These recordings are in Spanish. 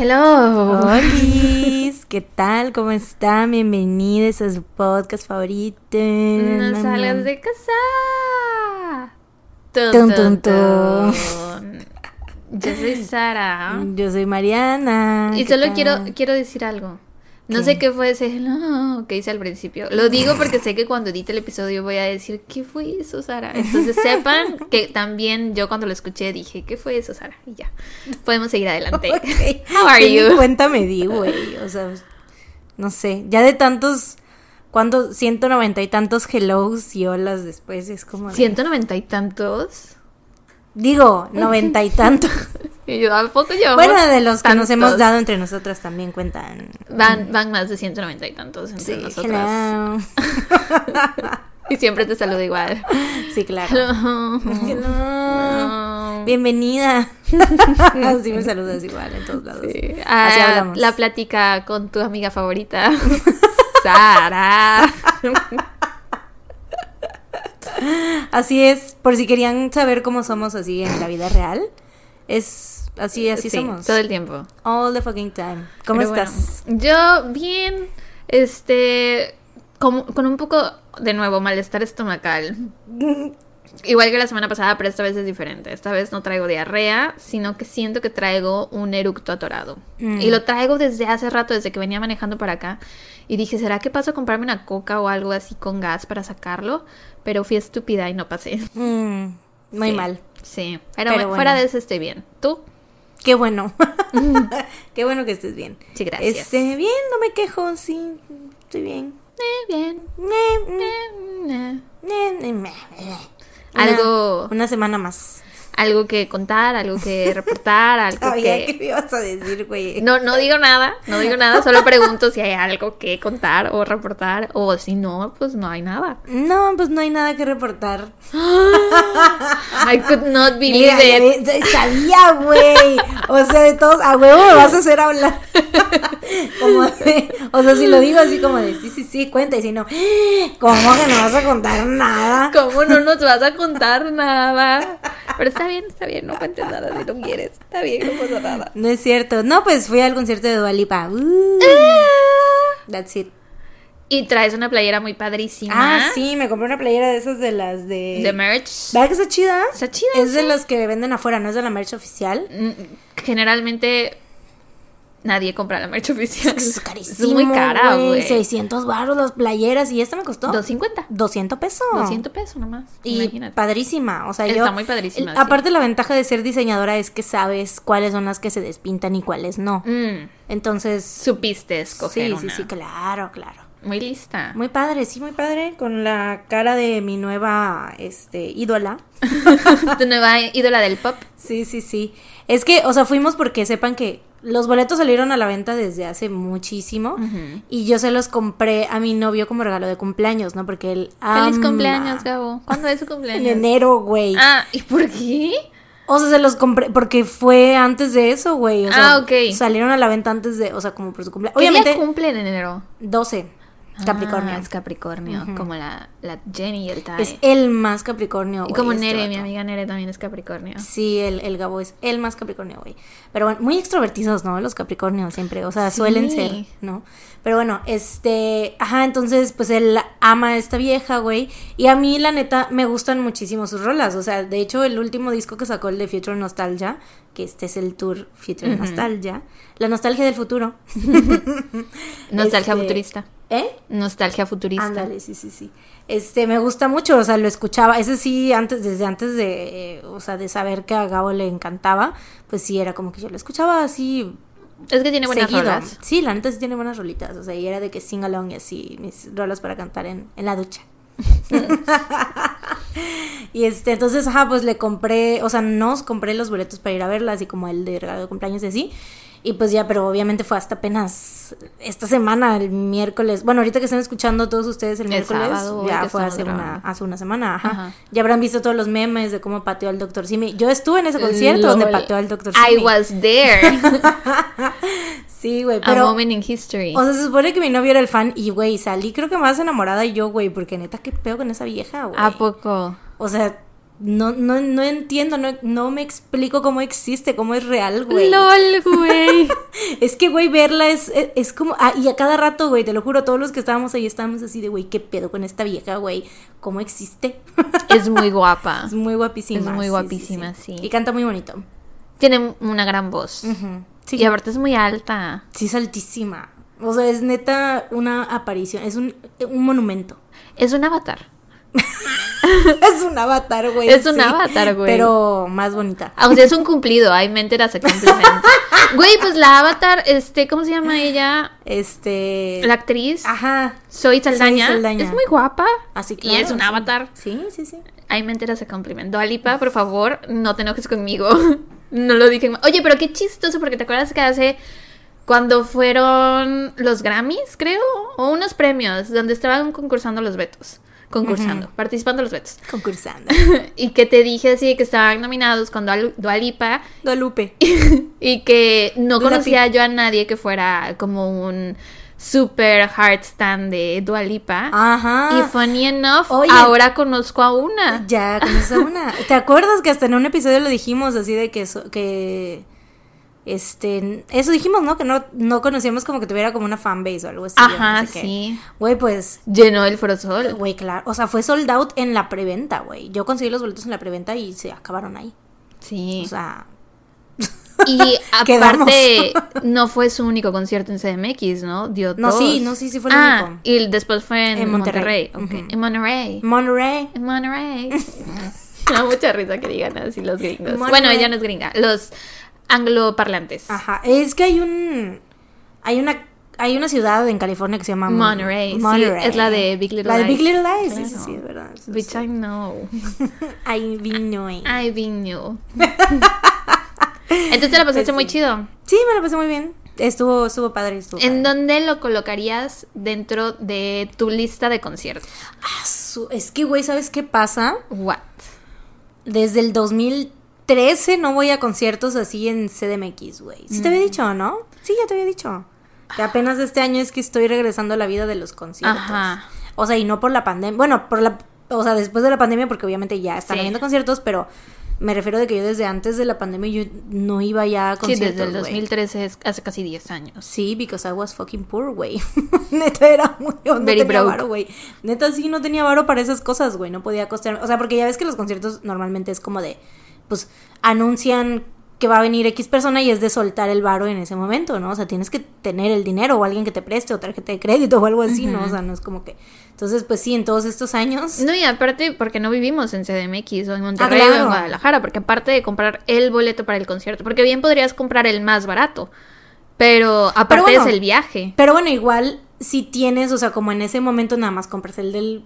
Hello. Hola, ¿qué tal? ¿Cómo están? Bienvenidos a su podcast favorito. No salgas de casa. Tun, Tun, tun. Yo soy Sara. Yo soy Mariana. Y ¿qué solo tal? quiero, quiero decir algo. No sé qué fue ese hello que hice al principio. Lo digo porque sé que cuando edite el episodio voy a decir, ¿qué fue eso, Sara? Entonces sepan que también yo cuando lo escuché dije, ¿qué fue eso, Sara? Y ya. Podemos seguir adelante. Ok. How are you? cuenta me di, güey. O sea, no sé. Ya de tantos. ¿Cuántos? 190 y tantos hellos y olas después. Es como. de- 190 y tantos. Digo, 90 y tantos. Y yo, ¿a poco yo? bueno, de los que nos hemos dado entre nosotras también cuentan. Van, van más de 190 y tantos entre Sí, nosotras. Y siempre te saludo igual. Sí, claro. Hello. Hello. No. Bienvenida. Así me saludas igual en todos lados. Sí. Así Ah, hablamos. La plática con tu amiga favorita. Sara. Así es, por si querían saber cómo somos así en la vida real, es así, así Sí, somos. Todo el tiempo. All the fucking time. ¿Cómo Pero estás? bueno, yo bien, este, como- con un poco, de nuevo, malestar estomacal. Igual que la semana pasada, pero esta vez es diferente. Esta vez no traigo diarrea, sino que siento que traigo un eructo atorado. Mm. Y lo traigo desde hace rato, desde que venía manejando para acá. Y dije, ¿será que paso a comprarme una coca o algo así con gas para sacarlo? Pero fui estúpida y no pasé. Mm, muy Sí. mal. Sí, pero, Pero fuera bueno. de eso estoy bien. ¿Tú? Qué bueno. Qué bueno que estés bien. Sí, gracias. Este, bien, no me quejo, sí, estoy bien. Eh, bien. Eh, Algo- Una semana más. Algo que contar, algo que reportar, algo Sabía que... que me ibas a decir, güey. No, no digo nada, no digo nada, solo pregunto si hay algo que contar o reportar, o si no, pues no hay nada. No, pues no hay nada que reportar. I could not believe Mira, it. sabía, güey. O sea, de todos, a huevo me vas a hacer hablar. Como de, o sea, si lo digo así como de, sí, sí, sí, cuenta. Y si no, ¿cómo que no vas a contar nada? ¿Cómo no nos vas a contar nada? Pero está bien, está bien, no cuentes nada si no quieres. Está bien, no pasa nada. No es cierto. No, pues fui al concierto de Dualipa. Uh, that's it. Y traes una playera muy padrísima. Ah, sí, me compré una playera de esas de las de. De merch. ¿Verdad que está chida? Está chida, Es de sí. las que venden afuera, no es de la merch oficial. Mm, Generalmente nadie compra la merch oficial. Es carísimo. Es muy cara, güey. 600 baros las playeras y esta me costó 250. 200 pesos. 200 pesos nomás. Y imagínate. padrísima, o sea, Está yo... muy padrísima, el-. Aparte la ventaja de ser diseñadora es que sabes cuáles son las que se despintan y cuáles no. Mm, Entonces... supiste escoger Sí, una. sí, sí, claro, claro. Muy lista. Muy padre, sí, muy padre, con la cara de mi nueva, este, ídola. tu nueva ídola del pop. Sí, sí, sí. Es que, o sea, fuimos porque sepan que los boletos salieron a la venta desde hace muchísimo y yo se los compré a mi novio como regalo de cumpleaños, ¿no? Porque él Feliz cumpleaños, Gabo. ¿Cuándo es su En cumpleaños? enero, güey. Ah, ¿y por qué? O sea, se los compré porque fue antes de eso, güey. O sea, Ah, ok. Salieron a la venta antes de, o sea, como por su cumpleaños. ¿Qué día Obviamente, cumple en enero? 12. Capricornio. Ah, es Capricornio, como la, la Jenny y el Tai. es el más Capricornio, y como Nere, mi amiga Nere también es Capricornio. Sí, el, el Gabo es el más Capricornio, güey. Pero bueno, muy extrovertidos, ¿no? Los Capricornios siempre, o sea, Sí. suelen ser, ¿no? Pero bueno, este, ajá, entonces, pues él ama a esta vieja, güey. Y a mí, la neta, me gustan muchísimo sus rolas. O sea, de hecho, el último disco que sacó, el de Future Nostalgia, que este es el tour Future. Nostalgia, la nostalgia del futuro. Nostalgia Este, futurista. ¿Eh? Nostalgia futurista. Ándale, sí, sí, sí. Este, me gusta mucho, o sea, lo escuchaba, ese sí, antes, desde antes de, eh, o sea, de saber que a Gabo le encantaba, pues sí, era como que yo lo escuchaba así Es que tiene buenas seguido. rolas. Sí, la neta sí tiene buenas rolitas, o sea, y era de que sing along y así, mis rolas para cantar en, en la ducha. y este, entonces, ajá, pues le compré, o sea, nos compré los boletos para ir a verla, así como el de regalo de cumpleaños y así. Y pues ya, pero obviamente fue hasta apenas esta semana, el miércoles. Bueno, ahorita que están escuchando todos ustedes el, El miércoles, sábado, ya fue hace una, hace una semana, ajá. Ajá. Ya habrán visto todos los memes de cómo pateó al doctor Simi. Yo estuve en ese concierto donde pateó al doctor I Simi. was there. Sí, güey, A pero... moment in history. O sea, se supone que mi novio era el fan y, güey, salí creo que más enamorada yo, güey, porque neta, qué pedo con esa vieja, güey. ¿A poco? O sea, no, no, no entiendo, no, no me explico cómo existe, cómo es real, güey. LOL, güey. Es que, güey, verla es, es, es como. ah, y a cada rato, güey, te lo juro, todos los que estábamos ahí estábamos así de, güey, ¿qué pedo con esta vieja, güey? ¿Cómo existe? Es muy guapa. es muy guapísima. Es muy sí, sí, guapísima, sí. Y canta muy bonito. Tiene una gran voz. Ujú. Sí, Y aparte es muy alta. sí, es altísima. O sea, es neta una aparición, es un, un monumento. Es un avatar. es un avatar, güey. Es un avatar, güey. Pero más bonita. O sea, es un cumplido. Hay mente se complementa. Güey, pues la avatar, este, ¿cómo se llama ella? Este. La actriz. Ajá. Soy Saldaña. Zoe Saldaña. Es muy guapa. Así Y es un sí. avatar. Sí, sí, sí. Hay mente se complementa. Alipa, por favor, no te enojes conmigo. no lo dije. Oye, pero qué chistoso, porque te acuerdas que hace. Cuando fueron los Grammys, creo, o unos premios, donde estaban concursando los Betos. Concursando, participando los Betos. Concursando. y que te dije así que estaban nominados con Dua, Dua Lipa Guadalupe. y que no conocía yo a nadie que fuera como un super hard stand de Dua Lipa. Ajá. Y funny enough, Oye. ahora conozco a una. Ya, conoces a una. ¿Te acuerdas que hasta en un episodio lo dijimos así de que so- que este eso dijimos, ¿no? Que no, no conocíamos como que tuviera como una fanbase o algo así. no Ajá, sé sí. Güey, pues Llenó el Forosol. güey, claro, o sea, fue sold out en la preventa, güey. Yo conseguí los boletos en la preventa y se acabaron ahí. Sí. O sea, y aparte, no fue su único concierto en CDMX, ¿no? Dio No, dos. sí, no, sí, sí fue el ah, único. Y después fue en, En Monterrey. Monterrey. ok. Ujú. En Monterrey. Monterey. En Monterrey. Me da mucha risa que digan así los gringos. Monterrey. Bueno, ella no es gringa. Los angloparlantes. Ajá, es que hay un hay una hay una ciudad en California que se llama Mon- Monterey, sí, Monterey. es la de Big Little La de Big Lies. Little Lies, sí, sí, es verdad. Which sí. I know. I vino ahí. I been. Entonces te la pasaste Pues muy chido. Sí, me lo pasé muy bien. Estuvo, estuvo padre, estuvo ¿En padre. dónde lo colocarías dentro de tu lista de conciertos? Ah, su- Es que, güey, ¿sabes qué pasa? What? Desde el 2013 no voy a conciertos así en CDMX, güey. Sí te había dicho, ¿no? Sí, ya te había dicho. Que apenas este año es que estoy regresando a la vida de los conciertos. Ajá. O sea, y no por la pandemia. Bueno, por la... O sea, después de la pandemia, porque obviamente ya están Sí. habiendo conciertos, pero me refiero de que yo desde antes de la pandemia yo no iba ya a Sí, conciertos, desde el güey. 2013 es hace casi 10 años. Sí, because I was fucking poor, güey. Neta era muy... No Very tenía broke. varo, güey. Neta sí no tenía varo para esas cosas, güey. No podía costear... O sea, porque ya ves que los conciertos normalmente es como de... Pues anuncian que va a venir X persona y es de soltar el varo en ese momento, ¿no? O sea, tienes que tener el dinero o alguien que te preste o tarjeta de crédito o algo así, ¿no? O sea, no es como que... Entonces, pues sí, en todos estos años... No, y aparte, porque no vivimos en CDMX o en Monterrey o Ah, claro. en Guadalajara, porque aparte de comprar el boleto para el concierto, porque bien podrías comprar el más barato, pero aparte bueno. es el viaje. Pero bueno, igual si tienes, o sea, como en ese momento nada más compras el del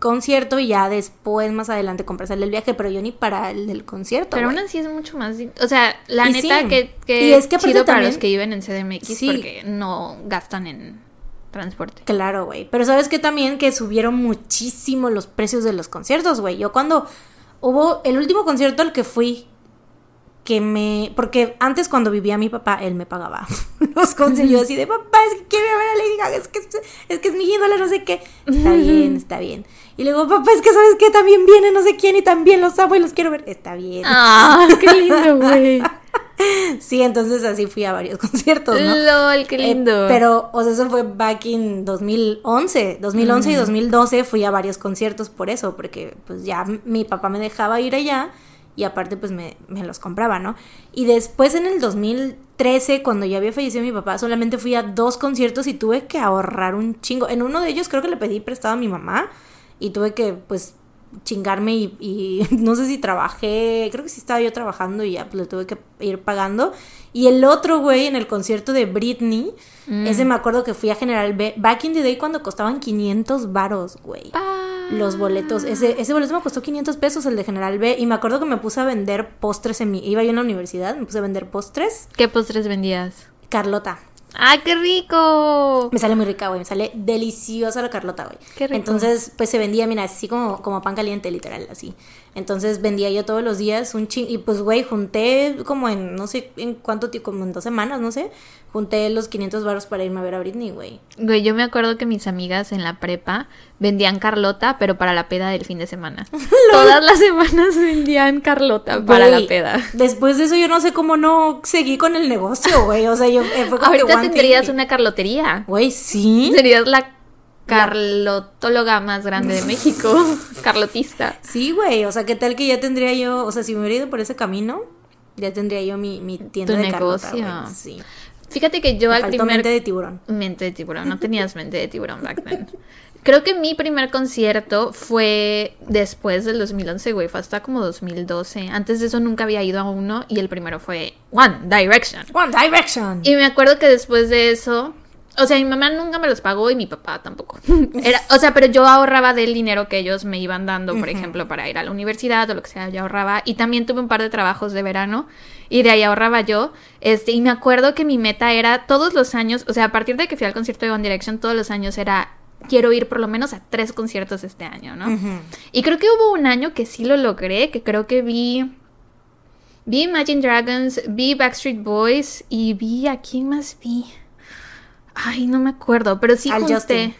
concierto y ya después más adelante compras el del viaje, pero yo ni para el del concierto. Pero aún así es mucho más. O sea, la Y neta sí. que, que Y es que chido para también- los que viven en CDMX Sí. porque no gastan en transporte. Claro, güey. Pero sabes que también que subieron muchísimo los precios de los conciertos, güey. Yo cuando hubo el último concierto al que fui, que me... Porque antes cuando vivía mi papá, él me pagaba los conciertos. Yo así de, papá, es que quiero ir a ver a Lady Gaga, es que es, que es mi ídola, no sé qué. Está bien, está bien. Y luego, papá, es que sabes que también viene no sé quién y también los amo y los quiero ver. Está bien. ¡Ah! ¡Qué lindo, güey! Sí, entonces así fui a varios conciertos, ¿no? ¡Lol! ¡Qué Eh, lindo! pero, o sea, eso fue back in 2011. 2011 y 2012 fui a varios conciertos por eso, porque pues ya mi papá me dejaba ir allá y aparte pues me, me los compraba, ¿no? Y después en el 2013, cuando ya había fallecido mi papá, solamente fui a dos conciertos y tuve que ahorrar un chingo. En uno de ellos creo que le pedí prestado a mi mamá y tuve que pues chingarme y, y no sé si trabajé, creo que sí estaba yo trabajando y ya pues le tuve que ir pagando. Y el otro, güey, en el concierto de Britney, Mm. ese me acuerdo que fui a General B, back in the day cuando costaban 500 varos, güey. Pa- Los boletos, ese, ese boleto me costó 500 pesos, el de General B, y me acuerdo que me puse a vender postres en mi, iba yo a la universidad, me puse a vender postres, ¿Qué postres vendías? Carlota. ¡Ay, qué rico! Me sale muy rica, güey. Me sale deliciosa la Carlota, güey. Qué rico. Entonces, pues se vendía, mira, así como, como pan caliente, literal, así. Entonces vendía yo todos los días un ching. Y pues, güey, junté como en, no sé en cuánto tiempo, como en dos semanas, no sé. Junté los 500 baros para irme a ver a Britney, güey. Güey, yo me acuerdo que mis amigas en la prepa vendían Carlota, pero para la peda del fin de semana. Todas las semanas vendían Carlota para Güey, la peda. Después de eso yo no sé cómo no seguí con el negocio, güey. O sea, yo eh, fue como Ahorita tendrías thing. una carlotería. Güey, sí. Serías la carlotóloga más grande de México. Carlotista. Sí, güey. O sea, ¿qué tal que ya tendría yo, o sea, si me hubiera ido por ese camino, ya tendría yo mi, mi tienda Tu de Carlota, negocio. güey. Sí. Fíjate que yo Me al faltó primer mente de tiburón. Mente de tiburón, no tenías mente de tiburón back then. Creo que mi primer concierto fue después del 2011, güey, fue hasta como 2012. Antes de eso nunca había ido a uno y el primero fue One Direction. One Direction. Y me acuerdo que después de eso, o sea, mi mamá nunca me los pagó y mi papá tampoco. Era, o sea, pero yo ahorraba del dinero que ellos me iban dando, por ejemplo, para ir a la universidad o lo que sea, yo ahorraba. Y también tuve un par de trabajos de verano y de ahí ahorraba yo. Este, y me acuerdo que mi meta era todos los años, o sea, a partir de que fui al concierto de One Direction, todos los años era quiero ir por lo menos a tres conciertos este año, ¿no? Y creo que hubo un año que sí lo logré, que creo que vi. Vi Imagine Dragons, vi Backstreet Boys y vi. ¿A quién más vi? Ay, no me acuerdo, pero sí Al junté. Justin.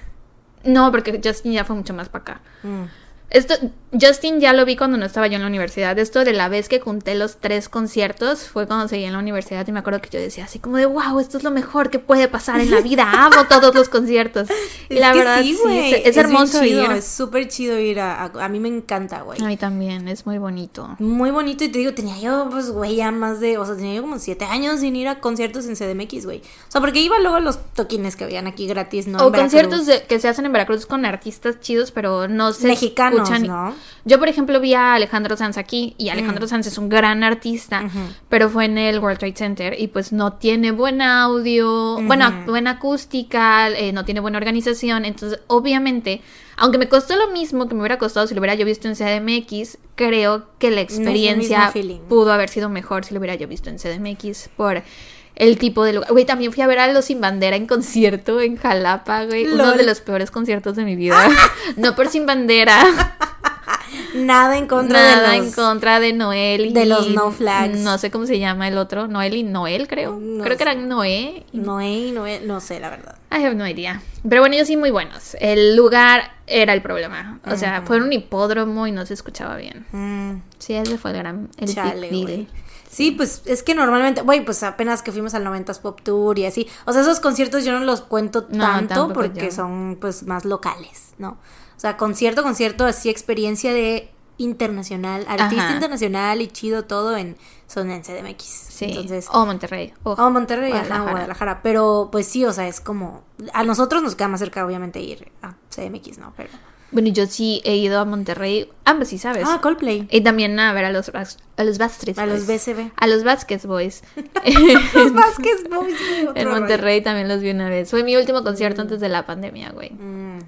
No, porque Justin ya fue mucho más para acá. Mm. Esto, Justin ya lo vi cuando no estaba yo en la universidad. Esto de la vez que junté los tres conciertos fue cuando seguí en la universidad y me acuerdo que yo decía así como de wow, esto es lo mejor que puede pasar en la vida. Amo todos los conciertos. Y Es la verdad, sí, sí, es, es bien hermoso chido, ir. Es súper chido ir a, a. a mí me encanta, güey. A mí también, es muy bonito. Muy bonito y te digo, tenía yo, pues, güey, ya más de, o sea, tenía yo como siete años sin ir a conciertos en CDMX, güey. O sea, porque iba luego a los toquines que habían aquí gratis, ¿no? o En conciertos de- que se hacen en Veracruz con artistas chidos, pero no se mexicanos, escuchan. ¿no? Yo, por ejemplo, vi a Alejandro Sanz aquí y Alejandro Sanz es un gran artista, pero fue en el World Trade Center y pues no tiene buen audio, buena, buena acústica, eh, no tiene buena organización, entonces obviamente, aunque me costó lo mismo que me hubiera costado si lo hubiera yo visto en CDMX, creo que la experiencia pudo haber sido mejor si lo hubiera yo visto en CDMX por el tipo de lugar. Güey, también fui a ver a Los Sin Bandera en concierto en Jalapa, güey. Uno de los peores conciertos de mi vida. no por Sin Bandera. Nada en contra Nada de los... en contra de Noel y de los No Flags. No sé cómo se llama el otro. Noel y Noel, creo. No creo que eran Noé. y- Noé, Noé, no sé, la verdad. I have no idea. Pero bueno, ellos sí muy buenos. El lugar era el problema. O sea, fue en un hipódromo y no se escuchaba bien. Mm, Sí, ese fue el gran el big chale. Sí, pues es que normalmente, güey, pues apenas que fuimos al 90s Pop Tour y así. O sea, esos conciertos yo no los cuento No, tanto porque yo. son pues más locales, ¿no? O sea, concierto, concierto, así experiencia de internacional, artista Ajá. internacional y chido todo en son en CDMX. Sí. Entonces, o Monterrey. O Monterrey, Guadalajara. Guadalajara. Pero pues sí, o sea, es como. A nosotros nos queda más cerca, obviamente, ir a CDMX, ¿no? Pero. Bueno, yo sí he ido a Monterrey. Ambos sí, ¿sabes? Ah, Coldplay. Y también a ver a los, a los Backstreet A los. BCB. A los Vázquez Boys. Los Vázquez Boys, en rollo. Monterrey también los vi una vez. Fue mi último concierto antes de la pandemia, güey. Mm.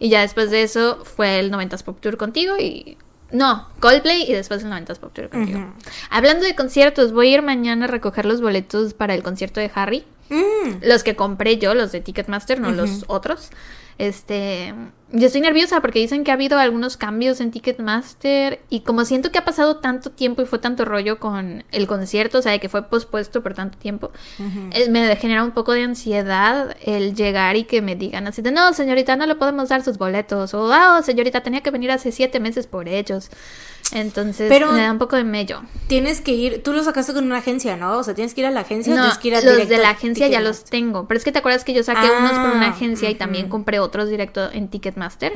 Y ya después de eso fue el 90s Pop Tour contigo y... No, Coldplay y después el 90s Pop Tour contigo. Hablando de conciertos, voy a ir mañana a recoger los boletos para el concierto de Harry. Mm. Los que compré yo, los de Ticketmaster, no los otros. Este, yo estoy nerviosa porque dicen que ha habido algunos cambios en Ticketmaster y como siento que ha pasado tanto tiempo y fue tanto rollo con el concierto, o sea, de que fue pospuesto por tanto tiempo, eh, me genera un poco de ansiedad el llegar y que me digan así de, no, señorita, no le podemos dar sus boletos, o, ah, señorita, tenía que venir hace siete meses por ellos. Entonces, Pero- me da un poco de mello. Tienes que ir, tú lo sacaste con una agencia, ¿no? O sea, tienes que ir a la agencia o No, tienes que ir a los de la agencia ya los tengo. Pero es que te acuerdas que yo saqué unos por una Ah, agencia y también compré otros directo en Ticketmaster.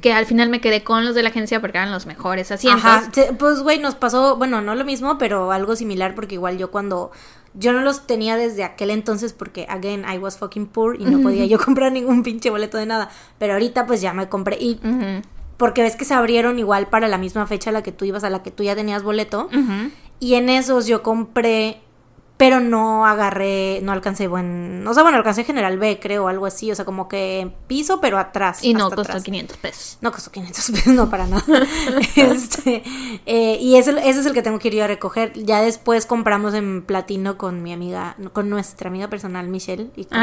Que al final me quedé con los de la agencia porque eran los mejores asientos. Ajá, pues güey, nos pasó, bueno, no lo mismo, pero algo similar porque igual yo cuando yo no los tenía desde aquel entonces porque again I was fucking poor y no podía yo comprar ningún pinche boleto de nada, pero ahorita pues ya me compré y porque ves que se abrieron igual para la misma fecha a la que tú ibas, a la que tú ya tenías boleto y en esos yo compré pero no agarré, no alcancé buen, o sea, bueno, alcancé general B, creo, algo así, o sea, como que piso, pero atrás. Y no costó atrás. 500 pesos. No costó 500 pesos, no para nada. este, eh, y ese, ese es el que tengo que ir yo a recoger. Ya después compramos en platino con mi amiga, con nuestra amiga personal Michelle, y con-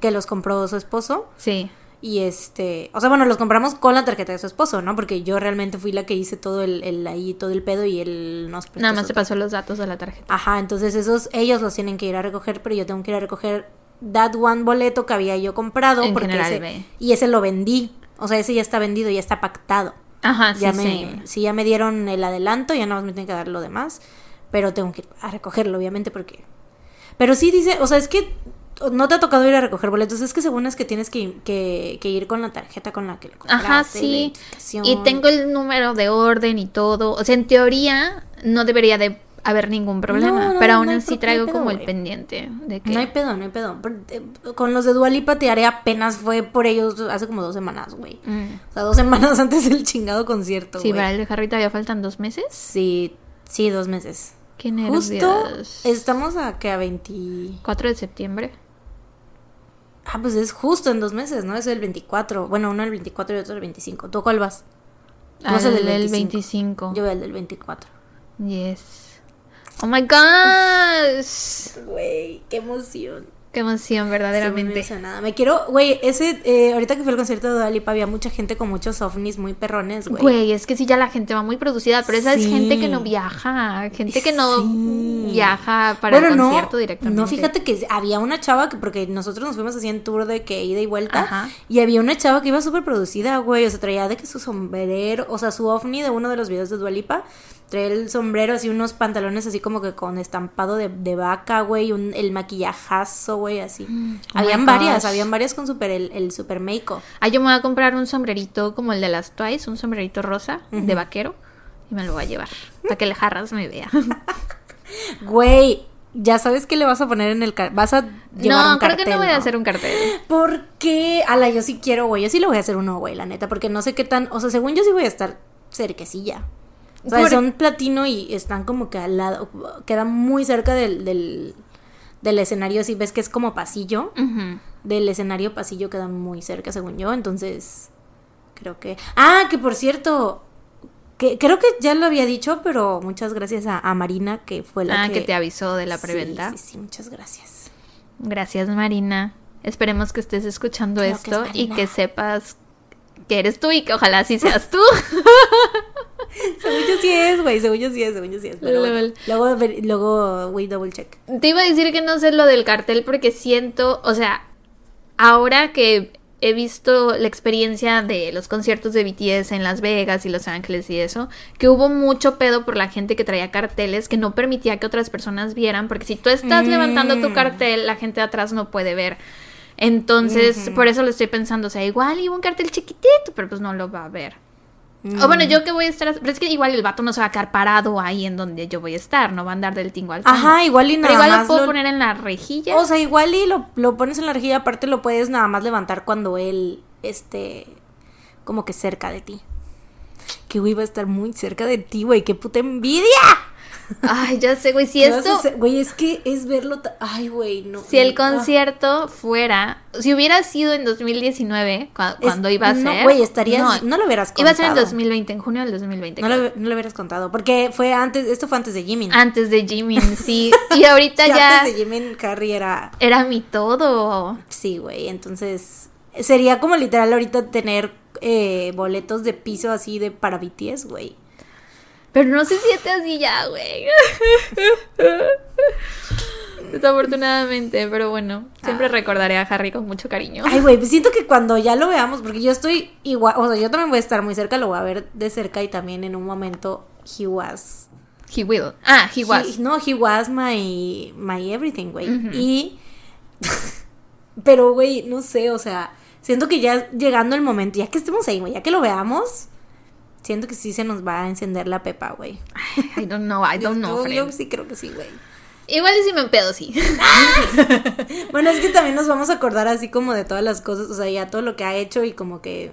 que los compró su esposo. Sí. Y este, o sea, bueno, los compramos con la tarjeta de su esposo, ¿no? Porque yo realmente fui la que hice todo el, el ahí, todo el pedo y él nos prestó Nada más te pasó los datos de la tarjeta. Ajá, entonces esos, ellos los tienen que ir a recoger, pero yo tengo que ir a recoger that one boleto que había yo comprado. En porque General ese- B. y ese lo vendí. O sea, ese ya está vendido, ya está pactado. Ajá, sí, ya sí. me, sí, ya me dieron el adelanto, ya nada más me tienen que dar lo demás. Pero tengo que ir a recogerlo, obviamente, porque. Pero sí dice, o sea, es que no te ha tocado ir a recoger boletos, es que según es que tienes que, que, que ir con la tarjeta con la que le compraste, Ajá, sí. Y tengo el número de orden y todo. O sea, en teoría no debería de haber ningún problema. No, no, pero aún así traigo pedo, como el pendiente de que... No hay pedo, no hay pedo. Pero, eh, Con los de Dualipa te haré apenas fue por ellos hace como dos semanas, güey. Mm. O sea, dos semanas antes del chingado concierto, Sí, güey. para el de Harry todavía faltan dos meses. Sí, sí, dos meses. Qué nervios. Justo estamos a que a 20... 4 de septiembre. Ah, pues es justo en dos meses, ¿no? Es el 24. Bueno, uno el 24 y otro el 25. ¿Tú cuál vas? Vas Al al del del 25. Yo voy al del 24. Yes. Oh my gosh. Güey, qué emoción. Qué emoción, verdaderamente. emocionada. Me quiero, güey, ese, eh, ahorita que fui al concierto de Dua Lipa había mucha gente con muchos ovnis muy perrones, güey. Güey, es que sí, ya la gente va muy producida, pero esa es gente que no viaja, gente que no Sí. viaja para bueno, el no, concierto directamente. No, fíjate que había una chava que, porque nosotros nos fuimos así en tour de que ida y vuelta, Ajá. y había una chava que iba súper producida, güey, o sea, traía de que su sombrero, o sea, su ovni de uno de los videos de Dualipa, traía el sombrero así, unos pantalones así como que con estampado de, de vaca, güey, un, el maquillajazo, güey, así. Oh habían varias, habían varias con super, el, el super make Ah, yo me voy a comprar un sombrerito como el de las Twice, un sombrerito rosa de vaquero, y me lo voy a llevar para que el jarras me vea. Güey, ya sabes que le vas a poner en el... vas a llevar no, un creo que no voy a hacer un cartel. ¿Por qué? Ala, yo sí quiero, güey. Yo sí le voy a hacer uno, güey, la neta. Porque no sé qué tan. O sea, según yo sí voy a estar cerquecilla. O sea, Por- son platino y están como que al lado. Quedan muy cerca del, del, del escenario. Si ves que es como pasillo. Del escenario pasillo quedan muy cerca, según yo. Entonces. Creo que. Ah, que por cierto. Que, creo que ya lo había dicho, pero muchas gracias a, a Marina, que fue la Ah, que. que te avisó de la preventa. Sí, sí, muchas gracias. Gracias, Marina. Esperemos que estés escuchando es esto y que sepas que eres tú y que ojalá así seas tú. Según yo sí es, güey. Según yo sí es, según yo sí es. Pero bueno. Luego, luego, we double check. Te iba a decir que no sé lo del cartel porque siento, o sea, ahora que he visto la experiencia de los conciertos de BTS en Las Vegas y Los Ángeles y eso, que hubo mucho pedo por la gente que traía carteles que no permitía que otras personas vieran, porque si tú estás Mm. levantando tu cartel, la gente de atrás no puede ver. Entonces, por eso lo estoy pensando, o sea, igual y un cartel chiquitito, pero pues no lo va a ver. O bueno, yo que voy a estar, pero es que igual el vato no se va a quedar parado ahí en donde yo voy a estar, no va a andar del tingo al tango. Ajá, igual y nada Pero igual más lo puedo lo- poner en la rejilla. O sea, igual y lo, lo pones en la rejilla, aparte lo puedes nada más levantar cuando él esté como que cerca de ti. Que güey va a estar muy cerca de ti, güey, qué puta envidia. Ay, ya sé, güey. Si ¿Qué vas a esto? Güey, es que es verlo. Ay, güey, no. si el no, ah. concierto fuera, si hubiera sido en 2019, cua- Es- cuando iba a no, ser. güey, estarías- no lo hubieras Iba a ser en contado. 2020, en junio del 2020. No lo, no lo hubieras contado, porque fue antes, esto fue antes de Jimin. Antes de Jimin, sí. Y ahorita ya Antes de Jimin, Carrie era era mi todo. Sí, güey, entonces sería como literal ahorita tener eh, boletos de piso así de para BTS, güey. Pero no se siente así ya, güey. Desafortunadamente, pero bueno, siempre recordaré a Harry con mucho cariño. Ay, güey, pues siento que cuando ya lo veamos, porque yo estoy igual, o sea, yo también voy a estar muy cerca, lo voy a ver de cerca y también en un momento he was. He will. Ah, he was. he- no, he was my, my everything, güey. Y. Pero, güey, no sé, o sea, siento que ya llegando el momento, ya que estemos ahí, güey, ya que lo veamos, siento que sí se nos va a encender la pepa, güey. I don't know, I don't know, Yo- yo sí creo que sí, güey. Igual y si me empedo, sí. Bueno, es que también nos vamos a acordar así como de todas las cosas, o sea, ya todo lo que ha hecho y como que...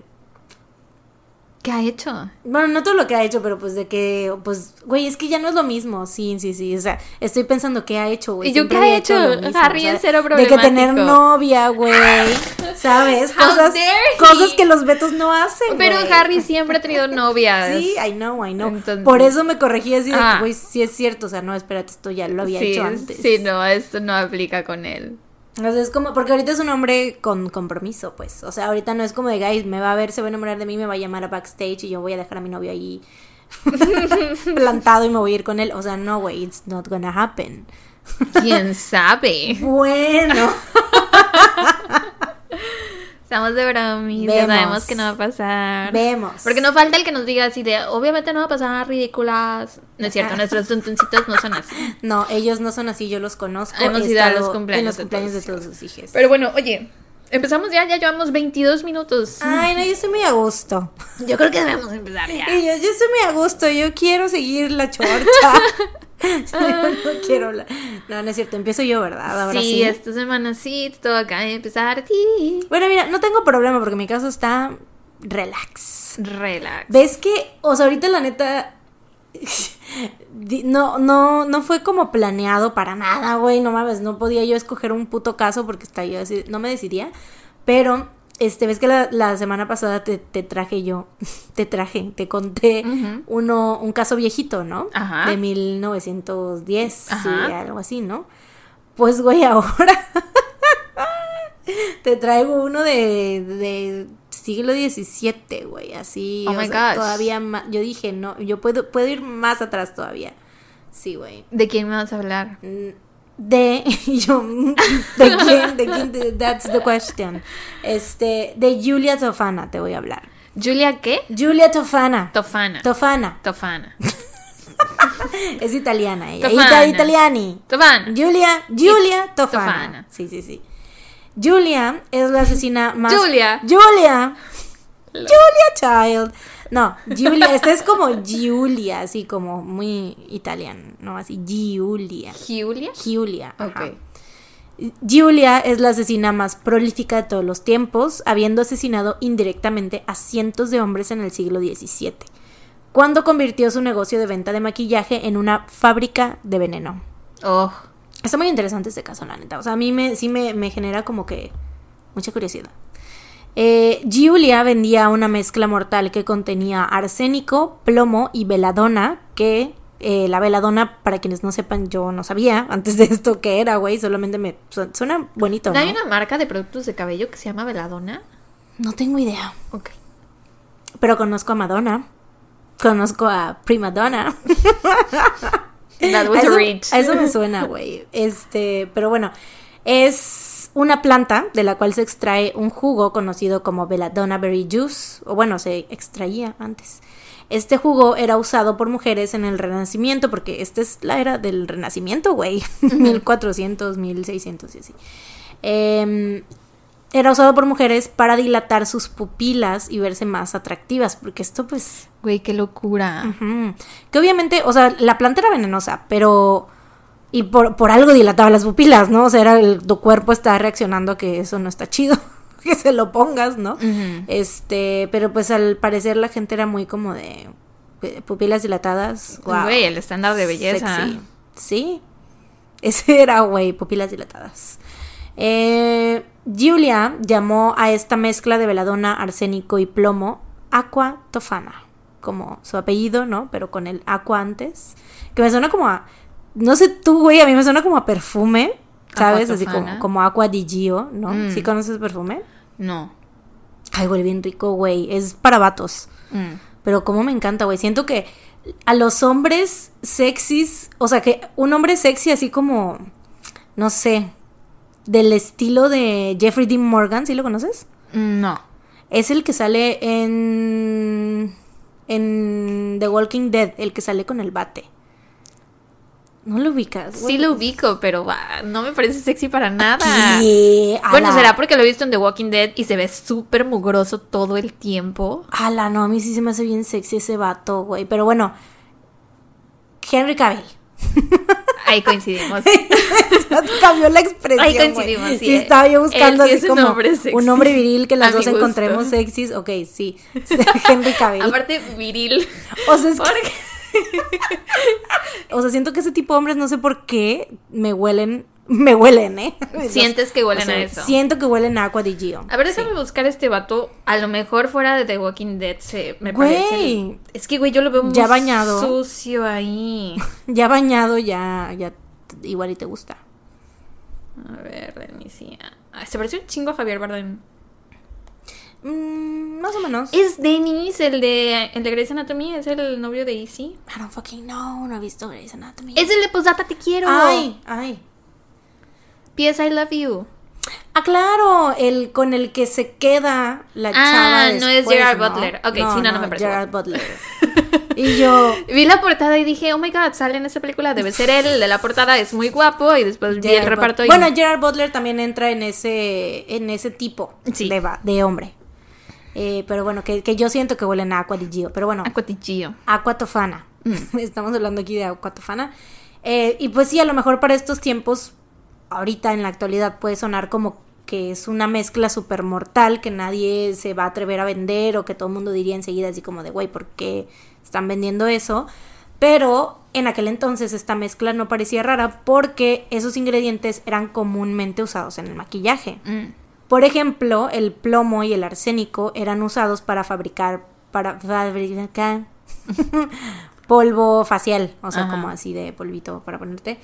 ¿Qué ha hecho? Bueno, no todo lo que ha hecho, pero pues de que, pues, güey, es que ya no es lo mismo, sí, sí, sí, o sea, estoy pensando qué ha hecho, güey. ¿Y yo qué ha hecho? Harry en cero De que tener problemático. novia, güey, ¿sabes? Cosas, cosas que los betos no hacen, Pero. Harry siempre ha tenido novias. Sí, I know, I know. Entonces- Por eso me corregí así de Ah. que, güey, sí es cierto, o sea, no, espérate, esto ya lo había sí, hecho antes. sí, no, esto no aplica con él. O sea, es como, porque ahorita es un hombre con compromiso, pues. O sea, ahorita no es como de, guys, me va a ver, se va a enamorar de mí, me va a llamar a backstage y yo voy a dejar a mi novio ahí plantado y me voy a ir con él. O sea, no, güey, it's not gonna happen. ¿Quién sabe? Bueno. Estamos de bromis, ya Vemos. sabemos que no va a pasar. Vemos. Porque no falta el que nos diga así de, obviamente no va a pasar ridículas. No es cierto, nuestros tontoncitos no son así. No, ellos no son así, yo los conozco. Hemos he ido a los cumpleaños en los de cumpleaños de todos todos sus hijos. Pero bueno, oye, empezamos ya, ya llevamos 22 minutos. Ay, no, yo estoy muy a gusto. Yo creo que debemos empezar ya. Y yo, yo estoy muy a gusto, yo quiero seguir la chorcha. yo no quiero la... No, no es cierto, empiezo yo, ¿verdad? Ahora sí, sí. esta semana sí, todo de empezar. Sí. Bueno, mira, no tengo problema porque mi caso está relax. Relax. ¿Ves que, o sea, ahorita la neta no no no fue como planeado para nada, güey, no mames, no podía yo escoger un puto caso porque está yo no me decidía, pero este, ves que la, la semana pasada te, te traje yo, te traje, te conté uno, un caso viejito, ¿no? Ajá. De 1910, sí, Ajá. algo así, ¿no? Pues, güey, ahora te traigo uno de, de siglo XVII, güey, así. Oh o my sea, gosh. Todavía más, yo dije, no, yo puedo, puedo ir más atrás todavía. Sí, güey. ¿De quién me vas a hablar? Mm, De, yo, ¿de quién? ¿De quién? De- That's the question. Este, de Julia Tofana te voy a hablar. ¿Julia qué? Julia Tofana. Tofana. Tofana. Tofana. Es italiana ella. Tofana. Ita- italiani. Tofana. Julia, Julia Tofana. Tofana. Sí, sí, sí. Julia es la asesina más. Julia. Julia. Julia Child. No, Julia, esta es como Giulia, así como muy italiano, ¿no? Así, Giulia. ¿Julia? Giulia. ajá. Ok. Julia es la asesina más prolífica de todos los tiempos, habiendo asesinado indirectamente a cientos de hombres en el siglo XVII, cuando convirtió su negocio de venta de maquillaje en una fábrica de veneno. Oh. Está muy interesante este caso, la neta. O sea, a mí me, sí me, me genera como que mucha curiosidad. Eh, Giulia vendía una mezcla mortal que contenía arsénico, plomo y veladona, que eh, la veladona, para quienes no sepan, yo no sabía antes de esto qué era, güey, solamente me su- suena bonito, ¿No ¿no? hay una marca de productos de cabello que se llama Veladona? No tengo idea, Ok. pero conozco a Madonna, conozco a Prima Donna. That was a eso, reach. a eso me suena, güey. Este, pero bueno, es una planta de la cual se extrae un jugo conocido como Belladonna Berry Juice, o bueno, se extraía antes. Este jugo era usado por mujeres en el Renacimiento, porque esta es la era del Renacimiento, güey. 1400, 1600 y así. Em, era usado por mujeres para dilatar sus pupilas y verse más atractivas, porque esto pues Güey, qué locura. Ujú. Que obviamente, o sea, la planta era venenosa, pero... Y por, por algo dilataba las pupilas, ¿no? O sea, era el- tu cuerpo está reaccionando a que eso no está chido, que se lo pongas, ¿no? Este, pero pues al parecer la gente era muy como de eh, pupilas dilatadas. Wow. Güey, el estándar de belleza. Sexy. Sí. Ese era, güey, pupilas dilatadas. Eh, Julia llamó a esta mezcla de veladona, arsénico y plomo aqua tofana, como su apellido, ¿no? Pero con el aqua antes. Que me suena como a. No sé tú, güey, a mí me suena como a perfume, ¿sabes? Así como, como aqua di Gio, ¿no? Mm. ¿Sí conoces perfume? No. Ay, huele bien rico, güey. Es para vatos. Mm. Pero como me encanta, güey. Siento que a los hombres sexys, o sea, que un hombre sexy así como, no sé, del estilo de Jeffrey Dean Morgan, ¿sí lo conoces? No. Es el que sale en en The Walking Dead, el que sale con el bate. No lo ubicas. Sí lo ubico, pero no me parece sexy para nada. ¿Qué? Bueno, Ala. será porque lo he visto en The Walking Dead y se ve súper mugroso todo el tiempo. Ala, no, a mí sí se me hace bien sexy ese vato, güey. Pero bueno, Henry Cavill. Ahí coincidimos. Cambió la expresión. Ahí coincidimos, sí, Sí, eh. estaba yo buscando sí así como un hombre viril que las dos encontremos sexys. Ok, sí. Henry Cavill. Aparte, viril. o, sea, es que- o sea, siento que ese tipo de hombres, no sé por qué, me huelen. Me huelen, ¿eh? Sientes que huelen O sea, a eso. Siento que huelen a Aqua di Gio. A ver, déjame buscar este vato. A lo mejor fuera de The Walking Dead se me Güey. parece. Es que, güey, yo lo veo muy Ya bañado. sucio ahí. Ya bañado, ya, ya igual y te gusta. A ver, Denise. sí. Ah, Se parece un chingo a Javier Bardem. Mm, más o menos. Es Dennis, el de, el de Grey's Anatomy, es el novio de Izzy. I don't fucking know, no he visto Grey's Anatomy. Es el de Posdata Te Quiero. Ay, ay. P.S. I Love You. Ah, claro, el con el que se queda la Ah, chava no es Gerard Butler. Ok, sí, no, no me parece Gerard Butler. y yo... Vi la portada y dije, oh my god, sale en esa película, debe ser él, el de la portada es muy guapo. Y después vi el Gerard reparto y. Bueno, Gerard Butler también entra en ese, en ese tipo Sí. de, de hombre. Eh, pero bueno, que, que yo siento que huelen a Aqua di Gio. Pero bueno. Aqua Tofana. Mm. Estamos hablando aquí de Aqua Tofana. Eh, y pues sí, a lo mejor para estos tiempos, ahorita en la actualidad puede sonar como que es una mezcla súper mortal que nadie se va a atrever a vender o que todo el mundo diría enseguida así como de, güey, ¿por qué están vendiendo eso? Pero en aquel entonces esta mezcla no parecía rara porque esos ingredientes eran comúnmente usados en el maquillaje. Mm. Por ejemplo, el plomo y el arsénico eran usados para fabricar para fabricar polvo facial, o sea, Ajá. como así de polvito para ponerte.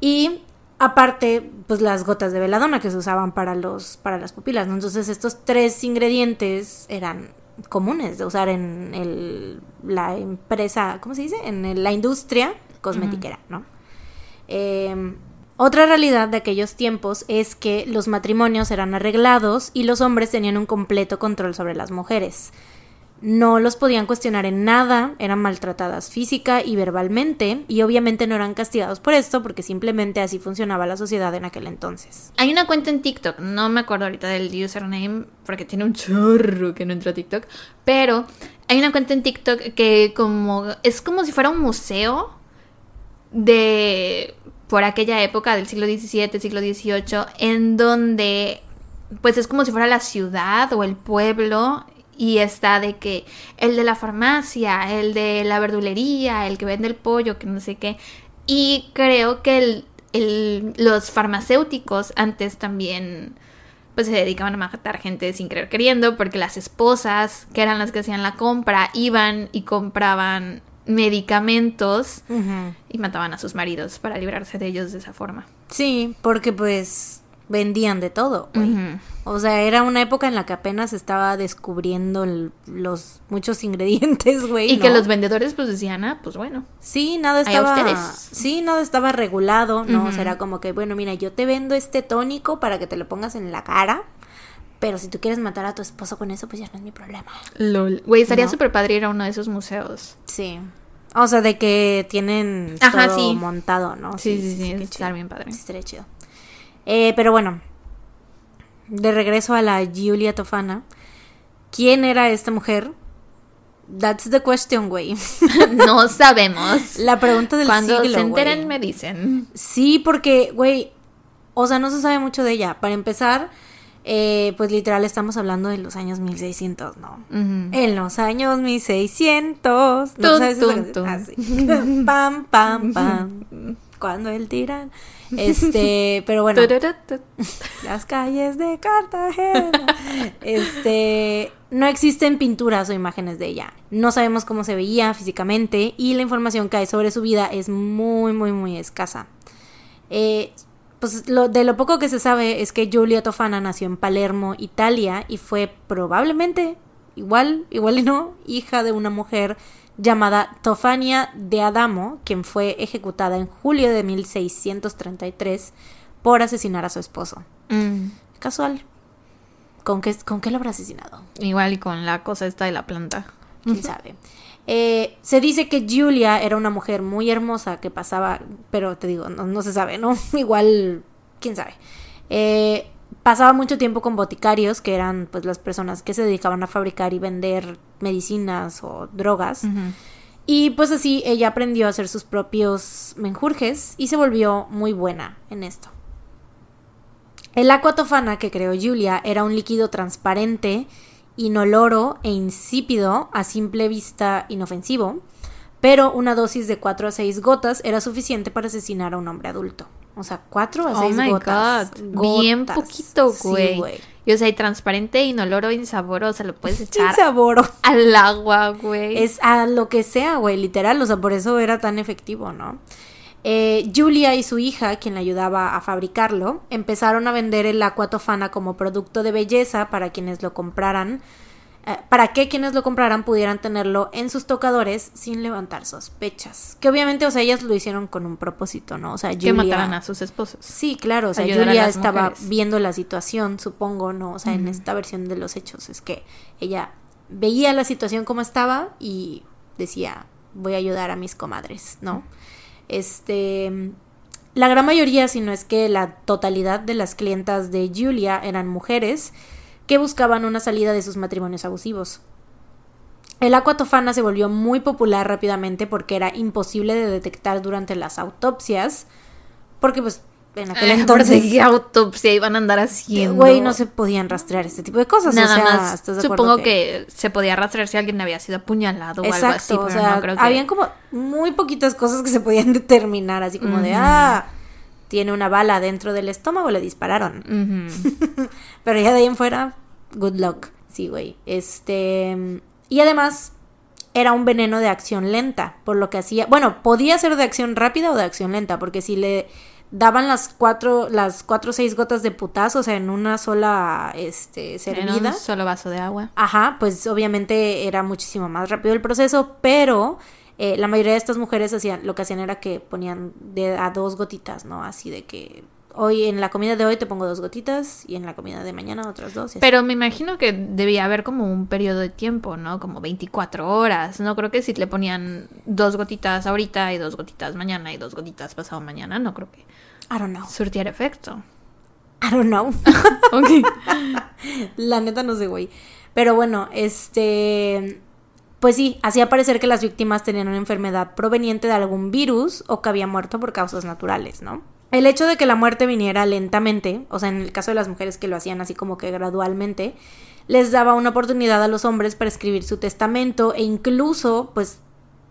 Y aparte, pues las gotas de veladona que se usaban para los para las pupilas, ¿no? Entonces, estos tres ingredientes eran comunes de usar en el, la empresa, ¿cómo se dice? En el- la industria cosmetiquera, ¿no? Eh, otra realidad de aquellos tiempos es que los matrimonios eran arreglados y los hombres tenían un completo control sobre las mujeres. No los podían cuestionar en nada, eran maltratadas física y verbalmente y obviamente no eran castigados por esto porque simplemente así funcionaba la sociedad en aquel entonces. Hay una cuenta en TikTok, no me acuerdo ahorita del username porque tiene un chorro que no entra a TikTok, pero hay una cuenta en TikTok que como es como si fuera un museo de por aquella época del siglo XVII, siglo XVIII, en donde pues es como si fuera la ciudad o el pueblo y está de que el de la farmacia, el de la verdulería, el que vende el pollo, que no sé qué. Y creo que el, el- los farmacéuticos antes también pues se dedicaban a matar gente sin querer queriendo porque las esposas, que eran las que hacían la compra, iban y compraban medicamentos y mataban a sus maridos para librarse de ellos de esa forma. Sí, porque pues vendían de todo. güey. O sea, era una época en la que apenas estaba descubriendo el- los muchos ingredientes, güey. Y que los vendedores pues decían, ah, pues bueno. Sí, nada estaba. Sí, nada estaba regulado, ¿no? O sea, era como que, bueno, mira, yo te vendo este tónico para que te lo pongas en la cara. Pero si tú quieres matar a tu esposo con eso, pues ya no es mi problema. Lol. Güey, estaría ¿No? súper padre ir a uno de esos museos. Sí. O sea, de que tienen Ajá, todo sí. montado, ¿no? Sí, sí, sí, qué estar bien padre. Sí, estaría chido. Eh, pero bueno, de regreso a la Giulia Tofana. ¿Quién era esta mujer? That's the question, güey. no sabemos. La pregunta del Cuando siglo, se enteren güey. me dicen. Sí, porque, güey, o sea, no se sabe mucho de ella. Para empezar, eh, pues literal estamos hablando de los años 1600, ¿no? En los años 1600. ¿No Tun, sabes tun. Ah, pam, pam, pam. Cuando el tiran. Este, pero bueno, las calles de Cartagena. Este, no existen pinturas o imágenes de ella. No sabemos cómo se veía físicamente y la información que hay sobre su vida es muy, muy, muy escasa. Eh, pues lo, de lo poco que se sabe es que Giulia Tofana nació en Palermo, Italia, y fue probablemente, igual, igual y no, hija de una mujer llamada Tofania de Adamo, quien fue ejecutada en julio de 1633 por asesinar a su esposo. Mm, Casual. ¿Con qué, ¿Con qué lo habrá asesinado? Igual y con la cosa esta de la planta. quién sabe. Eh, se dice que Julia era una mujer muy hermosa que pasaba, pero te digo, no, no se sabe, ¿no? Igual, quién sabe. Eh, pasaba mucho tiempo con boticarios, que eran pues las personas que se dedicaban a fabricar y vender medicinas o drogas. Y pues así ella aprendió a hacer sus propios menjurjes y se volvió muy buena en esto. El agua tofana que creó Julia era un líquido transparente, inoloro e insípido, a simple vista inofensivo, pero una dosis de 4 a 6 gotas era suficiente para asesinar a un hombre adulto. O sea, 4 a Oh 6 my gotas. god. Bien Gotas. poquito, Sí, güey. y o sea, y transparente, inoloro, insaboroso, lo puedes echar sabor. al agua, güey. Es a lo que sea, güey, literal. O sea, por eso era tan efectivo, ¿no? Eh, Julia y su hija, quien la ayudaba a fabricarlo, empezaron a vender el Aquatofana como producto de belleza para quienes lo compraran, para que quienes lo compraran pudieran tenerlo en sus tocadores sin levantar sospechas. Que obviamente, o sea, ellas lo hicieron con un propósito, ¿no? O sea, Que mataran a sus esposos. Sí, claro, o sea, Ayudar Julia estaba mujeres. viendo la situación, supongo, ¿no? O sea, en esta versión de los hechos es que ella veía la situación como estaba y decía, voy a ayudar a mis comadres, ¿no? Este, la gran mayoría, si no es que la totalidad de las clientas de Julia eran mujeres que buscaban una salida de sus matrimonios abusivos. El aquatofana se volvió muy popular rápidamente porque era imposible de detectar durante las autopsias, porque pues en aquel Eh, entonces, ¿qué autopsia iban a andar haciendo? güey, no se podían rastrear este tipo de cosas. Nada o sea, más. ¿estás de Supongo que... se podía rastrear si alguien había sido apuñalado o algo así, pero o sea, no creo que... habían como muy poquitas cosas que se podían determinar, así como de, Ujú. ah, tiene una bala dentro del estómago, le dispararon. Pero ya de ahí en fuera, good luck. Sí, güey. Este. Y además, era un veneno de acción lenta. Por lo que hacía. Bueno, podía ser de acción rápida o de acción lenta. Porque si le daban las cuatro, las cuatro o seis gotas de putazo, o sea, en una sola este, En servida. un solo vaso de agua. Ajá, pues obviamente era muchísimo más rápido el proceso, pero eh, la mayoría de estas mujeres hacían, lo que hacían era que ponían de a dos gotitas, ¿no? Así de que hoy en la comida de hoy te pongo dos gotitas y en la comida de mañana otras dos. Pero me imagino que debía haber como un periodo de tiempo, ¿no? Como 24 horas. No creo que si le ponían dos gotitas ahorita y dos gotitas mañana y dos gotitas pasado mañana, no creo que I don't know. surtiera efecto. I don't know. Ok. La neta no sé, güey. Pero bueno, este. Pues sí, hacía parecer que las víctimas tenían una enfermedad proveniente de algún virus o que había muerto por causas naturales, ¿no? El hecho de que la muerte viniera lentamente, o sea, en el caso de las mujeres que lo hacían así como que gradualmente, les daba una oportunidad a los hombres para escribir su testamento e incluso, pues,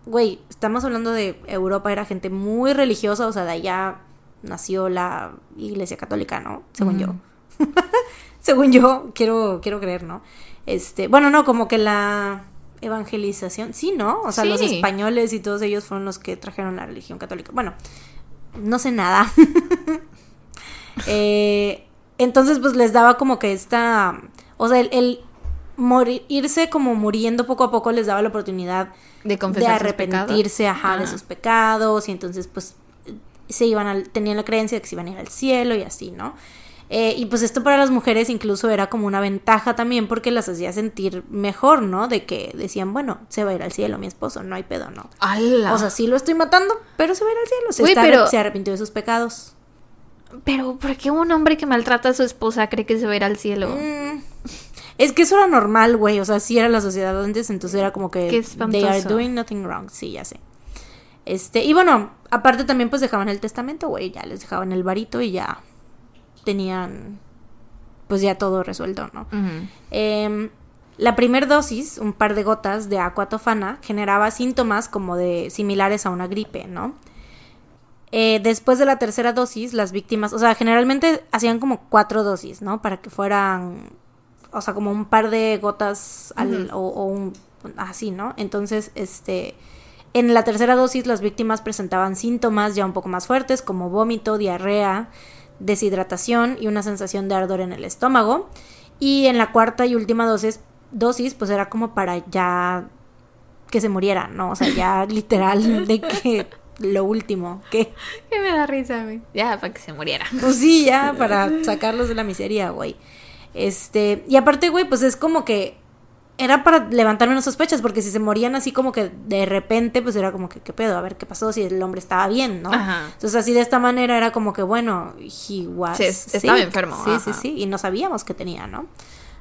güey, estamos hablando de Europa, era gente muy religiosa, o sea, de allá nació la Iglesia Católica, ¿no? Según yo. Según yo, quiero, quiero creer, ¿no? Este, bueno, no, como que la evangelización, sí, ¿no? O sea, los españoles y todos ellos fueron los que trajeron la religión católica. Bueno, no sé nada. Eh, entonces, pues les daba como que esta, o sea, el, el morir- irse como muriendo poco a poco les daba la oportunidad De de sus arrepentirse, ajá, de sus pecados y entonces pues se iban al, tenían la creencia de que se iban a ir al cielo y así, ¿no? Eh, y pues esto para las mujeres incluso era como una ventaja también porque las hacía sentir mejor, ¿no? De que decían, bueno, se va a ir al cielo mi esposo, no hay pedo, ¿no? ¡Hala! O sea, sí lo estoy matando, pero se va a ir al cielo. Se, está- pero- se arrepintió de sus pecados. Pero, ¿por qué un hombre que maltrata a su esposa cree que se va a ir al cielo? Mm, Es que eso era normal, güey. O sea, sí era la sociedad antes, entonces era como que Qué they are doing nothing wrong. Sí, ya sé. Este, y bueno, aparte también pues dejaban el testamento, güey, ya les dejaban el varito y ya tenían pues ya todo resuelto, ¿no? Em, la primer dosis, un par de gotas de aquatofana, generaba síntomas como de similares a una gripe, ¿no? Eh, después de la tercera dosis, las víctimas, o sea, generalmente hacían como cuatro dosis, ¿no? Para que fueran, o sea, como un par de gotas al, o, o un, así, ¿no? Entonces, este, en la tercera dosis las víctimas presentaban síntomas ya un poco más fuertes, como vómito, diarrea, deshidratación y una sensación de ardor en el estómago. Y en la cuarta y última dosis, dosis pues era como para ya que se muriera, ¿no? O sea, ya literal de que lo último, que Que me da risa, güey. Ya, para que se muriera. pues sí, ya para sacarlos de la miseria, güey. Este, y aparte, güey, pues es como que era para levantar unas sospechas, porque si se morían así como que de repente, pues era como que, ¿qué pedo? A ver qué pasó, si el hombre estaba bien, ¿no? Ajá. Entonces así de esta manera era como que, bueno, he was Sí, es- estaba enfermo, Sí, sí, ajá. sí, y no sabíamos que tenía, ¿no?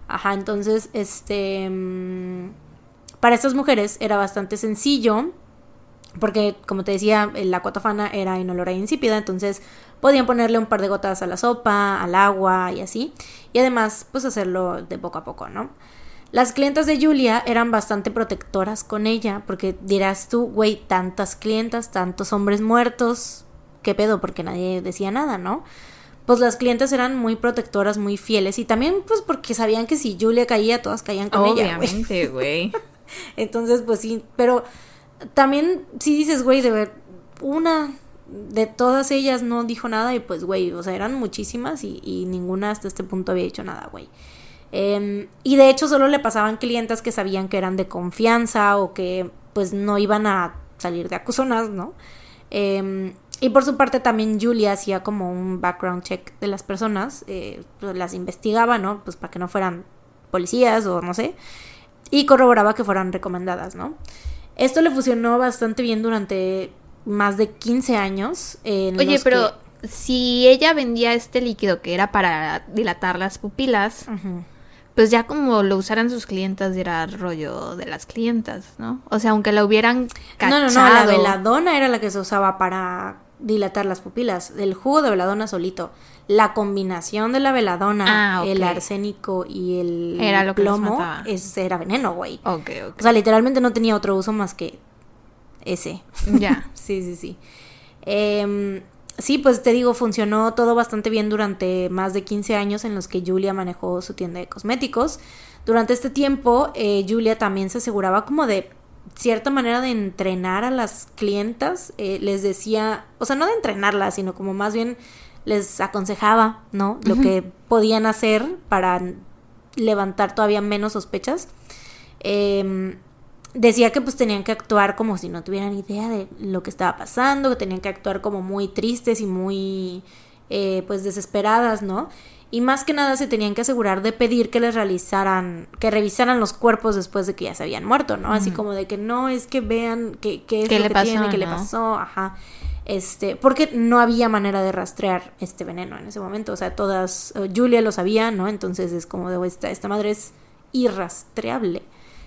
Ajá, entonces, este, mm, para estas mujeres era bastante sencillo, porque como te decía, la cuatafana era inolora e insípida, entonces podían ponerle un par de gotas a la sopa, al agua y así, y además, pues hacerlo de poco a poco, ¿no? Las clientas de Julia eran bastante protectoras con ella, porque dirás tú, güey, tantas clientas, tantos hombres muertos, ¿qué pedo? Porque nadie decía nada, ¿no? Pues las clientas eran muy protectoras, muy fieles, y también pues porque sabían que si Julia caía, todas caían con ella. Obviamente, güey. Entonces, pues sí, pero también si dices, güey, de ver, una, de todas ellas no dijo nada y pues, güey, o sea, eran muchísimas y, y ninguna hasta este punto había dicho nada, güey. Em, y de hecho solo le pasaban clientas que sabían que eran de confianza o que pues no iban a salir de acusonas, ¿no? Em, y por su parte también Julia hacía como un background check de las personas, eh, pues, las investigaba, ¿no? Pues para que no fueran policías o no sé, y corroboraba que fueran recomendadas, ¿no? Esto le funcionó bastante bien durante más de 15 años. En Oye, pero que- si ella vendía este líquido que era para dilatar las pupilas, Ujú. Pues ya como lo usaran sus clientas era rollo de las clientas, ¿no? O sea, aunque la hubieran No, cachado. no, no, la veladona era la que se usaba para dilatar las pupilas. El jugo de veladona solito. La combinación de la veladona, Ah, el arsénico y el Era lo que los plomo es, era veneno, güey. Ok, ok. O sea, literalmente no tenía otro uso más que ese. ya. Sí, sí, sí. Em, sí, pues te digo, funcionó todo bastante bien durante más de 15 años en los que Julia manejó su tienda de cosméticos. Durante este tiempo, eh, Julia también se aseguraba como de cierta manera de entrenar a las clientas. eh, les decía, o sea, no de entrenarlas, sino como más bien les aconsejaba, ¿no? Lo que podían hacer para levantar todavía menos sospechas. Em, decía que pues tenían que actuar como si no tuvieran idea de lo que estaba pasando, que tenían que actuar como muy tristes y muy eh, pues desesperadas, ¿no? Y más que nada se tenían que asegurar de pedir que les realizaran, que revisaran los cuerpos después de que ya se habían muerto, ¿no? Así como de que no es que vean qué qué es ¿Qué lo le que pasó, tiene, qué le pasó, ajá. Este, porque no había manera de rastrear este veneno en ese momento, o sea, todas, eh, Julia lo sabía, ¿no? Entonces es como de, esta, esta madre es irrastreable.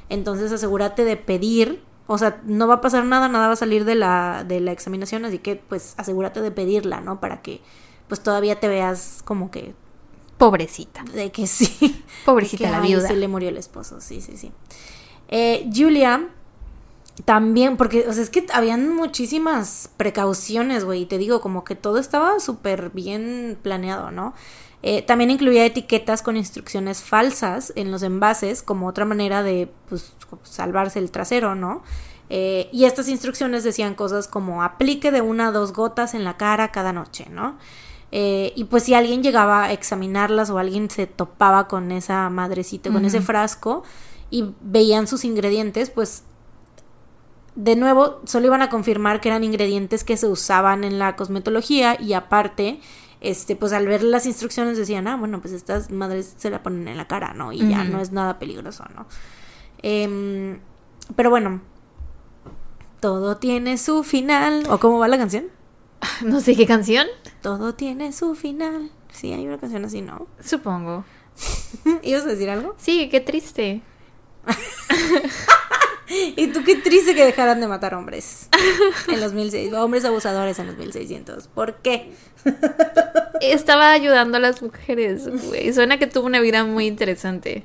Entonces asegúrate de pedir, o sea, no va a pasar nada, nada va a salir de la, de la examinación, así que pues asegúrate de pedirla, ¿no? Para que pues todavía te veas como que Pobrecita. de que sí. Pobrecita que, la ay, viuda. Le murió el esposo, sí, sí, sí. Eh, Julia también, porque, o sea, es que habían muchísimas precauciones, güey. y Te digo, como que todo estaba súper bien planeado, ¿no? Eh, también incluía etiquetas con instrucciones falsas en los envases, como otra manera de, pues, salvarse el trasero, ¿no? Eh, y estas instrucciones decían cosas como aplique de una a dos gotas en la cara cada noche, ¿no? Eh, y pues si alguien llegaba a examinarlas o alguien se topaba con esa madrecita, con ese frasco y veían sus ingredientes, pues de nuevo solo iban a confirmar que eran ingredientes que se usaban en la cosmetología y aparte, este, pues al ver las instrucciones decían, ah, bueno, pues estas madres se la ponen en la cara, ¿no? Y ya no es nada peligroso, ¿no? Em, pero bueno, todo tiene su final. ¿O cómo va la canción? No sé qué canción. Todo tiene su final. Sí, hay una canción así, ¿no? Supongo. ¿Ibas a decir algo? Sí, qué triste. Y tú qué triste que dejaran de matar hombres en los 1600, hombres abusadores en los 1600. ¿Por qué? Estaba ayudando a las mujeres, güey. Suena que tuvo una vida muy interesante.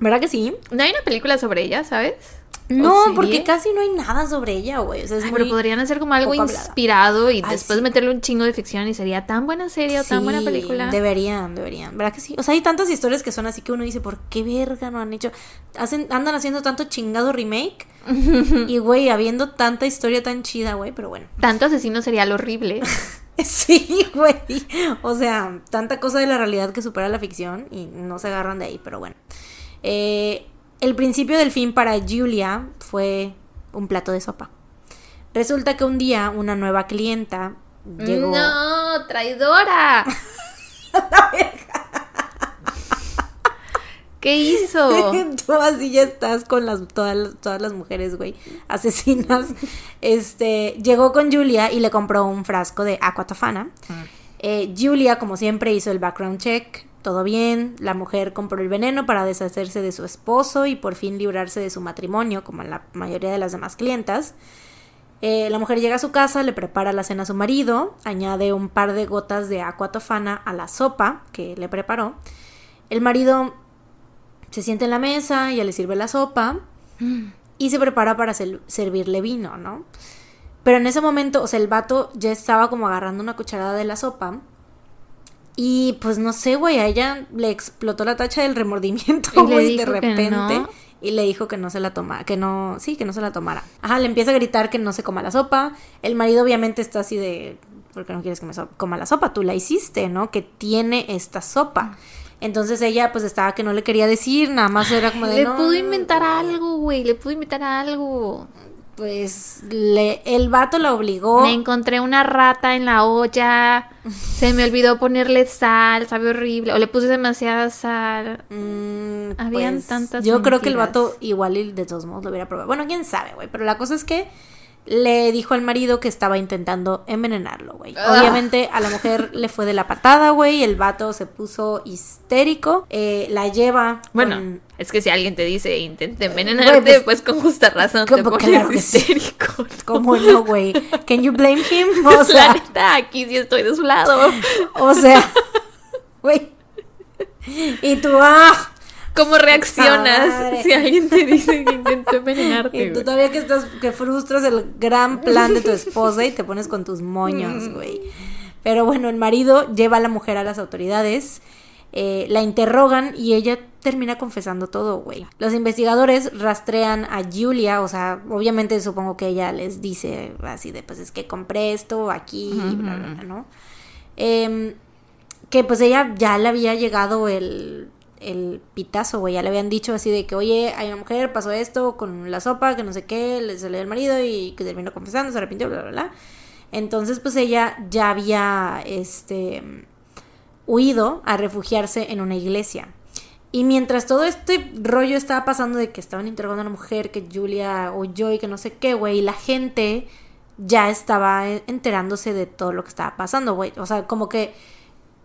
¿Verdad que sí? ¿No hay una película sobre ella, sabes? No, ¿O porque casi no hay nada sobre ella, güey. O sea, es Ay, muy... pero podrían hacer como algo inspirado y Ay, después sí. meterle un chingo de ficción y sería tan buena serie o tan buena película. Deberían, deberían. ¿Verdad que sí? O sea, hay tantas historias que son así que uno dice, ¿por qué verga no han hecho? Hacen, andan haciendo tanto chingado remake. y, güey, habiendo tanta historia tan chida, güey, pero bueno. Tanto asesino serial horrible. Sí, güey. O sea, tanta cosa de la realidad que supera la ficción y no se agarran de ahí, pero bueno. Eh, el principio del fin para Julia fue un plato de sopa. Resulta que un día una nueva clienta llegó. No, traidora. ¿Qué hizo? Tú así ya estás con las todas, las- todas las mujeres, güey, asesinas. Este, llegó con Julia y le compró un frasco de aquatofana. Eh, Julia, como siempre, hizo el background check, todo bien. La mujer compró el veneno para deshacerse de su esposo y por fin librarse de su matrimonio, como la mayoría de las demás clientas. Eh, la mujer llega a su casa, le prepara la cena a su marido, añade un par de gotas de aquatofana a la sopa que le preparó. El marido se sienta en la mesa, ya le sirve la sopa y se prepara para servirle vino, ¿no? Pero en ese momento, o sea, el vato ya estaba como agarrando una cucharada de la sopa. Y pues no sé, güey, a ella le explotó la tacha del remordimiento, güey, de repente. no. y le dijo que no se la tomara, que no, sí, que no se la tomara. Ajá, le empieza a gritar que no se coma la sopa. El marido obviamente está así de, ¿por qué no quieres que me so- coma la sopa? Tú la hiciste, ¿no? Que tiene esta sopa. Entonces ella pues estaba que no le quería decir, nada más era como de... Le "No, pudo inventar algo, güey. Le pudo inventar algo. Pues le, el vato la obligó. Me encontré una rata en la olla. Se me olvidó ponerle sal. Sabe horrible. O le puse demasiada sal. Mm, Habían pues, tantas Yo creo que el vato igual y de todos modos lo hubiera probado. Bueno, quién sabe, güey. Pero la cosa es que le dijo al marido que estaba intentando envenenarlo, güey. Ah. Obviamente a la mujer le fue de la patada, güey. El vato se puso histérico. eh, la lleva. Bueno, con- es que si alguien te dice intenta Güey, envenenarte, pues- pues, con justa razón te pones claro histérico. ¿no? ¿Cómo no, güey? Can you blame him? O La sea, neta, aquí sí estoy de su lado. o sea, güey. Y tú, ah, ¿Cómo reaccionas si alguien te dice que intentó envenenarte? Y tú todavía que estás, que frustras el gran plan de tu esposa y te pones con tus moños, güey. Pero bueno, el marido lleva a la mujer a las autoridades, eh, la interrogan y ella termina confesando todo, güey. Los investigadores rastrean a Julia, o sea, obviamente supongo que ella les dice así de, pues es que compré esto aquí, y bla, bla, bla, ¿no? Em, que pues ella ya le había llegado el, el pitazo, güey. Ya le habían dicho así de que, oye, hay una mujer, pasó esto con la sopa, que no sé qué, le salió el marido y que terminó confesando, se arrepintió, bla, bla, bla. Entonces, pues ella ya había, este, huido a refugiarse en una iglesia. Y mientras todo este rollo estaba pasando de que estaban interrogando a una mujer, que Julia oyó y que no sé qué, güey, la gente ya estaba enterándose de todo lo que estaba pasando, güey. O sea, como que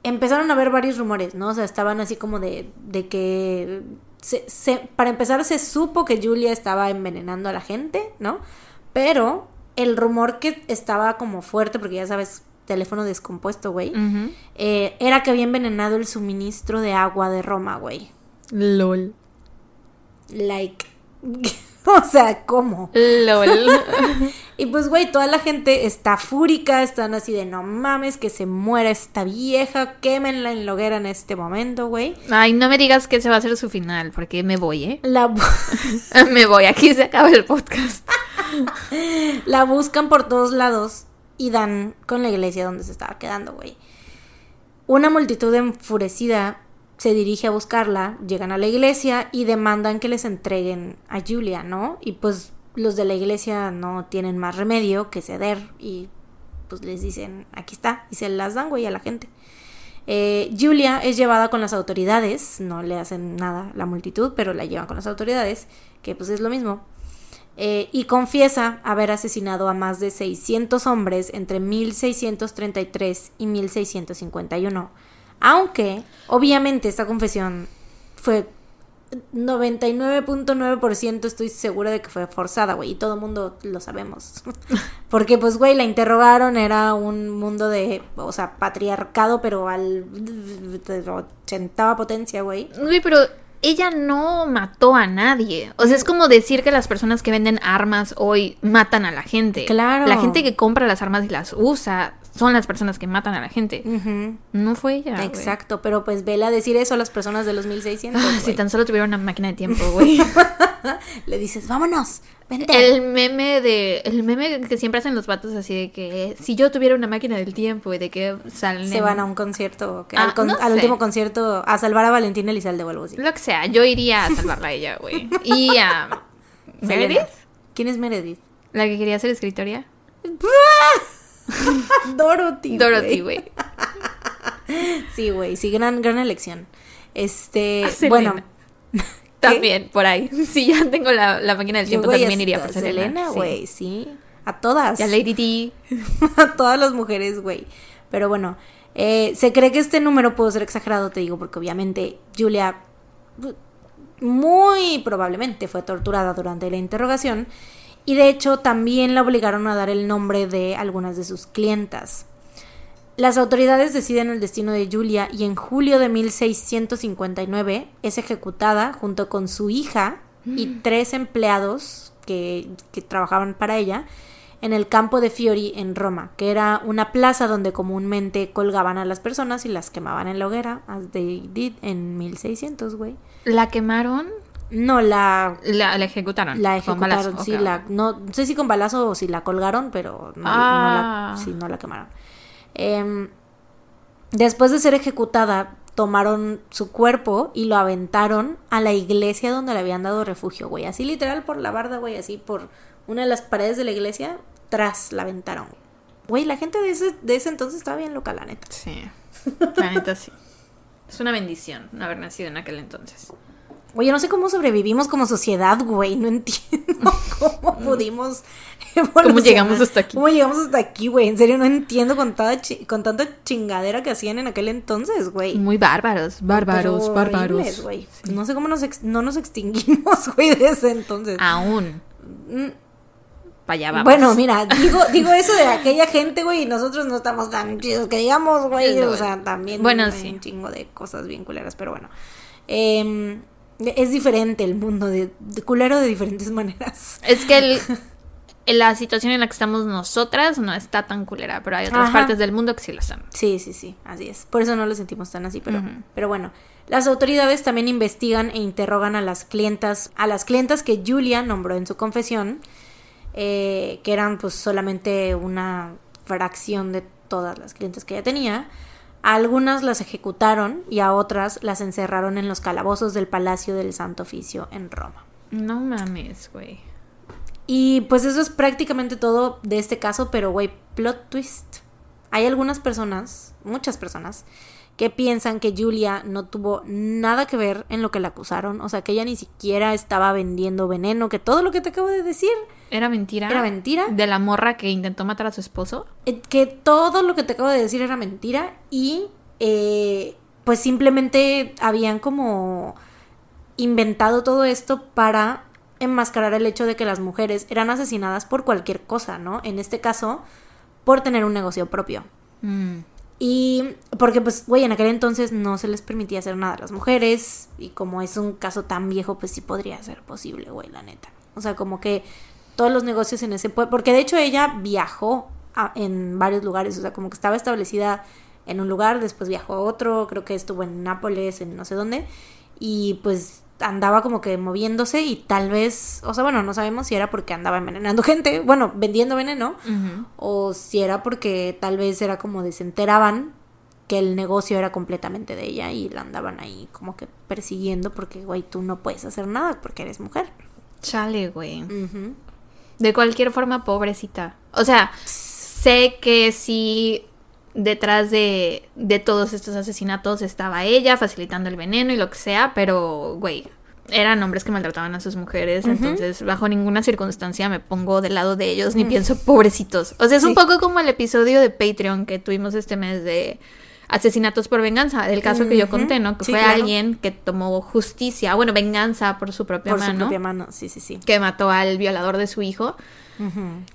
empezaron a haber varios rumores, ¿no? O sea, estaban así como de, de que... Se, se- para empezar, se supo que Julia estaba envenenando a la gente, ¿no? Pero el rumor que estaba como fuerte, porque ya sabes, teléfono descompuesto, güey, eh, era que había envenenado el suministro de agua de Roma, güey. LOL. Like... o sea, ¿cómo? LOL. Y pues, güey, toda la gente está fúrica, están así de no mames, que se muera esta vieja, quémenla en la hoguera en este momento, güey. Ay, no me digas que ese va a ser su final, porque me voy, ¿eh? La, Me voy, aquí se acaba el podcast. la buscan por todos lados y dan con la iglesia donde se estaba quedando, güey. Una multitud enfurecida se dirige a buscarla, llegan a la iglesia y demandan que les entreguen a Julia, ¿no? Y pues los de la iglesia no tienen más remedio que ceder y pues les dicen, aquí está, y se las dan, güey, a la gente. Eh, Julia es llevada con las autoridades, no le hacen nada la multitud, pero la llevan con las autoridades, que pues es lo mismo. Eh, y confiesa haber asesinado a más de 600 hombres entre 1633 y 1651. Aunque, obviamente, esta confesión fue 99.9% estoy segura de que fue forzada, güey, y todo el mundo lo sabemos. Porque, pues, güey, la interrogaron, era un mundo de, o sea, patriarcado, pero al ochentava potencia, güey. Uy, pero ella no mató a nadie. O sea, es como decir que las personas que venden armas hoy matan a la gente. Claro. La gente que compra las armas y las usa son las personas que matan a la gente. No fue ella. Exacto, pero pues vela decir eso a las personas de los 1600. Ah, si tan solo tuviera una máquina de tiempo, güey. Le dices, vámonos, vente. El meme de. El meme que siempre hacen los vatos así de que si yo tuviera una máquina del tiempo y de que salen. Se van a un concierto, Ah, al, con- no al sé. último concierto, a salvar a Valentina Elizalde o algo así. Lo que sea, yo iría a salvarla a ella, güey. Y a. ¿Meredith? ¿Quién es Meredith? La que quería ser escritoria. Dorothy. Dorothy, güey. Sí, güey, sí, gran, gran elección. Este, A bueno. También, por ahí. Si ya tengo la, la máquina del Yo, tiempo, güey, también iría por Selena. Selena, sí. güey, sí. A todas. Y a Lady Di. a todas las mujeres, güey. Pero bueno, eh, se cree que este número pudo ser exagerado, te digo, porque obviamente Julia muy probablemente fue torturada durante la interrogación y de hecho también la obligaron a dar el nombre de algunas de sus clientas. Las autoridades deciden el destino de Julia y en julio de 1659 es ejecutada junto con su hija y tres empleados que, que trabajaban para ella en el campo de Fiori en Roma, que era una plaza donde comúnmente colgaban a las personas y las quemaban en la hoguera, as they did en 1600, güey. ¿La quemaron? No, la, La, la ejecutaron. la ejecutaron, sí, la, no, no sé si con balazo o si la colgaron, pero no, Ah. no la, sí, no la quemaron. Em, después de ser ejecutada, tomaron su cuerpo y lo aventaron a la iglesia donde le habían dado refugio, güey. Así literal por la barda, güey, así por una de las paredes de la iglesia, tras la aventaron. Güey, la gente de ese, de ese entonces estaba bien loca, la neta. Sí. La neta sí. Es una bendición haber nacido en aquel entonces. Yo no sé cómo sobrevivimos como sociedad, güey. No entiendo cómo pudimos evolucionar. llegamos hasta aquí? ¿Cómo llegamos hasta aquí, güey? En serio, no entiendo con, chi- con tanta chingadera que hacían en aquel entonces, güey. Muy bárbaros, bárbaros, Pero bárbaros. güey. No sé cómo nos ex- no nos extinguimos, güey, de ese entonces. Aún. Mm, Para allá vamos. Bueno, mira, digo, digo eso de aquella gente, güey, y nosotros no estamos tan chidos que digamos, güey. O sea, también Bueno, hay sí. un chingo de cosas bien culeras, pero bueno. Em, es diferente el mundo de, de culero de diferentes maneras. Es que el- la situación en la que estamos nosotras no está tan culera, pero hay otras Ajá. partes del mundo que sí lo están. Sí, sí, sí, así es. Por eso no lo sentimos tan así, pero, pero bueno. Las autoridades también investigan e interrogan a las clientas, a las clientas que Julia nombró en su confesión, eh, que eran pues solamente una fracción de todas las clientes que ella tenía. A algunas las ejecutaron y a otras las encerraron en los calabozos del Palacio del Santo Oficio en Roma. No mames, güey. Y pues eso es prácticamente todo de este caso, pero güey, plot twist. Hay algunas personas, muchas personas, que piensan que Julia no tuvo nada que ver en lo que la acusaron, o sea, que ella ni siquiera estaba vendiendo veneno, que todo lo que te acabo de decir ¿Era mentira? era mentira, De la morra que intentó matar a su esposo. eh, que todo lo que te acabo de decir era mentira y eh, pues simplemente habían como inventado todo esto para enmascarar el hecho de que las mujeres eran asesinadas por cualquier cosa, ¿no? En este caso, por tener un negocio propio. Mm. Y porque pues, güey, en aquel entonces no se les permitía hacer nada a las mujeres. Y como es un caso tan viejo, pues sí podría ser posible, güey, la neta. O sea, como que todos los negocios en ese pueblo, porque de hecho ella viajó a- en varios lugares, o sea, como que estaba establecida en un lugar, después viajó a otro, creo que estuvo en Nápoles, en no sé dónde, y pues andaba como que moviéndose y tal vez, o sea, bueno, no sabemos si era porque andaba envenenando gente, bueno, vendiendo veneno, o si era porque tal vez era como de se enteraban que el negocio era completamente de ella y la andaban ahí como que persiguiendo porque, güey, tú no puedes hacer nada porque eres mujer. Chale, güey. De cualquier forma, pobrecita. O sea, sé que sí detrás de, de todos estos asesinatos estaba ella facilitando el veneno y lo que sea, pero, güey, eran hombres que maltrataban a sus mujeres, entonces bajo ninguna circunstancia me pongo del lado de ellos ni pienso pobrecitos. O sea, es un poco como el episodio de Patreon que tuvimos este mes de asesinatos por venganza, del caso que yo conté, ¿no? Que Sí, fue claro. alguien que tomó justicia, bueno, venganza por su propia Por su mano, propia mano, sí, sí, sí. que mató al violador de su hijo.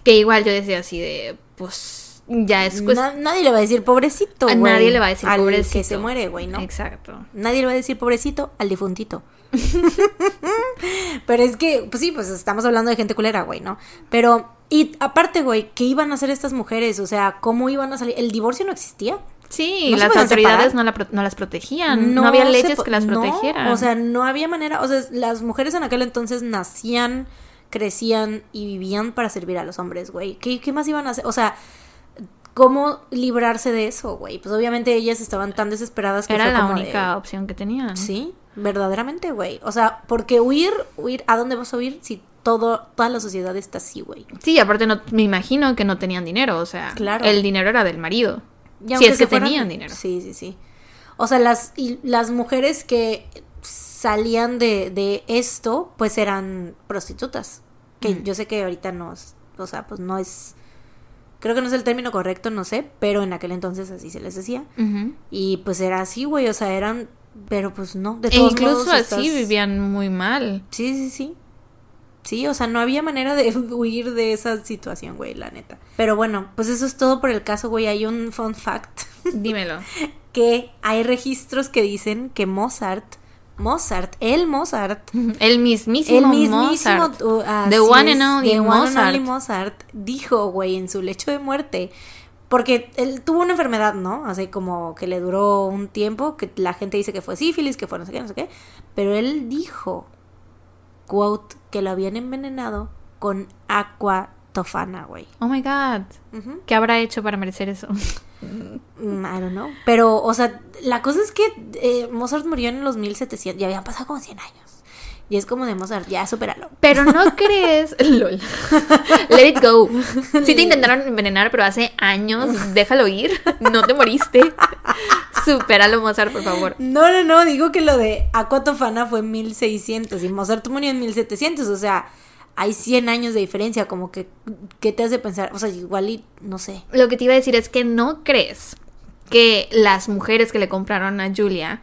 Que igual yo decía así de, pues, ya es cuestión. Na- nadie le va a decir pobrecito, A nadie le va a decir al pobrecito. que se muere, güey, ¿no? Exacto. Nadie le va a decir pobrecito al difuntito. Pero es que, pues sí, pues estamos hablando de gente culera, güey, ¿no? Pero, y aparte, güey, ¿qué iban a hacer estas mujeres? O sea, ¿cómo iban a salir? ¿El divorcio no existía? Sí, ¿No las autoridades no, la no las protegían. No, había se leyes que las no, protegieran. O sea, no había manera. O sea, las mujeres en aquel entonces nacían, crecían y vivían para servir a los hombres, güey. ¿Qué, ¿Qué más iban a hacer? O sea, ¿cómo librarse de eso, güey? Pues obviamente ellas estaban tan desesperadas que era fue la como de- única opción que tenían. Sí, verdaderamente, güey. O sea, porque huir, huir, ¿a dónde vas a huir si todo, toda la sociedad está así, güey? Sí, aparte no, me imagino que no tenían dinero, o sea, Claro. el dinero era del marido. Y Si es que fueran- tenían dinero. Sí, sí, sí. O sea, las, y las mujeres que salían de, de esto, pues eran prostitutas. Que Mm. yo sé que ahorita no, es- o sea, pues no es, creo que no es el término correcto, no sé, pero en aquel entonces así se les decía. Y pues era así, güey, o sea, eran, pero pues no, de E todos incluso modos así estás- vivían muy mal. Sí, sí, sí. Sí, o sea, no había manera de huir de esa situación, güey, la neta. Pero bueno, pues eso es todo por el caso, güey. Hay un fun fact Dímelo. que hay registros que dicen que Mozart, Mozart, el Mozart, El mismísimo el mismísimo, Mozart. uh, The one and only the one and Mozart. only Mozart, dijo, güey, en su lecho de muerte, porque él tuvo una enfermedad, ¿no? Así como que le duró un tiempo, que la gente dice que fue sífilis, que fue no sé qué, no sé qué, pero él dijo quote, que lo habían envenenado con aqua tofana, güey. Oh my god. ¿Qué habrá hecho para merecer eso? Mm, I don't know. Pero, o sea, la cosa es que eh, Mozart murió en los 1700 y habían pasado como 100 años. Y es como de Mozart, ya supéralo. Pero no crees. LOL. Let it go. Sí te intentaron envenenar, pero hace años. Déjalo ir. No te moriste. Supéralo, Mozart, por favor. No, no, no, digo que lo de aqua tofana fue en 1600 y Mozart murió en 1700, o sea, hay 100 años de diferencia, como que, ¿qué te hace pensar? O sea, igual y, no sé. Lo que te iba a decir es que no crees que las mujeres que le compraron a Julia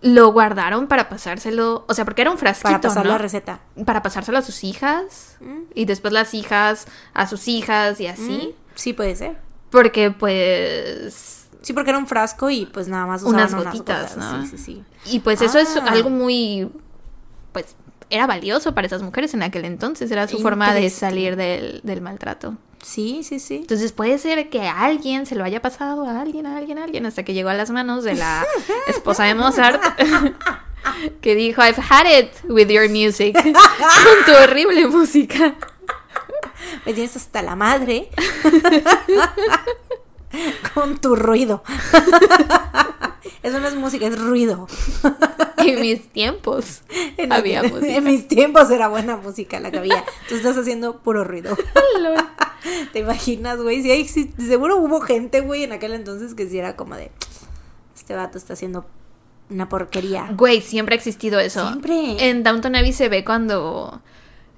lo guardaron para pasárselo. O sea, porque era un frasquito. Para pasar ¿no? la receta. Para pasárselo a sus hijas. Mm. Y después las hijas a sus hijas y así. Mm, Sí, puede ser. Porque, pues. Sí, porque era un frasco y pues nada más Unas usaban gotitas, ¿no? Sí, sí, sí. Y pues eso es Ah. algo muy. Pues era valioso para esas mujeres en aquel entonces. Era su forma de salir del, del maltrato. Sí, sí, sí. Entonces puede ser que a alguien se lo haya pasado a alguien, a alguien, a alguien, hasta que llegó a las manos de la esposa de Mozart, que dijo, I've had it with your music, con tu horrible música. Me tienes hasta la madre. Con tu ruido. Eso no es música, es ruido. En mis tiempos En, había en música. mis tiempos era buena música la que había. Tú estás haciendo puro ruido. ¿Te imaginas, güey? Sí, hay- sí, seguro hubo gente, güey, en aquel entonces que sí era como de. Este vato está haciendo una porquería. Güey, siempre ha existido eso. Siempre. En Downton Abbey se ve cuando...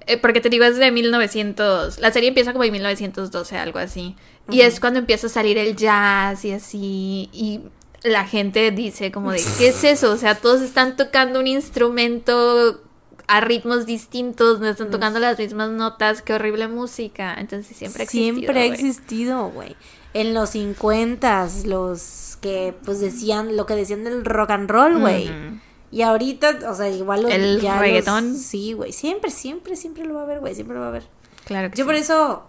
eh, porque te digo, es de 1900... La serie empieza como en 1912, algo así. Y es cuando empieza a salir el jazz y así. Y la gente dice como de, ¿qué es eso? O sea, todos están tocando un instrumento a ritmos distintos, no están tocando las mismas notas, qué horrible música. Entonces siempre ha existido. Siempre ha existido, güey. En los 50 los que pues decían lo que decían del rock and roll, güey. Ujú. Y ahorita, o sea, igual los, El ya los- reggaetón. sí, güey. Siempre, siempre, siempre lo va a haber, güey. Siempre lo va a haber. Claro que Yo sí. por eso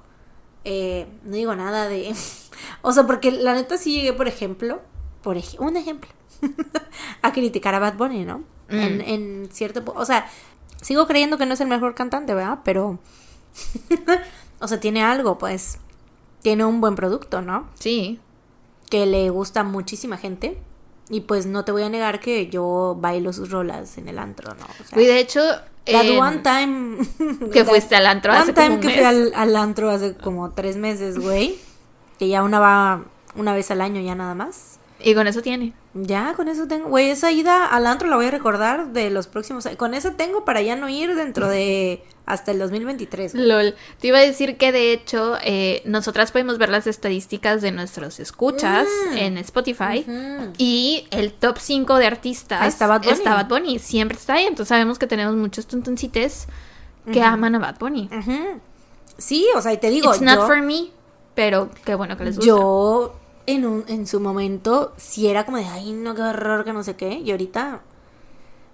eh, no digo nada de... o sea, porque la neta sí llegué, por ejemplo, por ej- un ejemplo, a criticar a Bad Bunny, ¿no? Mm. En, en cierto... O sea, sigo creyendo que no es el mejor cantante, ¿verdad? Pero... o sea, tiene algo, pues. Tiene un buen producto, ¿no? Sí. Que le gusta a muchísima gente. Y pues no te voy a negar que yo bailo sus rolas en el antro, ¿no? O sea, Y de hecho... That en- one time. Que fuiste al antro hace como time un que mes. fui al, al antro hace como tres meses, güey. Que ya una va una vez al año ya nada más. Y con eso tiene. Ya, con eso tengo. Güey, esa ida al antro la voy a recordar de los próximos. Con eso tengo para ya no ir dentro de. hasta el 2023. güey. LOL. Te iba a decir que de hecho eh, nosotras podemos ver las estadísticas de nuestros escuchas Mm. en Spotify y el top 5 de artistas Ahí está Bad Bunny. está Bad Bunny. Siempre está ahí. Entonces sabemos que tenemos muchos tontoncites que aman a Bad Bunny. Sí, o sea, y te digo. It's not for me, pero qué bueno que les gusta. yo en, un, en su momento sí era como de, ay, no, qué horror, que no sé qué. Y ahorita,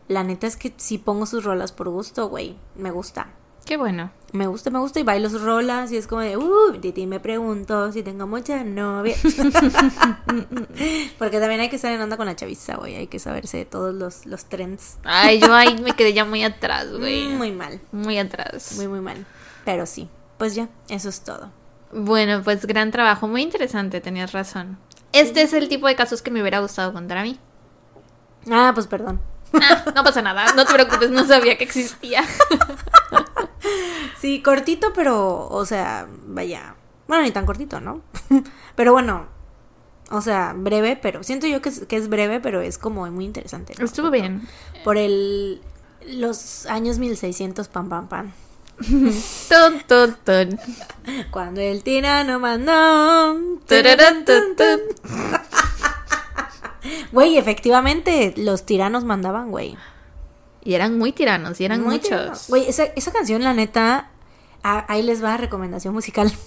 la neta es que sí pongo sus rolas por gusto, güey. Me gusta. Qué bueno. Me gusta, me gusta y bailo sus rolas y es como de, uh, de ti me pregunto si tengo mucha novia. Porque también hay que estar en onda con la chaviza, güey. Hay que saberse todos los, los trends. Ay, yo ahí me quedé ya muy atrás, güey. Mm, Muy mal, Muy atrás. muy, muy mal. Pero sí, pues ya, eso es todo. Bueno, pues gran trabajo, muy interesante, tenías razón. Este es el tipo de casos que me hubiera gustado contar a mí. Ah, pues perdón. Ah, no pasa nada, no te preocupes, no sabía que existía. Sí, cortito, pero, o sea, vaya. Bueno, ni tan cortito, ¿no? pero bueno, o sea, breve, pero siento yo que es, que es breve, pero es como muy interesante. ¿no? Estuvo bien. Por el. Los años 1600, pam, pam, pam. Ton, ton, ton. Cuando el tirano mandó. Güey, efectivamente, los tiranos mandaban, güey. Y eran muy tiranos, y eran Muy muchos. Güey, esa, esa canción, la neta. ah, ahí les va recomendación musical.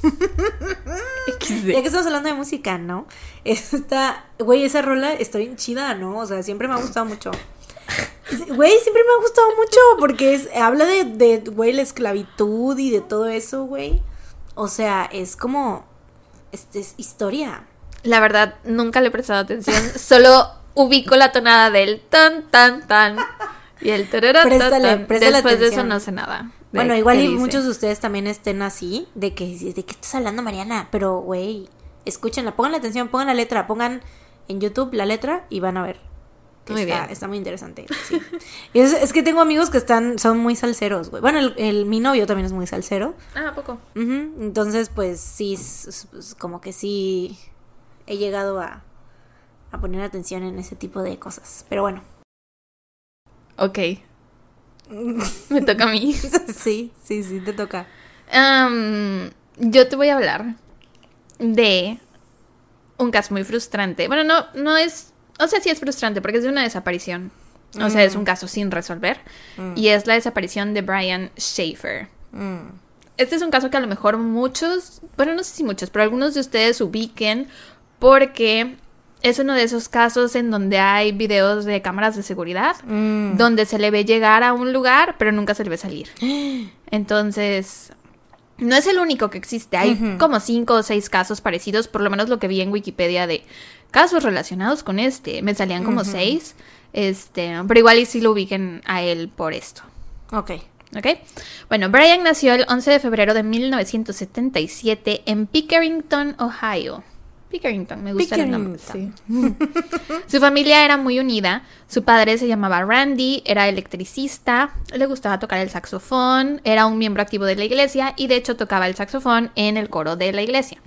Ya que estamos hablando de música, ¿no? Esta, güey, esa rola está bien chida, ¿no? O sea, siempre me ha gustado mucho. Güey, siempre me ha gustado mucho porque es, habla de, de, güey, la esclavitud y de todo eso, güey. O sea, es como, este es historia. La verdad, nunca le he prestado atención. Solo ubico la tonada del tan, tan, tan. Y el tararata, Préstale, préstale Después de eso atención. no sé nada. Bueno, igual y muchos de ustedes también estén así, de que de qué estás hablando, Mariana, pero güey, escúchenla, pongan atención, pongan la letra, pongan en YouTube la letra y van a ver. Que Muy está, bien. está muy interesante. sí. Y es, es que tengo amigos que están, son muy salseros, güey. Bueno, el, el- mi novio también es muy salsero. Ah, ¿a poco? Entonces, pues sí, es- es- es como que sí he llegado a, a poner atención en ese tipo de cosas. Pero bueno. Ok. Me toca a mí. sí, sí, sí, te toca. Yo te voy a hablar de un caso muy frustrante. Bueno, no, no es. O sea, sí es frustrante porque es de una desaparición. O sea, es un caso sin resolver. Y es la desaparición de Brian Schaefer. Mm. Este es un caso que a lo mejor muchos, bueno, no sé si muchos, pero algunos de ustedes ubiquen porque es uno de esos casos en donde hay videos de cámaras de seguridad Mm. donde se le ve llegar a un lugar, pero nunca se le ve salir. Entonces, no es el único que existe. Hay como cinco o seis casos parecidos, por lo menos lo que vi en Wikipedia de casos relacionados con este. Me salían como seis. Este, pero igual y sí lo ubiquen a él por esto. Ok. ¿Ok? Bueno, Brian nació el 11 de febrero de 1977 en Pickerington, Ohio. Pickerington, me gusta el nombre. sí. Su familia era muy unida. Su padre se llamaba Randy, era electricista, le gustaba tocar el saxofón, era un miembro activo de la iglesia y de hecho tocaba el saxofón en el coro de la iglesia.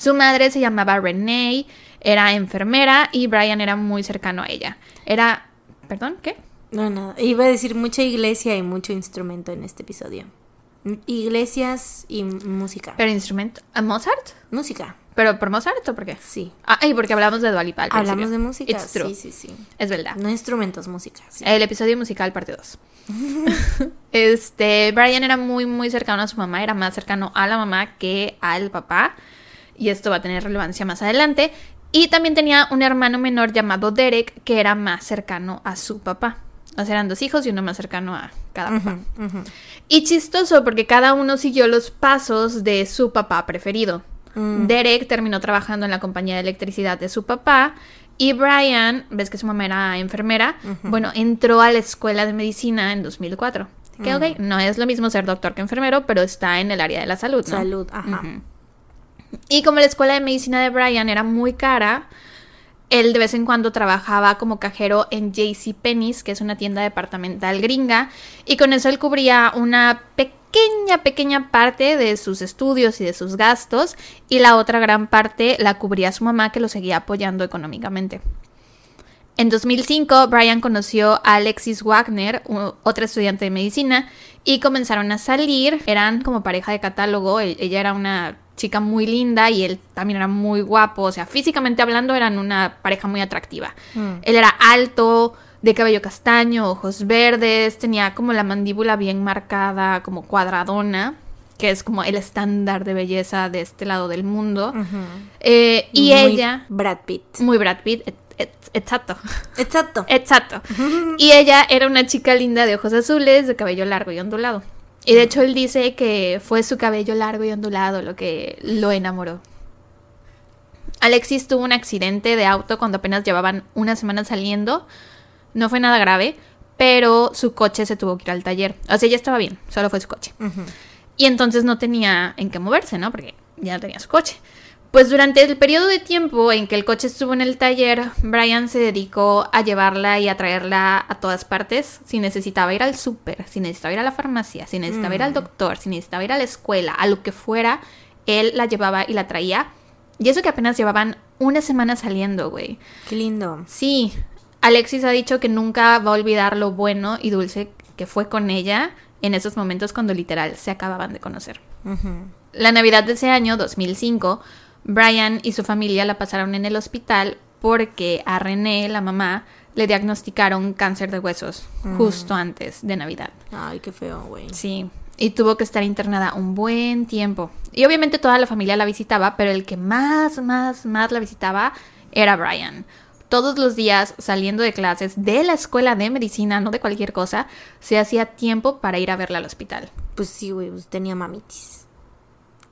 Su madre se llamaba Renee, era enfermera y Brian era muy cercano a ella. Era... ¿Perdón? ¿Qué? No, nada. Iba a decir mucha iglesia y mucho instrumento en este episodio. Iglesias y música. ¿Pero instrumento? ¿A Mozart? música, ¿Pero por Mozart o por qué? sí. Ah, y porque hablamos de Dualipa. al Hablamos de música. It's true. Sí, sí, sí. Es verdad. No instrumentos, música. sí. El episodio musical parte 2. este, Brian era muy, muy cercano a su mamá, era más cercano a la mamá que al papá. Y esto va a tener relevancia más adelante. Y también tenía un hermano menor llamado Derek, que era más cercano a su papá. O sea, eran dos hijos y uno más cercano a cada papá. Y chistoso porque cada uno siguió los pasos de su papá preferido. Mm. Derek terminó trabajando en la compañía de electricidad de su papá y Brian, ves que su mamá era enfermera, bueno, entró a la escuela de medicina en 2004. Que ok, no es lo mismo ser doctor que enfermero, pero está en el área de la salud, ¿no? Salud, ajá. Y como la escuela de medicina de Brian era muy cara, él de vez en cuando trabajaba como cajero en JC Penney's, que es una tienda departamental gringa, y con eso él cubría una pequeña, pequeña parte de sus estudios y de sus gastos, y la otra gran parte la cubría su mamá, que lo seguía apoyando económicamente. En 2005, Brian conoció a Alexis Wagner, otra estudiante de medicina, y comenzaron a salir. Eran como pareja de catálogo. e- Ella era una chica muy linda y él también era muy guapo. O sea, físicamente hablando, eran una pareja muy atractiva. Mm. Él era alto, de cabello castaño, ojos verdes, tenía como la mandíbula bien marcada, como cuadradona, que es como el estándar de belleza de este lado del mundo. Eh, y Muy ella, Brad Pitt. muy Brad Pitt, exacto. Exacto. Exacto. Y ella era una chica linda de ojos azules, de cabello largo y ondulado. Y de hecho él dice que fue su cabello largo y ondulado lo que lo enamoró. Alexis tuvo un accidente de auto cuando apenas llevaban una semana saliendo. No fue nada grave, pero su coche se tuvo que ir al taller. O sea, ya estaba bien, solo fue su coche. Y entonces no tenía en qué moverse, ¿no? Porque ya no tenía su coche. Pues durante el periodo de tiempo en que el coche estuvo en el taller, Brian se dedicó a llevarla y a traerla a todas partes. Si necesitaba ir al súper, si necesitaba ir a la farmacia, si necesitaba ir al doctor, si necesitaba ir a la escuela, a lo que fuera, él la llevaba y la traía. Y eso que apenas llevaban una semana saliendo, güey. Qué lindo. Sí, Alexis ha dicho que nunca va a olvidar lo bueno y dulce que fue con ella en esos momentos cuando literal se acababan de conocer. La Navidad de ese año, 2005, Brian y su familia la pasaron en el hospital porque a René, la mamá, le diagnosticaron cáncer de huesos justo antes de Navidad. Ay, qué feo, güey. Sí, y tuvo que estar internada un buen tiempo. Y obviamente toda la familia la visitaba, pero el que más, más, más la visitaba era Brian. Todos los días, saliendo de clases de la escuela de medicina, no de cualquier cosa, se hacía tiempo para ir a verla al hospital. Pues sí, güey, pues tenía mamitis.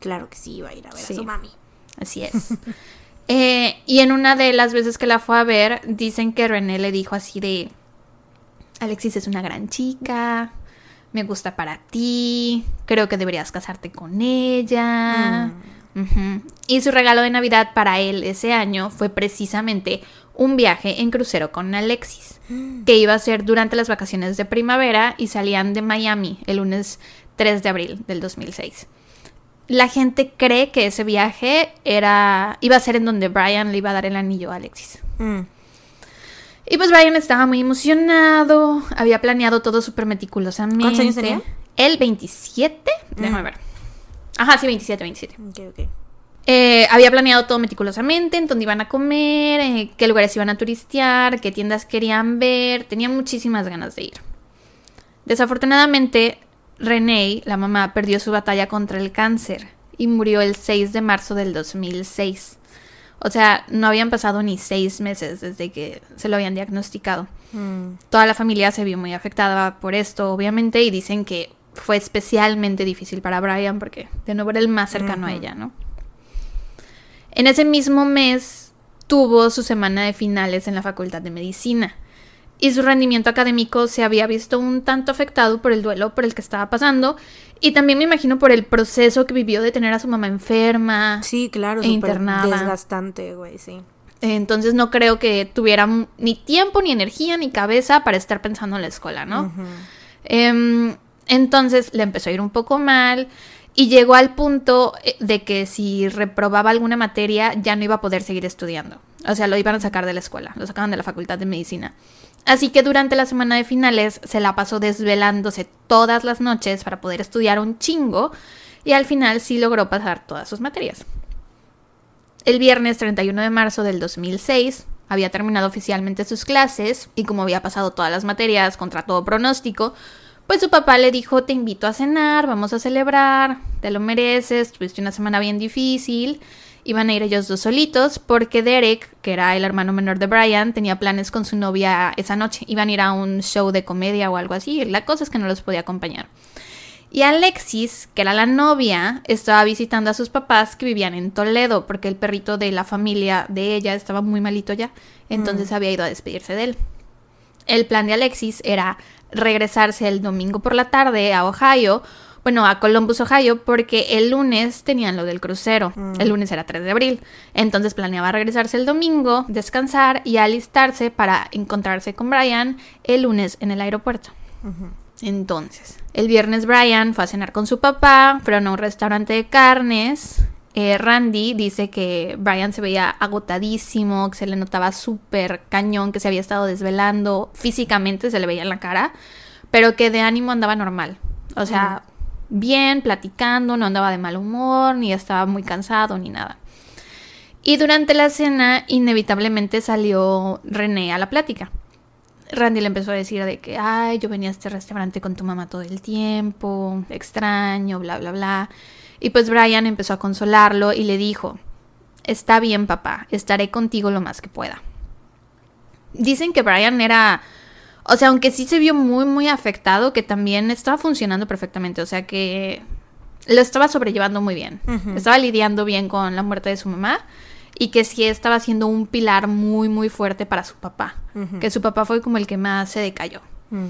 Claro que sí, iba a ir a ver Sí. a su mami. Así es. Eh, y en una de las veces que la fue a ver, dicen que René le dijo así de... Alexis es una gran chica, me gusta para ti, creo que deberías casarte con ella. Ujú. Y su regalo de Navidad para él ese año fue precisamente un viaje en crucero con Alexis, que iba a ser durante las vacaciones de primavera y salían de Miami el lunes 3 de abril del 2006. La gente cree que ese viaje era iba a ser en donde Brian le iba a dar el anillo a Alexis. Mm. Y pues Brian estaba muy emocionado, había planeado todo súper meticulosamente. ¿Cuántos años tenía? El 27, déjame Mm. ver. Ajá, sí, 27, 27. Ok, ok. Eh, había planeado todo meticulosamente, en dónde iban a comer, eh, qué lugares iban a turistear, qué tiendas querían ver, tenía muchísimas ganas de ir. Desafortunadamente, Renee, la mamá, perdió su batalla contra el cáncer y murió el 6 de marzo del 2006. O sea, no habían pasado ni seis meses desde que se lo habían diagnosticado. Mm. Toda la familia se vio muy afectada por esto, obviamente, y dicen que fue especialmente difícil para Brian porque de nuevo era el más cercano a ella, ¿no? En ese mismo mes tuvo su semana de finales en la Facultad de Medicina y su rendimiento académico se había visto un tanto afectado por el duelo por el que estaba pasando y también me imagino por el proceso que vivió de tener a su mamá enferma. Sí, claro, E internada. desgastante, güey, sí. Entonces no creo que tuviera ni tiempo, ni energía, ni cabeza para estar pensando en la escuela, ¿no? Em, entonces le empezó a ir un poco mal y llegó al punto eh, de que si reprobaba alguna materia ya no iba a poder seguir estudiando. O sea, lo iban a sacar de la escuela, lo sacaban de la facultad de medicina. Así que durante la semana de finales se la pasó desvelándose todas las noches para poder estudiar un chingo y al final sí logró pasar todas sus materias. El viernes 31 de marzo del 2006 había terminado oficialmente sus clases y como había pasado todas las materias contra todo pronóstico, pues su papá le dijo, te invito a cenar, vamos a celebrar, te lo mereces, tuviste una semana bien difícil. Iban a ir ellos dos solitos porque Derek, que era el hermano menor de Brian, tenía planes con su novia esa noche. Iban a ir a un show de comedia o algo así. La cosa es que no los podía acompañar. Y Alexis, que era la novia, estaba visitando a sus papás que vivían en Toledo porque el perrito de la familia de ella estaba muy malito ya. Entonces había ido a despedirse de él. El plan de Alexis era regresarse el domingo por la tarde a Ohio, bueno, a Columbus, Ohio, porque el lunes tenían lo del crucero. El lunes era 3 de abril. Entonces planeaba regresarse el domingo, descansar y alistarse para encontrarse con Brian el lunes en el aeropuerto. Entonces, el viernes Brian fue a cenar con su papá, fueron a un restaurante de carnes. Eh, Randy dice que Brian se veía agotadísimo, que se le notaba súper cañón, que se había estado desvelando, físicamente se le veía en la cara, pero que de ánimo andaba normal. O sea, bien, platicando, no andaba de mal humor, ni estaba muy cansado, ni nada. Y durante la cena, inevitablemente salió René a la plática. Randy le empezó a decir de que, ay, yo venía a este restaurante con tu mamá todo el tiempo, extraño, bla, bla, bla. Y pues Brian empezó a consolarlo y le dijo, está bien papá, estaré contigo lo más que pueda. Dicen que Brian era, o sea, aunque sí se vio muy, muy afectado, que también estaba funcionando perfectamente, o sea que lo estaba sobrellevando muy bien. Estaba lidiando bien con la muerte de su mamá y que sí estaba siendo un pilar muy, muy fuerte para su papá. Que su papá fue como el que más se decayó. Mm.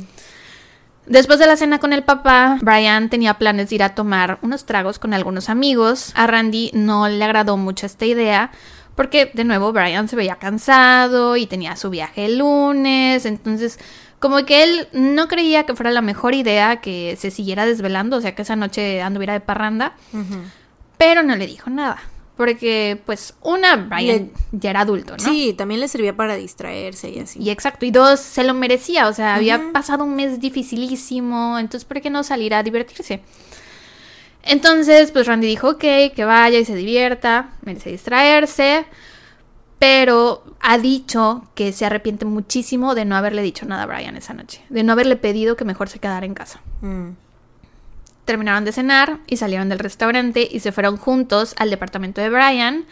Después de la cena con el papá, Brian tenía planes de ir a tomar unos tragos con algunos amigos. A Randy no le agradó mucho esta idea porque de nuevo Brian se veía cansado y tenía su viaje el lunes, entonces como que él no creía que fuera la mejor idea que se siguiera desvelando, o sea que esa noche anduviera de parranda, pero no le dijo nada, porque pues una, Brian ya era adulto, ¿no? Sí, también le servía para distraerse y así. Y exacto, y dos, se lo merecía, o sea, había pasado un mes dificilísimo, entonces, ¿por qué no salir a divertirse? Entonces, pues Randy dijo, ok, que vaya y se divierta, merece distraerse, pero ha dicho que se arrepiente muchísimo de no haberle dicho nada a Brian esa noche, de no haberle pedido que mejor se quedara en casa. Mm. Terminaron de cenar y salieron del restaurante y se fueron juntos al departamento de Brian.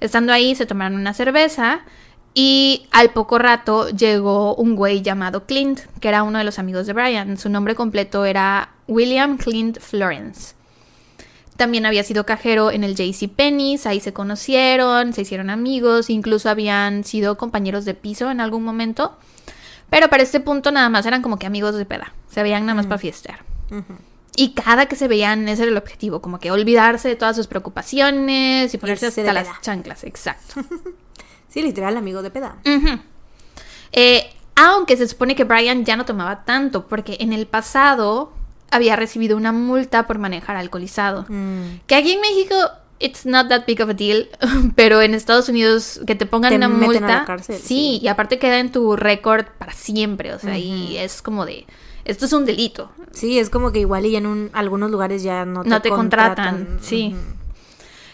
Estando ahí se tomaron una cerveza y al poco rato llegó un güey llamado Clint, que era uno de los amigos de Brian. Su nombre completo era William Clint Florence. También había sido cajero en el JC Penney's, ahí se conocieron, se hicieron amigos, incluso habían sido compañeros de piso en algún momento. Pero para este punto nada más eran como que amigos de peda. Se veían nada más para fiestear. Y cada que se veían, ese era el objetivo, como que olvidarse de todas sus preocupaciones y ponerse Irse hasta las chanclas, exacto. Sí, literal, amigo de peda. Eh, aunque se supone que Brian ya no tomaba tanto, porque en el pasado había recibido una multa por manejar alcoholizado. Mm. Que aquí en México, it's not that big of a deal, pero en Estados Unidos que te pongan Te una multa, cárcel, sí, sí. y aparte queda en tu récord para siempre, o sea, y es como de, esto es un delito, Sí, es como que igual y en un, algunos lugares ya no te, no te contratan, contratan. sí.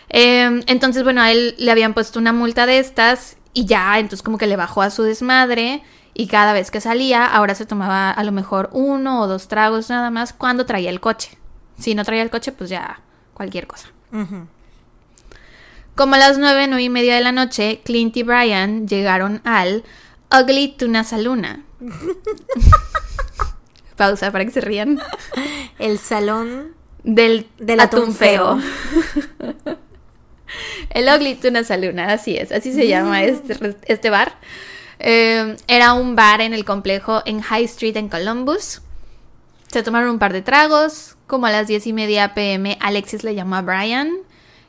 Eh, entonces, bueno, a él le habían puesto una multa de estas y ya, entonces como que le bajó a su desmadre y cada vez que salía, ahora se tomaba a lo mejor uno o dos tragos nada más cuando traía el coche. Si no traía el coche, pues ya cualquier cosa. Como a las nueve, nueve y media de la noche, Clint y Brian llegaron al Ugly Tuna Saluna. Pausa para que se rían. El salón Del, Del atún, feo. El Ugly Tuna Saluna, así es, así se llama este, este bar. Eh, era un bar en el complejo en High Street en Columbus. Se tomaron un par de tragos. Como a las diez y media pm, Alexis le llamó a Brian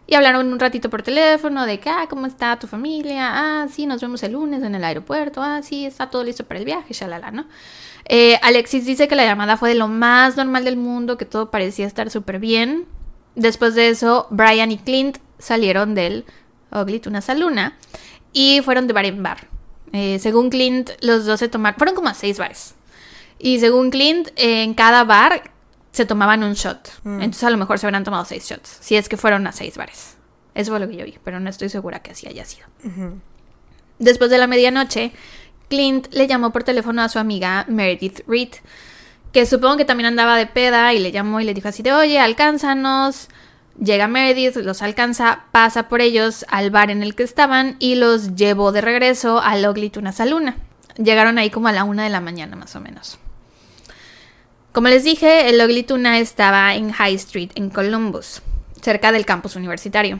y hablaron un ratito por teléfono de que, ah, ¿cómo está tu familia? Ah, sí, nos vemos el lunes en el aeropuerto. Ah, sí, está todo listo para el viaje, shalala, ¿no? Eh, Alexis dice que la llamada fue de lo más normal del mundo, que todo parecía estar súper bien. Después de eso, Brian y Clint salieron del Ugly Tuna Saluna y fueron de bar en bar. Eh, según Clint, los dos se tomaron, fueron como a seis bares. Y según Clint, en cada bar se tomaban un shot. Entonces a lo mejor se habrán tomado seis shots, si es que fueron a seis bares. Eso fue lo que yo vi, pero no estoy segura que así haya sido. Después de la medianoche, Clint le llamó por teléfono a su amiga Meredith Reed, que supongo que también andaba de peda y le llamó y le dijo así de, oye, alcánzanos. Llega Meredith, los alcanza, pasa por ellos al bar en el que estaban y los llevó de regreso al Ugly Tuna Saluna. Llegaron ahí como a la una de la mañana más o menos. Como les dije, el Ugly Tuna estaba en High Street, en Columbus, cerca del campus universitario.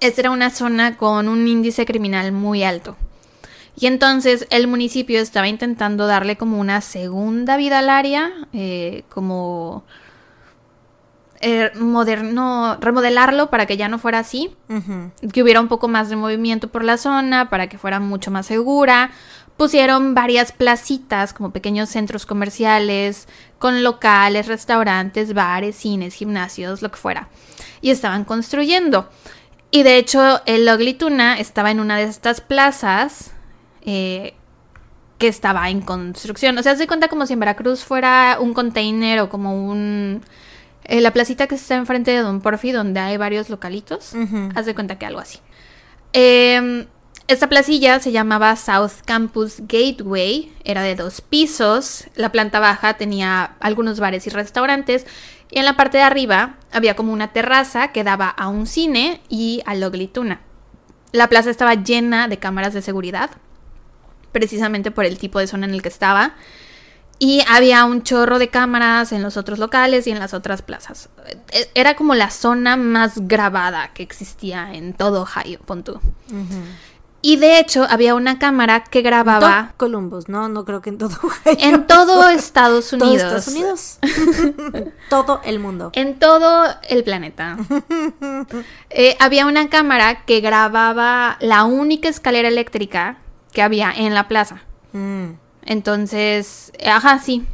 Esta era una zona con un índice criminal muy alto. Y entonces el municipio estaba intentando darle como una segunda vida al área, eh, como eh, moderno, remodelarlo para que ya no fuera así, que hubiera un poco más de movimiento por la zona, para que fuera mucho más segura. Pusieron varias placitas, como pequeños centros comerciales, con locales, restaurantes, bares, cines, gimnasios, lo que fuera. Y estaban construyendo. Y de hecho, el Ugly Tuna estaba en una de estas plazas eh, que estaba en construcción. O sea, se cuenta como si en Veracruz fuera un container o como un... eh, la placita que está enfrente de Don Porfi, donde hay varios localitos. Ujú. Haz de cuenta que algo así. Eh, esta placilla se llamaba South Campus Gateway, era de dos pisos, la planta baja tenía algunos bares y restaurantes y en la parte de arriba había como una terraza que daba a un cine y al Ugly Tuna. La plaza estaba llena de cámaras de seguridad, precisamente por el tipo de zona en el que estaba. Y había un chorro de cámaras en los otros locales y en las otras plazas. E- Era como la zona más grabada que existía en todo Ohio, pon tú. Y de hecho había una cámara que grababa Columbus, no, no creo que en todo. en todo Estados Todo Unidos. Estados Unidos. todo el mundo. En todo el planeta. Eh, había una cámara que grababa la única escalera eléctrica que había en la plaza. Mm. Entonces, ajá, sí,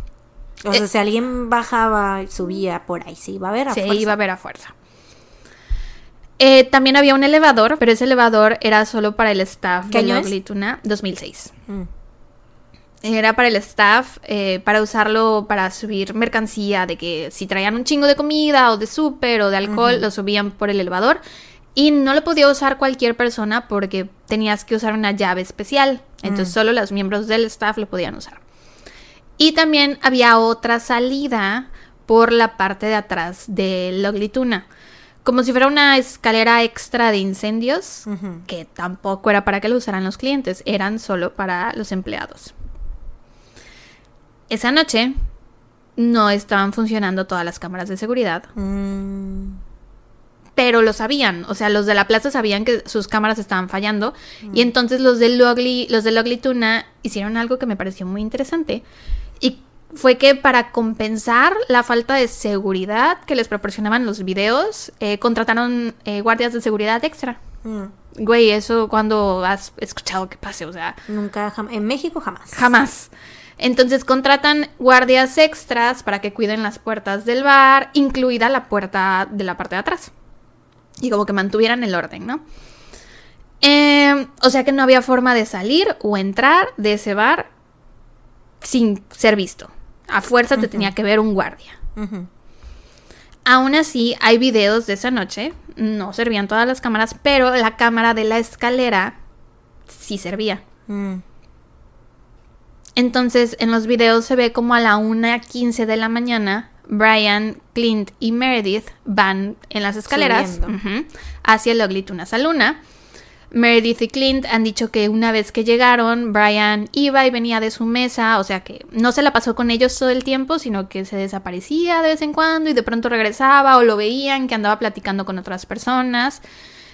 O sea, si alguien bajaba subía por ahí, se iba a ver a se fuerza. iba a ver a fuerza. Eh, también había un elevador, pero ese elevador era solo para el staff ¿Qué de año es? Ugly Tuna, 2006. Mm. Era para el staff, eh, para usarlo para subir mercancía, de que si traían un chingo de comida o de súper o de alcohol, lo subían por el elevador. Y no lo podía usar cualquier persona porque tenías que usar una llave especial. Entonces solo los miembros del staff lo podían usar. Y también había otra salida por la parte de atrás del Ugly Tuna. Como si fuera una escalera extra de incendios, que tampoco era para que lo usaran los clientes, eran solo para los empleados. Esa noche no estaban funcionando todas las cámaras de seguridad Mm. Pero lo sabían, o sea, los de la plaza sabían que sus cámaras estaban fallando y entonces los del Ugly, los del Ugly Tuna hicieron algo que me pareció muy interesante y fue que para compensar la falta de seguridad que les proporcionaban los videos, eh, contrataron eh, guardias de seguridad extra. Mm. Güey, eso cuando has escuchado que pase, o sea, Nunca, en México jamás. Jamás. Entonces contratan guardias extras para que cuiden las puertas del bar, incluida la puerta de la parte de atrás. Y como que mantuvieran el orden, ¿no? Eh, o sea que no había forma de salir o entrar de ese bar sin ser visto. A fuerza te tenía que ver un guardia. Aún así, hay videos de esa noche. No servían todas las cámaras, pero la cámara de la escalera sí servía. Mm. Entonces, en los videos se ve como a la 1.15 de la mañana, Brian, Clint y Meredith van en las escaleras hacia el Ugly Tuna Saluna. Meredith y Clint han dicho que una vez que llegaron, Brian iba y venía de su mesa, o sea que no se la pasó con ellos todo el tiempo, sino que se desaparecía de vez en cuando y de pronto regresaba o lo veían que andaba platicando con otras personas.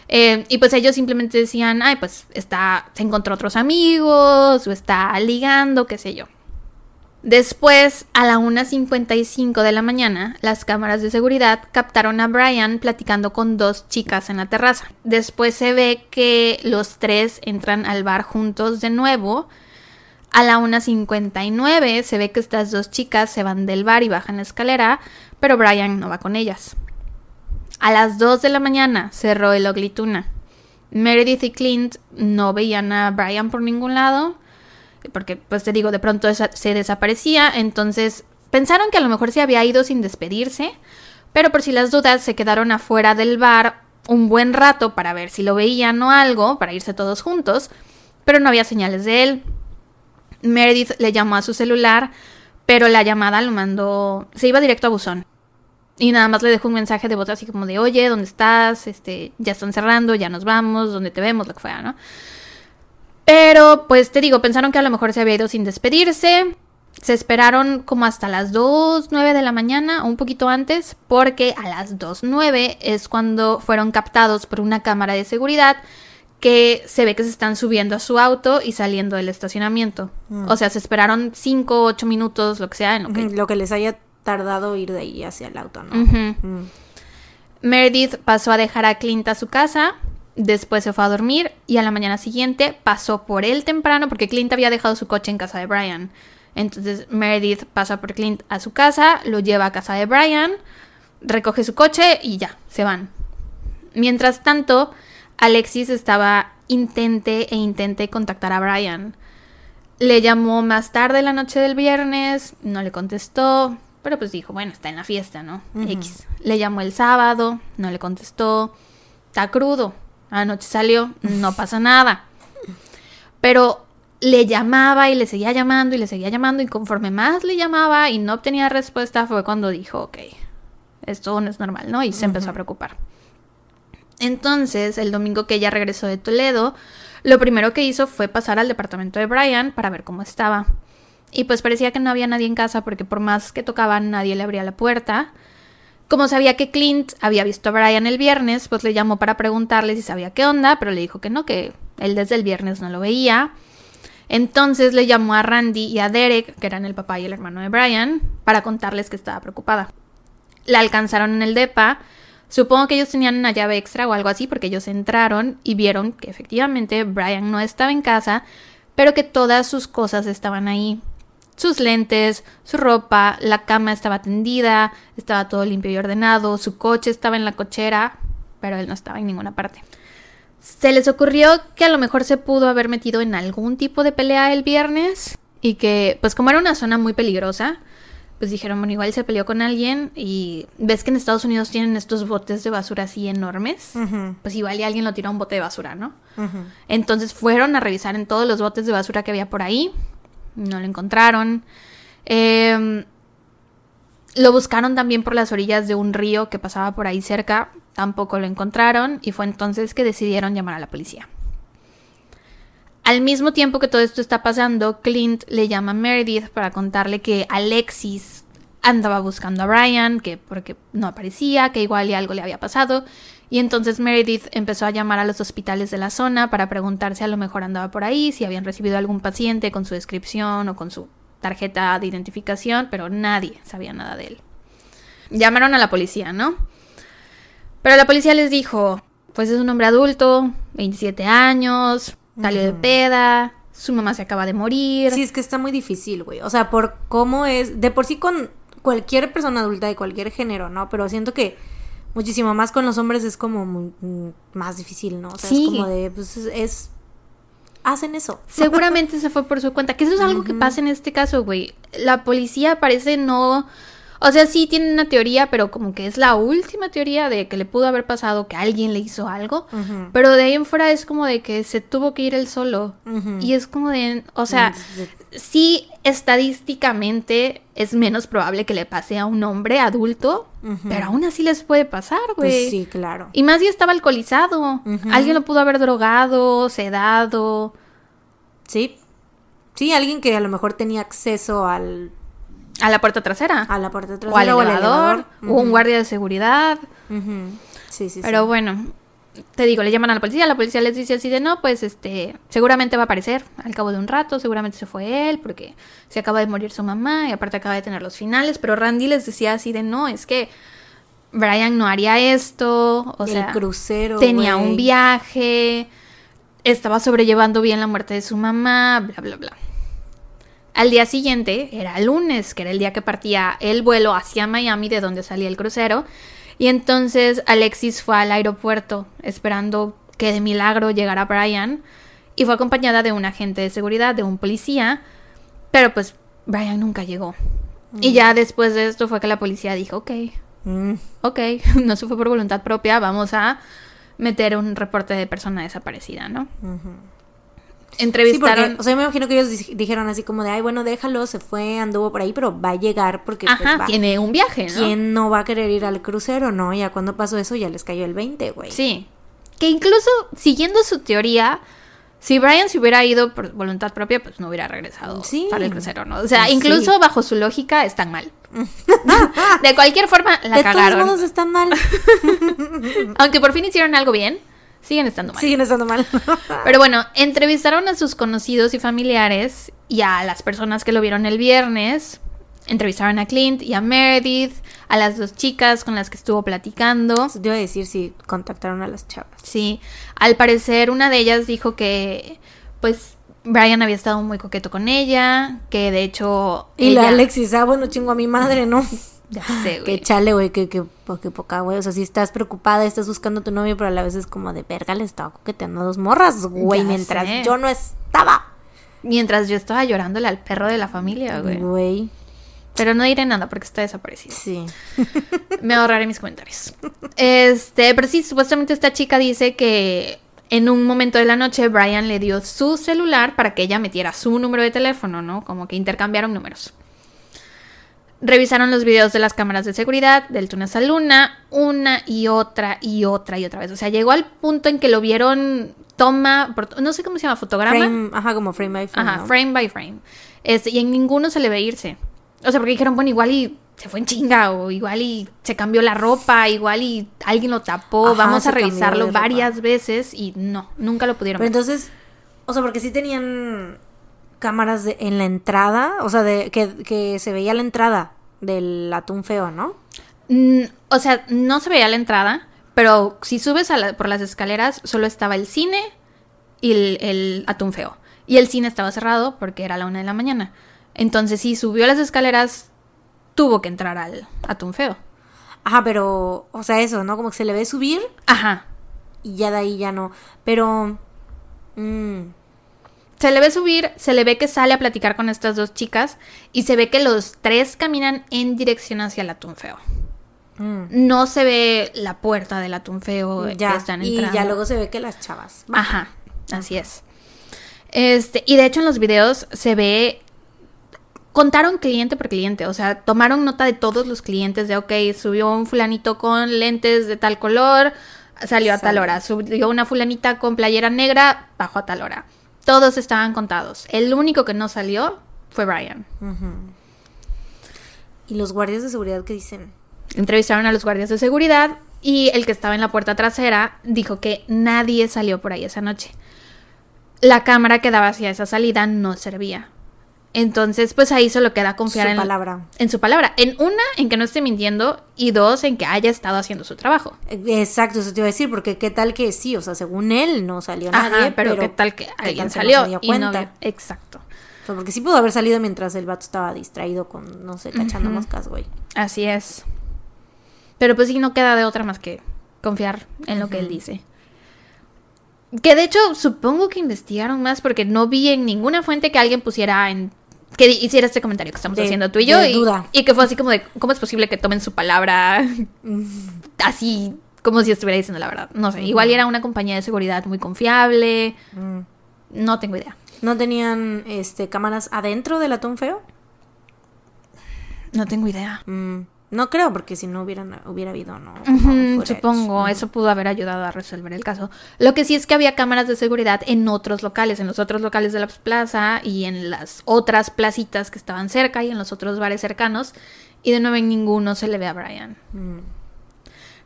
Eh, y pues ellos simplemente decían, ay, pues está, se encontró otros amigos, o está ligando, qué sé yo. Después, a la 1.55 de la mañana, las cámaras de seguridad captaron a Brian platicando con dos chicas en la terraza. Después se ve que los tres entran al bar juntos de nuevo. A la 1.59 se ve que estas dos chicas se van del bar y bajan la escalera, pero Brian no va con ellas. A las 2 de la mañana cerró el Ugly Tuna. Meredith y Clint no veían a Brian por ningún lado, porque pues te digo, de pronto se desaparecía, entonces pensaron que a lo mejor se había ido sin despedirse, pero por si las dudas se quedaron afuera del bar un buen rato para ver si lo veían o algo, para irse todos juntos, pero no había señales de él. Meredith le llamó a su celular, pero la llamada lo mandó, se iba directo a buzón. Y nada más le dejó un mensaje de voz así como de, oye, ¿dónde estás? Este, ya están cerrando, ya nos vamos, ¿dónde te vemos? Lo que fuera, ¿no? Pero, pues te digo, pensaron que a lo mejor se había ido sin despedirse. Se esperaron como hasta las 2, 9 de la mañana, o un poquito antes, porque a las 2, 9 es cuando fueron captados por una cámara de seguridad que se ve que se están subiendo a su auto y saliendo del estacionamiento. O sea, se esperaron 5, 8 minutos, lo que sea, en lo que Lo que les haya tardado ir de ahí hacia el auto, ¿no? Mm. Meredith pasó a dejar a Clint a su casa, después se fue a dormir y a la mañana siguiente pasó por él temprano porque Clint había dejado su coche en casa de Brian. Entonces Meredith pasa por Clint a su casa, lo lleva a casa de Brian, recoge su coche y ya, se van. Mientras tanto, Alexis estaba intente e intente contactar a Brian. Le llamó más tarde la noche del viernes, no le contestó, pero pues dijo, bueno, está en la fiesta, ¿no? X. Le llamó el sábado, no le contestó. Está crudo. Anoche salió, no pasa nada. Pero le llamaba y le seguía llamando y le seguía llamando y conforme más le llamaba y no obtenía respuesta fue cuando dijo, ok, esto no es normal, ¿no? Y se empezó a preocupar. Entonces, el domingo que ella regresó de Toledo, lo primero que hizo fue pasar al departamento de Brian para ver cómo estaba. Y pues parecía que no había nadie en casa porque por más que tocaban nadie le abría la puerta. Como sabía que Clint había visto a Brian el viernes, pues le llamó para preguntarle si sabía qué onda, pero le dijo que no, que él desde el viernes no lo veía. Entonces le llamó a Randy y a Derek, que eran el papá y el hermano de Brian, para contarles que estaba preocupada. La alcanzaron en el DEPA. Supongo que ellos tenían una llave extra o algo así porque ellos entraron y vieron que efectivamente Brian no estaba en casa, pero que todas sus cosas estaban ahí. Sus lentes, su ropa, la cama estaba tendida, estaba todo limpio y ordenado, su coche estaba en la cochera, pero él no estaba en ninguna parte. Se les ocurrió que a lo mejor se pudo haber metido en algún tipo de pelea el viernes y que, pues como era una zona muy peligrosa, pues dijeron, bueno, igual se peleó con alguien y ves que en Estados Unidos tienen estos botes de basura así enormes, pues igual y alguien lo tiró a un bote de basura, ¿no? Entonces fueron a revisar en todos los botes de basura que había por ahí. No lo encontraron. Eh, lo buscaron también por las orillas de un río que pasaba por ahí cerca. Tampoco lo encontraron. Y fue entonces que decidieron llamar a la policía. Al mismo tiempo que todo esto está pasando, Clint le llama a Meredith para contarle que Alexis andaba buscando a Brian, que porque no aparecía, que igual algo le había pasado. Y entonces Meredith empezó a llamar a los hospitales de la zona para preguntar si a lo mejor andaba por ahí, si habían recibido algún paciente con su descripción o con su tarjeta de identificación, pero nadie sabía nada de él. Llamaron a la policía, ¿no? Pero la policía les dijo, pues es un hombre adulto, 27 años, salió de peda, su mamá se acaba de morir. Sí, es que está muy difícil, güey. O sea, por cómo es, de por sí con cualquier persona adulta de cualquier género, ¿no? Pero siento que muchísimo más con los hombres es como muy- mm, más difícil, ¿no? O sea, Sí. es como de, pues es, es- hacen eso. Seguramente se fue por su cuenta. Que eso es algo que pasa en este caso, güey. La policía parece no. O sea, sí tiene una teoría, pero como que es la última teoría de que le pudo haber pasado que alguien le hizo algo. Pero de ahí en fuera es como de que se tuvo que ir él solo. Y es como de. O sea, sí, estadísticamente es menos probable que le pase a un hombre adulto. Pero aún así les puede pasar, güey. Pues sí, claro. Y más si estaba alcoholizado. Alguien lo pudo haber drogado, sedado. Sí. Sí, alguien que a lo mejor tenía acceso al, A la puerta trasera. a la puerta o al trasera o al elevador. O un guardia de seguridad. Ujú. Sí, sí, Pero sí. bueno, te digo, le llaman a la policía. La policía les dice así de no, pues este, seguramente va a aparecer al cabo de un rato. Seguramente se fue él porque se acaba de morir su mamá y aparte acaba de tener los finales. Pero Randy les decía así de no, es que Brian no haría esto. O el sea, crucero. tenía un viaje, estaba sobrellevando bien la muerte de su mamá, bla, bla, bla. Al día siguiente, era lunes, que era el día que partía el vuelo hacia Miami, de donde salía el crucero. Y entonces Alexis fue al aeropuerto esperando que de milagro llegara Brian. Y fue acompañada de un agente de seguridad, de un policía. Pero pues Brian nunca llegó. Y ya después de esto fue que la policía dijo, ok, Mm. ok, no se fue por voluntad propia, vamos a meter un reporte de persona desaparecida, ¿no? Entrevistaron... porque, o sea, yo me imagino que ellos di- dijeron así como de, ay, bueno, déjalo, se fue, anduvo por ahí, pero va a llegar porque pues, va. tiene un viaje, ¿no? ¿Quién no va a querer ir al crucero, no? Ya cuando pasó eso ya les cayó el 20, güey. Sí. Que incluso, siguiendo su teoría, si Brian se hubiera ido por voluntad propia, pues no hubiera regresado Sí. para el crucero, ¿no? O sea, Sí. incluso bajo su lógica están mal. de cualquier forma, la de cagaron. todos modos están mal. Aunque por fin hicieron algo bien, siguen estando mal. Siguen estando mal. Pero bueno, entrevistaron a sus conocidos y familiares y a las personas que lo vieron el viernes. Entrevistaron a Clint y a Meredith, a las dos chicas con las que estuvo platicando. Yo iba a decir si contactaron a las chavas. Sí, al parecer una de ellas dijo que pues Brian había estado muy coqueto con ella, que de hecho... Y la Alexis, ah, bueno, chingo a mi madre, ¿no? Ya sé, Que güey. chale, güey, que, que, po- que poca, güey. O sea, si estás preocupada, estás buscando a tu novio, pero a la vez es como de verga, le estaba coqueteando a dos morras, güey, Ya mientras sé. yo no estaba. Mientras yo estaba llorándole al perro de la familia, güey. Güey, Pero no diré nada porque está desaparecido. sí. Me ahorraré mis comentarios. Este, pero sí, supuestamente esta chica dice que en un momento de la noche Brian le dio su celular para que ella metiera su número de teléfono, ¿no? Como que intercambiaron números. Revisaron los videos de las cámaras de seguridad del Tunas a Luna una y otra y otra y otra vez. O sea, llegó al punto en que lo vieron toma, por- no sé cómo se llama, fotograma. Frame, ajá, como frame by frame. Ajá, ¿no? frame by frame. Este, y en ninguno se le ve irse. O sea, porque dijeron, bueno, igual y se fue en chinga, o igual y se cambió la ropa, igual y alguien lo tapó, Ajá, vamos a revisarlo varias veces y no, nunca lo pudieron Pero ver. entonces, o sea, porque sí tenían cámaras de, en la entrada, o sea, de, que, que se veía la entrada del atún feo, ¿no? Mm, o sea, no se veía la entrada, pero si subes a la- por las escaleras, solo estaba el cine y el, el atún feo. Y el cine estaba cerrado porque era la una de la mañana. Entonces, si subió las escaleras, tuvo que entrar al atún feo. Ajá, pero, o sea, eso, ¿no? Como que se le ve subir Ajá. y ya de ahí ya no. Pero, mm, Se le ve subir, se le ve que sale a platicar con estas dos chicas y se ve que los tres caminan en dirección hacia el atún feo. mm, No se ve la puerta del atún feo ya, que están y entrando. ya luego se ve que las chavas. Ajá, así es. Este, y de hecho en los videos se ve contaron cliente por cliente, o sea, tomaron nota de todos los clientes de, ok, subió un fulanito con lentes de tal color, salió a tal hora, subió una fulanita con playera negra, bajó a tal hora. Todos estaban contados. El único que no salió fue Brian. Y los guardias de seguridad que dicen, Entrevistaron a los guardias de seguridad Y el que estaba en la puerta trasera dijo que nadie salió por ahí esa noche. La cámara que daba hacia esa salida no servía. Entonces, pues ahí solo queda confiar Su en, palabra. en su palabra. En una, en que no esté mintiendo. Y dos, en que haya estado haciendo su trabajo. Exacto, eso te iba a decir, porque qué tal que sí, o sea, según él no salió Ajá, nadie, pero, qué tal que alguien tal salió no y no vio- Exacto. O sea, porque sí pudo haber salido mientras el vato estaba distraído con, no sé, cachando moscas, güey. Así es. Pero pues sí, no queda de otra más que confiar en lo que él dice. Que de hecho, supongo que investigaron más porque no vi en ninguna fuente que alguien pusiera en. Que hiciera este comentario que estamos De- haciendo tú y yo. de Y, duda. y que fue así como de. ¿Cómo es posible que tomen su palabra así como si estuviera diciendo la verdad? No sé. Igual era una compañía de seguridad muy confiable. Mm. No tengo idea. ¿No tenían este cámaras adentro del atún feo? No tengo idea. Mm, No creo, porque si no hubieran, hubiera habido, ¿no? Footage. supongo, eso pudo haber ayudado a resolver el caso. Lo que sí es que había cámaras de seguridad en otros locales, en los otros locales de la plaza y en las otras placitas que estaban cerca y en los otros bares cercanos. Y de nuevo en ninguno se le ve a Brian. Mm.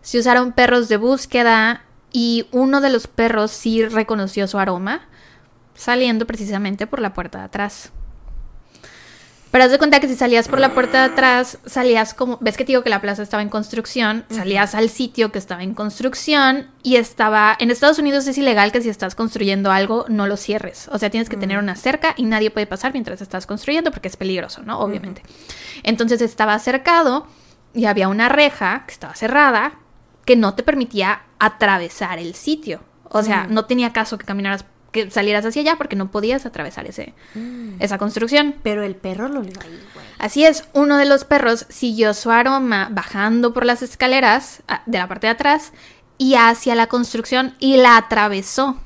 Se usaron perros de búsqueda y uno de los perros sí reconoció su aroma, saliendo precisamente por la puerta de atrás. Pero haz de cuenta que si salías por la puerta de atrás, salías como. ¿Ves que te digo que la plaza estaba en construcción? Salías al sitio que estaba en construcción y estaba. En Estados Unidos es ilegal que si estás construyendo algo no lo cierres. O sea, tienes que tener una cerca y nadie puede pasar mientras estás construyendo porque es peligroso, ¿no? Obviamente. Entonces estaba cercado y había una reja que estaba cerrada que no te permitía atravesar el sitio. O sea, no tenía caso que caminaras, que salieras hacia allá porque no podías atravesar ese, esa construcción. Pero el perro lo olió ahí, güey. Así es, uno de los perros siguió su aroma bajando por las escaleras de la parte de atrás y hacia la construcción y la atravesó.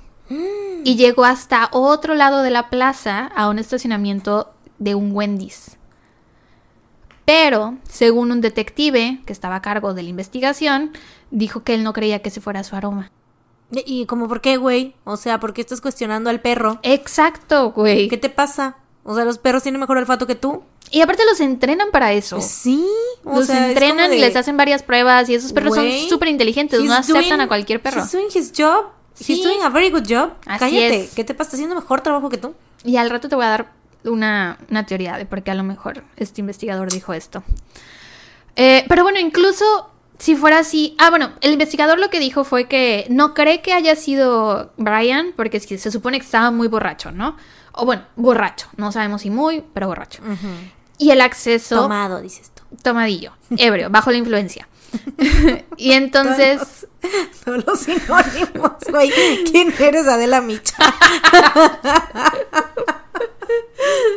Y llegó hasta otro lado de la plaza a un estacionamiento de un Wendy's. Pero, según un detective que estaba a cargo de la investigación, dijo que él no creía que ese fuera su aroma. Y, como, ¿por qué, güey? O sea, ¿por qué estás cuestionando al perro? Exacto, güey. ¿Qué te pasa? O sea, ¿los perros tienen mejor olfato que tú? Y aparte los entrenan para eso. Sí. O los sea, entrenan y les hacen varias pruebas y esos perros son súper inteligentes, no aceptan doing- a cualquier perro. He's doing his job. Sí. He's doing a very good job. Así Cállate. es. ¿Qué te pasa? Está haciendo mejor trabajo que tú. Y al rato te voy a dar una, una teoría de por qué a lo mejor este investigador dijo esto. Eh, pero bueno, incluso si fuera así. Ah, bueno, el investigador lo que dijo fue que no cree que haya sido Brian, porque se supone que estaba muy borracho, ¿no? O bueno, borracho. No sabemos si muy, pero borracho. Y el acceso. Tomado, dices tú. Tomadillo, ebrio, bajo la influencia. y entonces. Todos los sinónimos, güey. ¿Quién eres, Adela Micha?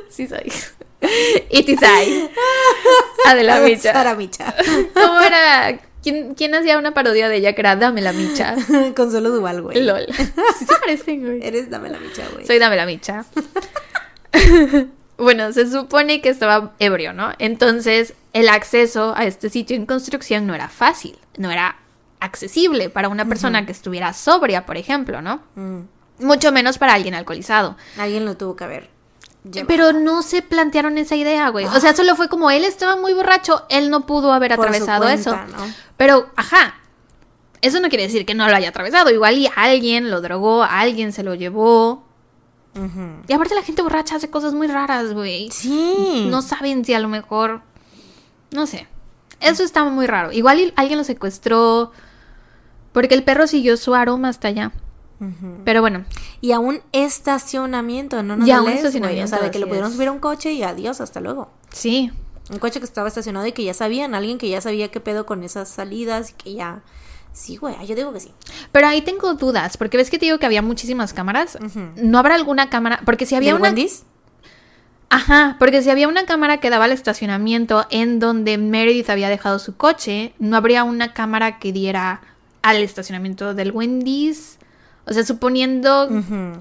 Sí soy. Itisai. Adela Micha. Sara Micha. ¿Cómo era? ¿Quién, quién hacía una parodia de ella que era Dame la Micha? Consuelo Duval, güey. LOL. Sí se parecen, güey. Eres Dame la Micha, güey. Soy Dame la Micha. bueno, se supone que estaba ebrio, ¿no? Entonces, el acceso a este sitio en construcción no era fácil, no era accesible para una persona que estuviera sobria, por ejemplo, ¿no? Mm. Mucho menos para alguien alcoholizado. Alguien lo tuvo que haber. Pero no se plantearon esa idea, güey. O sea, solo fue como él estaba muy borracho, él no pudo haber Por atravesado cuenta, eso. ¿no? Pero, ajá, eso no quiere decir que no lo haya atravesado. Igual y alguien lo drogó, alguien se lo llevó. Y aparte la gente borracha hace cosas muy raras, güey. Sí. No saben si a lo mejor... No sé. Eso estaba muy raro. Igual y alguien lo secuestró. Porque el perro siguió su aroma hasta allá. Pero bueno, Y a un estacionamiento, no nos Y a un güey. O estacionamiento, sea, de que le pudieron es. subir a un coche y adiós, hasta luego. sí. Un coche que estaba estacionado y que ya sabían, alguien que ya sabía qué pedo con esas salidas y que ya... Sí, güey, yo digo que sí. Pero ahí tengo dudas. Porque ves que te digo que había muchísimas cámaras. ¿No habrá alguna cámara? Porque si había ¿Del una... Wendy's? Ajá, porque si había una cámara que daba al estacionamiento en donde Meredith había dejado su coche, no habría una cámara que diera al estacionamiento del Wendy's. O sea, suponiendo,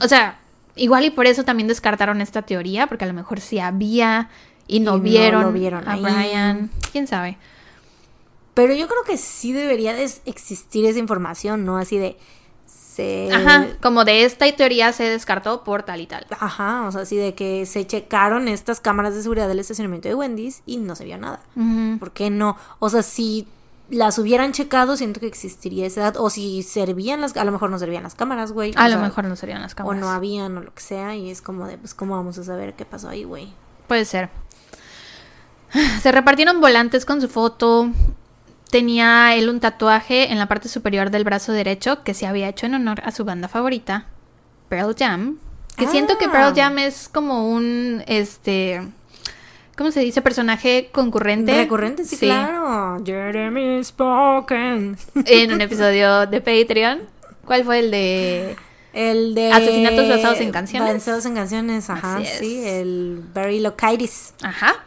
o sea, igual y por eso también descartaron esta teoría, porque a lo mejor sí había y no, Y no vieron, vieron a ahí. Brian. ¿Quién sabe? Pero yo creo que sí debería de existir esa información, ¿no? Así de... Se... Ajá, como de esta teoría se descartó por tal y tal. Ajá, o sea, así de que se checaron estas cámaras de seguridad del estacionamiento de Wendy's y no se vio nada. Ujú. ¿Por qué no? O sea, si las hubieran checado, siento que existiría esa edad. O si servían las, a lo mejor no servían las cámaras, güey. A o lo sea, mejor no serían las O cámaras. no habían, o lo que sea. Y es como de, pues, ¿cómo vamos a saber qué pasó ahí, güey? Puede ser. Se repartieron volantes con su foto. Tenía él un tatuaje en la parte superior del brazo derecho que se había hecho en honor a su banda favorita, Pearl Jam. Que siento que Ah. Pearl Jam es como un, este, ¿cómo se dice? Personaje concurrente. Recurrente, sí, claro. Jeremy Spoken. En un episodio de Patreon. ¿Cuál fue el de...? El de... Asesinatos basados en canciones. Basados en canciones, ajá, sí. El Barry Locaitis. Ajá.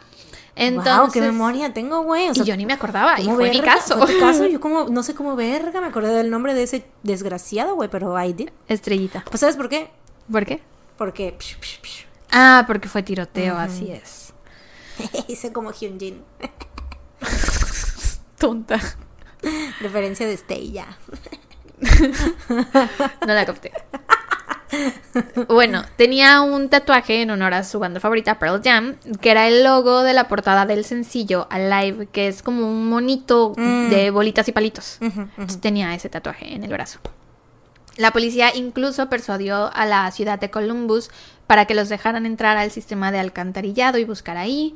Entonces... wow, qué memoria tengo, güey. O y yo ni me acordaba, y ¿cómo fue mi caso. Fue tu caso, yo como, no sé cómo verga, me acordé del nombre de ese desgraciado, güey, pero I did. Estrellita. Pues, ¿sabes por qué? ¿Por qué? Porque psh, psh, psh, Ah, porque fue tiroteo, así es. hice como Hyunjin. Tonta. Referencia de Stella. No la capté. Bueno, tenía un tatuaje en honor a su banda favorita, Pearl Jam, que era el logo de la portada del sencillo Alive, que es como un monito Mm. de bolitas y palitos. Entonces, tenía ese tatuaje en el brazo. La policía incluso persuadió a la ciudad de Columbus para que los dejaran entrar al sistema de alcantarillado y buscar ahí.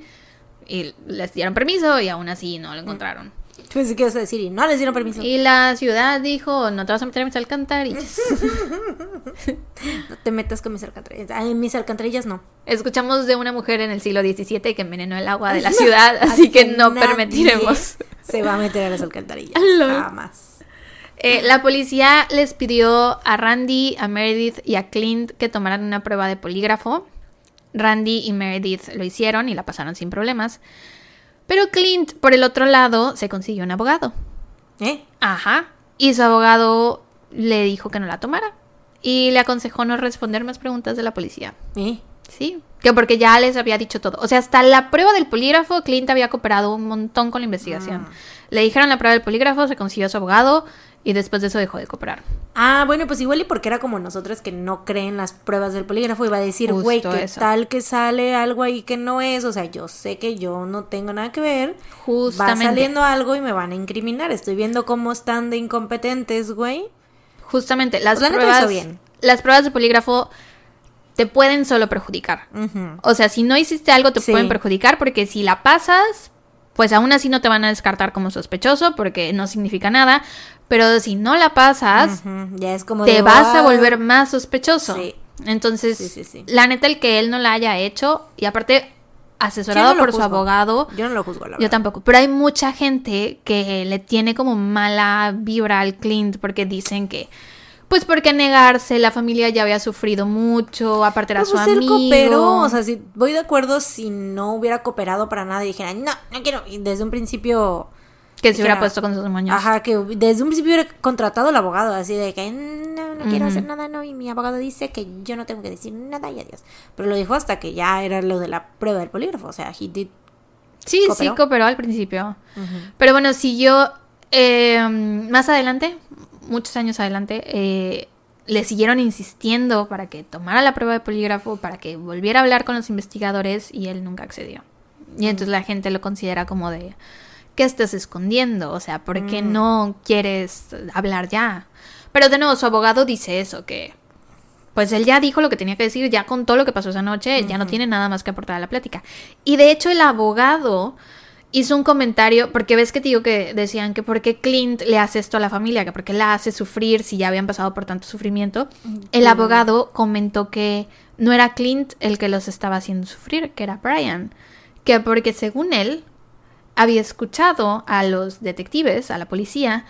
Y les dieron permiso y aún así no lo encontraron. Pues, ¿qué vas a decir? Y no les dieron permiso. Y la ciudad dijo, no te vas a meter en mis alcantarillas. No te metas con mis alcantarillas. Ay, mis alcantarillas no. Escuchamos de una mujer en el siglo XVII que envenenó el agua de la ciudad, así que no nadie permitiremos. Se va a meter a las alcantarillas. Jamás. Eh, la policía les pidió a Randy, a Meredith y a Clint que tomaran una prueba de polígrafo. Randy y Meredith lo hicieron y la pasaron sin problemas. Pero Clint, por el otro lado, se consiguió un abogado. ¿Eh? Ajá. Y su abogado le dijo que no la tomara. Y le aconsejó no responder más preguntas de la policía. ¿Eh? Sí, que porque ya les había dicho todo. O sea, hasta la prueba del polígrafo, Clint había cooperado un montón con la investigación. Le dijeron la prueba del polígrafo, se consiguió su abogado y después de eso dejó de cooperar. Ah, bueno, pues igual y porque era como nosotras que no creen las pruebas del polígrafo, iba a decir, güey, ¿qué eso. tal que sale algo ahí que no es? O sea, yo sé que yo no tengo nada que ver. Justamente. Va saliendo algo y me van a incriminar. Estoy viendo cómo están de incompetentes, güey. Justamente, las Pues pruebas. bien. Las pruebas de polígrafo te pueden solo perjudicar. O sea, si no hiciste algo, te Sí. pueden perjudicar porque si la pasas, pues aún así no te van a descartar como sospechoso porque no significa nada. Pero si no la pasas, Ya es como te de, vas a volver más sospechoso. Sí. Entonces, Sí, sí, sí. la neta, el que él no la haya hecho, y aparte, Yo asesorado no por su abogado, Yo no lo juzgo, la yo verdad. tampoco. Pero hay mucha gente que le tiene como mala vibra al Clint porque dicen que, pues, porque negarse, la familia ya había sufrido mucho, aparte era Pues, su pues, él amigo. cooperó, o sea, si voy de acuerdo si no hubiera cooperado para nada y dijera, no, no quiero, y desde un principio, que se hubiera puesto con sus moños. ajá, que desde un principio hubiera contratado al abogado, así de que, no, no quiero hacer nada, no, y mi abogado dice que yo no tengo que decir nada y adiós. Pero lo dijo hasta que ya era lo de la prueba del polígrafo, o sea, he did. Sí, sí, ¿Cooperó? cooperó al principio. Pero bueno, siguió eh, más adelante, muchos años adelante, eh, le siguieron insistiendo para que tomara la prueba de polígrafo, para que volviera a hablar con los investigadores y él nunca accedió. Y entonces la gente lo considera como de, ¿qué estás escondiendo? O sea, ¿por qué no quieres hablar ya? Pero de nuevo, su abogado dice eso, que pues él ya dijo lo que tenía que decir, ya contó lo que pasó esa noche, ya no tiene nada más que aportar a la plática. Y de hecho el abogado hizo un comentario, porque ves que te digo que decían que por qué Clint le hace esto a la familia, que por qué la hace sufrir si ya habían pasado por tanto sufrimiento. El abogado comentó que no era Clint el que los estaba haciendo sufrir, que era Brian. Que porque según él había escuchado a los detectives, a la policía,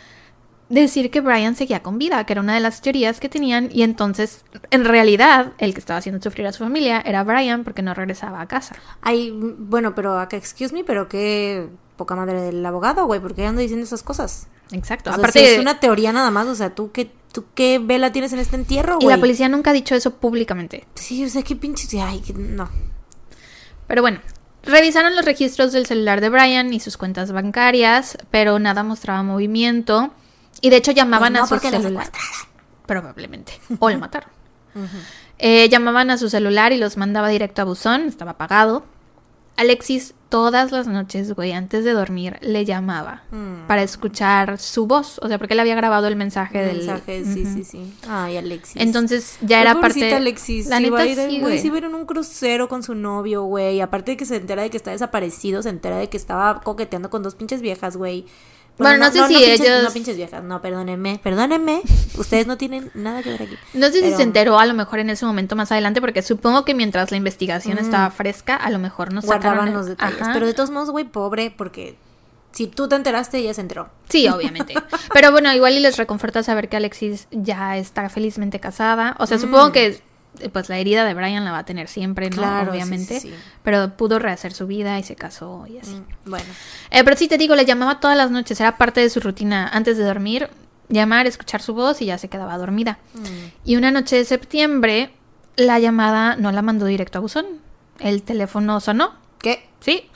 decir que Brian seguía con vida, que era una de las teorías que tenían, y entonces, en realidad, el que estaba haciendo sufrir a su familia era Brian porque no regresaba a casa. Ay, bueno, pero acá, excuse me, pero qué poca madre del abogado, güey, ¿por qué anda diciendo esas cosas? Exacto. O sea, Aparte, si es una teoría nada más, o sea, ¿tú qué, tú qué vela tienes en este entierro, y güey? la policía nunca ha dicho eso públicamente. Sí, o sea, qué pinche... Ay, no. Pero bueno, revisaron los registros del celular de Brian y sus cuentas bancarias, pero nada mostraba movimiento. Y de hecho llamaban Pues no, a su celular. Probablemente. O lo mataron. Eh, llamaban a su celular y los mandaba directo a buzón, estaba apagado. Alexis todas las noches, güey, antes de dormir, le llamaba Mm. para escuchar su voz. O sea, porque él había grabado el mensaje del. Mensaje, sí, sí, sí. Ay, Alexis. Entonces ya era parte. Alexis, La sí, neta ir, sí, güey, sí en un crucero con su novio, güey. Aparte de que se entera de que está desaparecido, se entera de que estaba coqueteando con dos pinches viejas, güey. Bueno, no sé si pinches, ellos- No pinches viejas, no, perdónenme, perdónenme. Ustedes no tienen nada que ver aquí. No sé si se enteró a lo mejor en ese momento más adelante, porque supongo que mientras la investigación estaba fresca, a lo mejor nos sacaron. Guardaban los detalles. Ajá. Pero de todos modos, güey, pobre, porque si tú te enteraste, ella se enteró. Sí, obviamente. Pero bueno, igual y les reconforta saber que Alexis ya está felizmente casada. O sea, Mm. supongo que eh, pues la herida de Brian la va a tener siempre, ¿no? Claro, sí, obviamente. sí, sí. Pero pudo rehacer su vida y se casó y así. Mm, Bueno. Eh, pero sí te digo, le llamaba todas las noches, era parte de su rutina antes de dormir, llamar, escuchar su voz y ya se quedaba dormida. Mm. Y una noche de septiembre, la llamada no la mandó directo a buzón. El teléfono sonó, ¿Qué? ¿sí?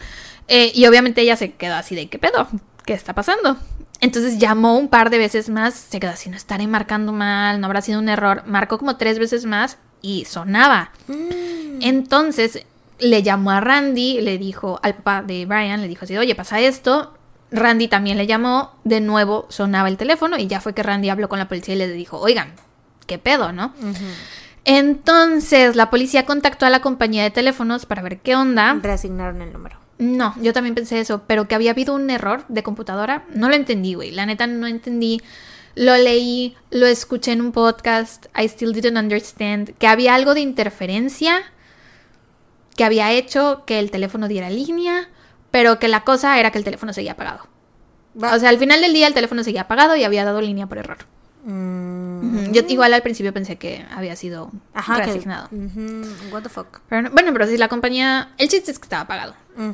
Eh, y obviamente ella se quedó así de, ¿qué pedo? ¿Qué está pasando? Entonces llamó un par de veces más, se quedó así, no estaré marcando mal, no habrá sido un error. Marcó como tres veces más y sonaba. Mm. Entonces le llamó a Randy, le dijo al papá de Brian, le dijo así, oye, pasa esto. Randy también le llamó, de nuevo sonaba el teléfono y ya fue que Randy habló con la policía y le dijo, oigan, ¿qué pedo, no? Entonces la policía contactó a la compañía de teléfonos para ver qué onda. Reasignaron el número. No, yo también pensé eso, pero que había habido un error de computadora, no lo entendí, güey. La neta no entendí. Lo leí, lo escuché en un podcast, I still didn't understand, que había algo de interferencia que había hecho que el teléfono diera línea, pero que la cosa era que el teléfono seguía apagado. O sea, al final del día el teléfono seguía apagado y había dado línea por error. Mm. Yo igual al principio pensé que había sido Ajá, que- reasignado. Ujú, What the fuck. Pero no- bueno, pero si la compañía... El chiste es que estaba apagado. Mm.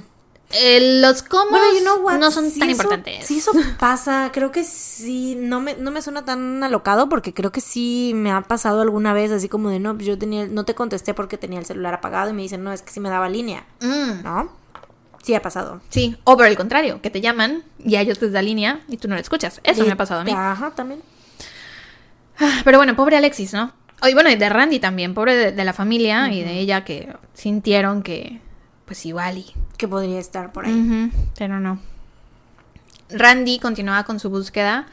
Eh, los cómo Bueno, you know what? no son Si tan eso- importantes. Si eso pasa, creo que sí, no me, no me suena tan alocado porque creo que sí me ha pasado alguna vez así como de no, pues yo tenía, no te contesté porque tenía el celular apagado y me dicen, no, es que sí me daba línea, Mm, ¿no? Sí ha pasado. sí, o por el contrario, que te llaman y a ellos les da línea y tú no la escuchas. Eso Y- me ha pasado a mí. Ajá, también. Ah, Pero bueno, pobre Alexis, ¿no? Oh, y bueno, y de Randy también, pobre de, de la familia y de ella que sintieron que, pues igual y... Que podría estar por ahí. Pero no. Randy continuaba con su búsqueda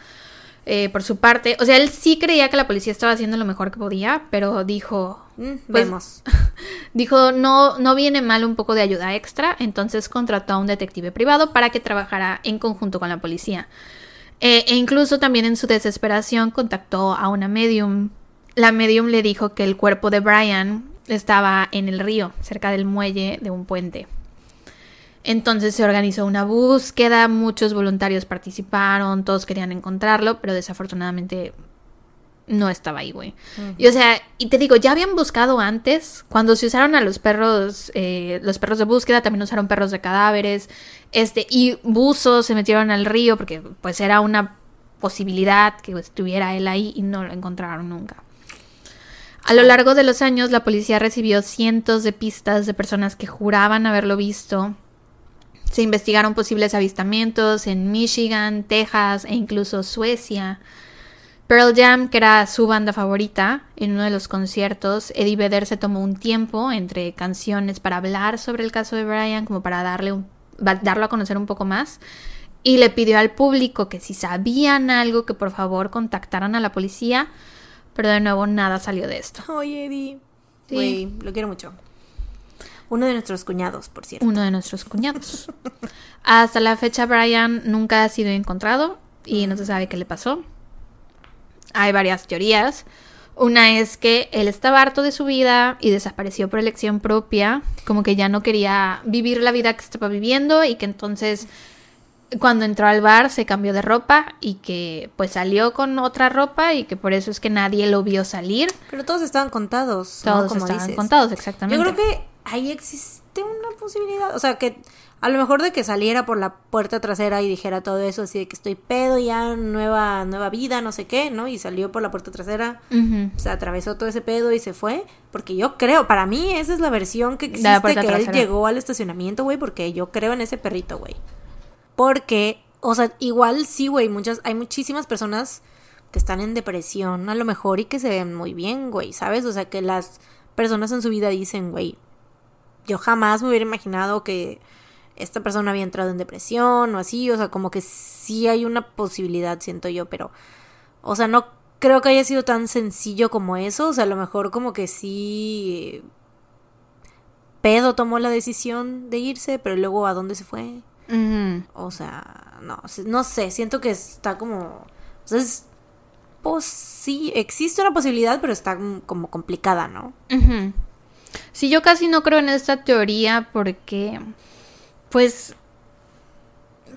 eh, por su parte. O sea, él sí creía que la policía estaba haciendo lo mejor que podía, pero dijo, Mm, Pues- vemos. Dijo, no, no viene mal un poco de ayuda extra, entonces contrató a un detective privado para que trabajara en conjunto con la policía. Eh, e incluso también en su desesperación contactó a una medium. La medium le dijo que el cuerpo de Brian estaba en el río, cerca del muelle de un puente. Entonces se organizó una búsqueda, muchos voluntarios participaron, todos querían encontrarlo, pero desafortunadamente no estaba ahí, güey. Y o sea, y te digo, ya habían buscado antes, cuando se usaron a los perros, eh, los perros de búsqueda, también usaron perros de cadáveres, este, y buzos se metieron al río porque pues era una posibilidad que estuviera él ahí y no lo encontraron nunca. A lo largo de los años, la policía recibió cientos de pistas de personas que juraban haberlo visto. Se investigaron posibles avistamientos en Michigan, Texas e incluso Suecia. Pearl Jam, que era su banda favorita, en uno de los conciertos, Eddie Vedder se tomó un tiempo entre canciones para hablar sobre el caso de Brian, como para darle un- darlo a conocer un poco más, y le pidió al público que si sabían algo, que por favor contactaran a la policía, pero de nuevo nada salió de esto. Oye, Eddie. Sí. Lo quiero mucho. Uno de nuestros cuñados, por cierto. Uno de nuestros cuñados. Hasta la fecha Brian nunca ha sido encontrado y no se sabe qué le pasó. Hay varias teorías. Una es que él estaba harto de su vida y desapareció por elección propia, como que ya no quería vivir la vida que estaba viviendo y que entonces cuando entró al bar se cambió de ropa y que pues salió con otra ropa y que por eso es que nadie lo vio salir. Pero todos estaban contados. ¿no? Todos Como estaban dices. contados exactamente. Yo creo que ahí existe una posibilidad. O sea, que a lo mejor de que saliera por la puerta trasera y dijera todo eso, así de que estoy pedo ya, nueva, nueva vida, no sé qué, ¿no? Y salió por la puerta trasera. Ujú. Se atravesó todo ese pedo y se fue. Porque yo creo, para mí esa es la versión que existe, que él llegó al estacionamiento, güey, porque yo creo en ese perrito, güey. Porque, o sea, igual sí, güey, muchas, hay muchísimas personas que están en depresión a lo mejor y que se ven muy bien, güey, ¿sabes? O sea, que las personas en su vida dicen, güey, yo jamás me hubiera imaginado que, esta persona había entrado en depresión o así, o sea, como que sí hay una posibilidad, siento yo, pero, o sea, no creo que haya sido tan sencillo como eso, o sea, a lo mejor como que sí... Pedo tomó la decisión de irse, pero luego a dónde se fue. O sea, no, no sé, siento que está como... O sea, es... Pues sí, existe una posibilidad, pero está como complicada, ¿no? Ujú. Sí, yo casi no creo en esta teoría porque, pues,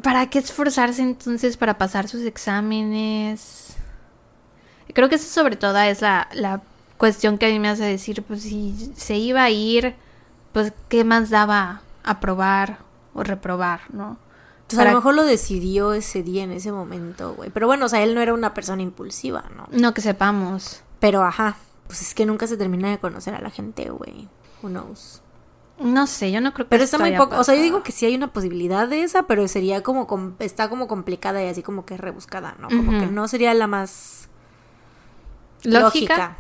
¿para qué esforzarse entonces para pasar sus exámenes? Creo que eso sobre todo es la, la cuestión que a mí me hace decir, pues si se iba a ir, pues qué más daba aprobar o reprobar, ¿no? Entonces, a Para- lo mejor lo decidió ese día, en ese momento, güey. Pero bueno, o sea, él no era una persona impulsiva, ¿no? No que sepamos. Pero ajá, pues es que nunca se termina de conocer a la gente, güey. Who knows? No sé, yo no creo que Pero está muy poco, o sea, yo digo que sí hay una posibilidad de esa, pero sería como, com- está como complicada y así como que rebuscada, ¿no? Como que no sería la más lógica.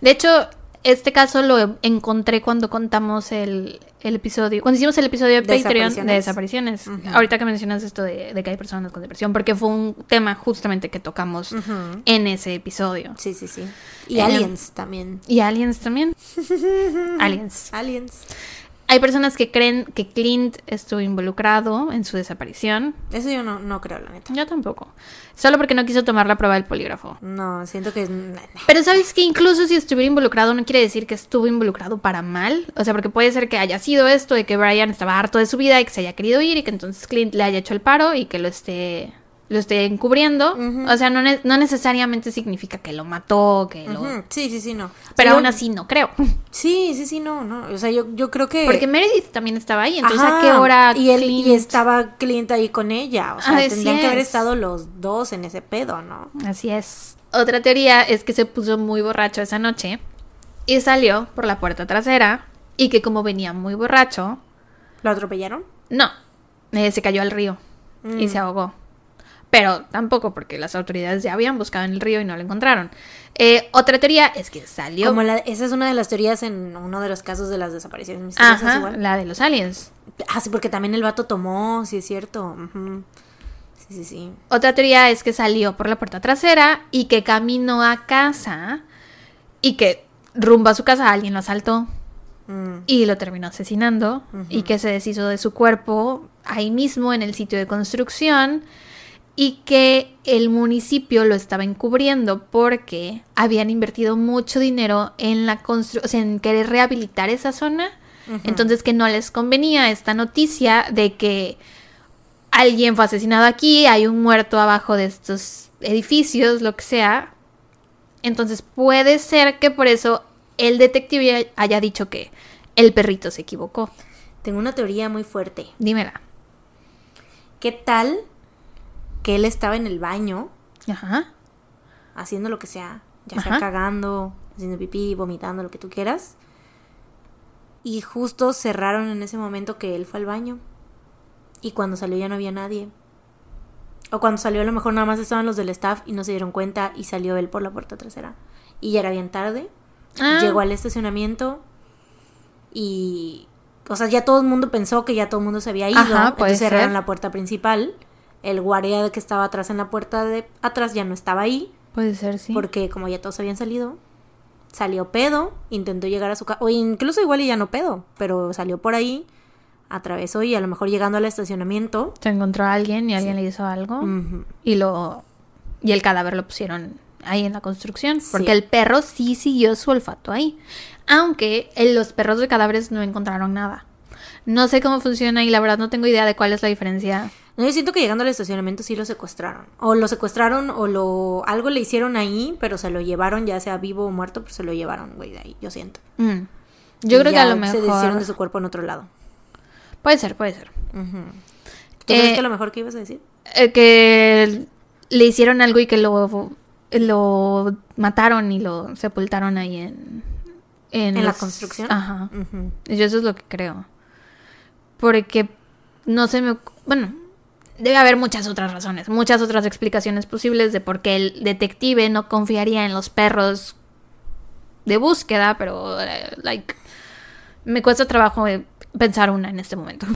De hecho, este caso lo encontré cuando contamos el, el episodio, cuando hicimos el episodio de Patreon de Desapariciones. Ahorita que mencionas esto de, de que hay personas con depresión, porque fue un tema justamente que tocamos en ese episodio. Sí, sí, sí. Y Eh, aliens también. Y aliens también. aliens. Aliens. Hay personas que creen que Clint estuvo involucrado en su desaparición. Eso yo no, no creo, la neta. Yo tampoco. Solo porque no quiso tomar la prueba del polígrafo. No, siento que... Pero sabes que incluso si estuviera involucrado no quiere decir que estuvo involucrado para mal. O sea, porque puede ser que haya sido esto, de que Brian estaba harto de su vida y que se haya querido ir y que entonces Clint le haya hecho el paro y que lo esté lo esté encubriendo. O sea, no, ne- no necesariamente significa que lo mató, que lo... Sí, sí, sí, no. Pero Sí, aún así no creo. Sí, sí, sí, no, no. O sea, yo, yo creo que... Porque Meredith también estaba ahí. Entonces, ¿a qué hora y, él, Clint- y estaba Clint ahí con ella. O sea, Así tendrían que haber es. estado los dos en ese pedo, ¿no? Así es. Otra teoría es que se puso muy borracho esa noche y salió por la puerta trasera y que como venía muy borracho, ¿Lo atropellaron? no, eh, se cayó al río y Mm. se ahogó. Pero tampoco porque las autoridades ya habían buscado en el río y no lo encontraron. Eh, otra teoría es que salió... Como la, esa es una de las teorías en uno de los casos de las desapariciones misteriosas Ajá, igual. la de los aliens. Ah, sí, porque también el vato tomó, sí es cierto. Sí, sí, sí. Otra teoría es que salió por la puerta trasera y que caminó a casa y que rumbo a su casa alguien lo asaltó Mm. y lo terminó asesinando y que se deshizo de su cuerpo ahí mismo en el sitio de construcción y que el municipio lo estaba encubriendo porque habían invertido mucho dinero en la constru- o sea, en querer rehabilitar esa zona, entonces que no les convenía esta noticia de que alguien fue asesinado aquí, hay un muerto abajo de estos edificios, lo que sea. Entonces puede ser que por eso el detective haya dicho que el perrito se equivocó. Tengo una teoría muy fuerte. Dímela. ¿Qué tal que él estaba en el baño Ajá. haciendo lo que sea? Ya sea Ajá. cagando, haciendo pipí, vomitando, lo que tú quieras. Y justo cerraron en ese momento que él fue al baño. Y cuando salió ya no había nadie. O cuando salió a lo mejor nada más estaban los del staff y no se dieron cuenta y salió él por la puerta trasera. Y ya era bien tarde. Ah, Llegó al estacionamiento y... O sea, ya todo el mundo pensó que ya todo el mundo se había ido. Ajá, entonces cerraron ser. la puerta principal. El guardia que estaba atrás en la puerta de atrás ya no estaba ahí. Puede ser, sí. Porque como ya todos habían salido, salió pedo, intentó llegar a su casa, o incluso igual y ya no pedo, pero salió por ahí, atravesó y a lo mejor llegando al estacionamiento. Se encontró a alguien y alguien le hizo algo y lo y el cadáver lo pusieron ahí en la construcción porque Sí. el perro sí siguió su olfato ahí. Aunque en los perros de cadáveres no encontraron nada. No sé cómo funciona y la verdad no tengo idea de cuál es la diferencia. No, yo siento que llegando al estacionamiento sí lo secuestraron. O lo secuestraron o lo algo le hicieron ahí, pero se lo llevaron, ya sea vivo o muerto, pero se lo llevaron, güey, de ahí, yo siento. Mm. Y Yo creo que a lo mejor se deshicieron de su cuerpo en otro lado. puede ser, puede ser. Ujú. ¿Tú Eh, crees que a lo mejor qué ibas a decir? Eh, que le hicieron algo y que lo lo mataron y lo sepultaron ahí en ¿En la los- construcción? Ajá. Yo eso es lo que creo. Porque no se me... Bueno, debe haber muchas otras razones, muchas otras explicaciones posibles de por qué el detective no confiaría en los perros de búsqueda, pero, eh, like, me cuesta trabajo eh, pensar una en este momento.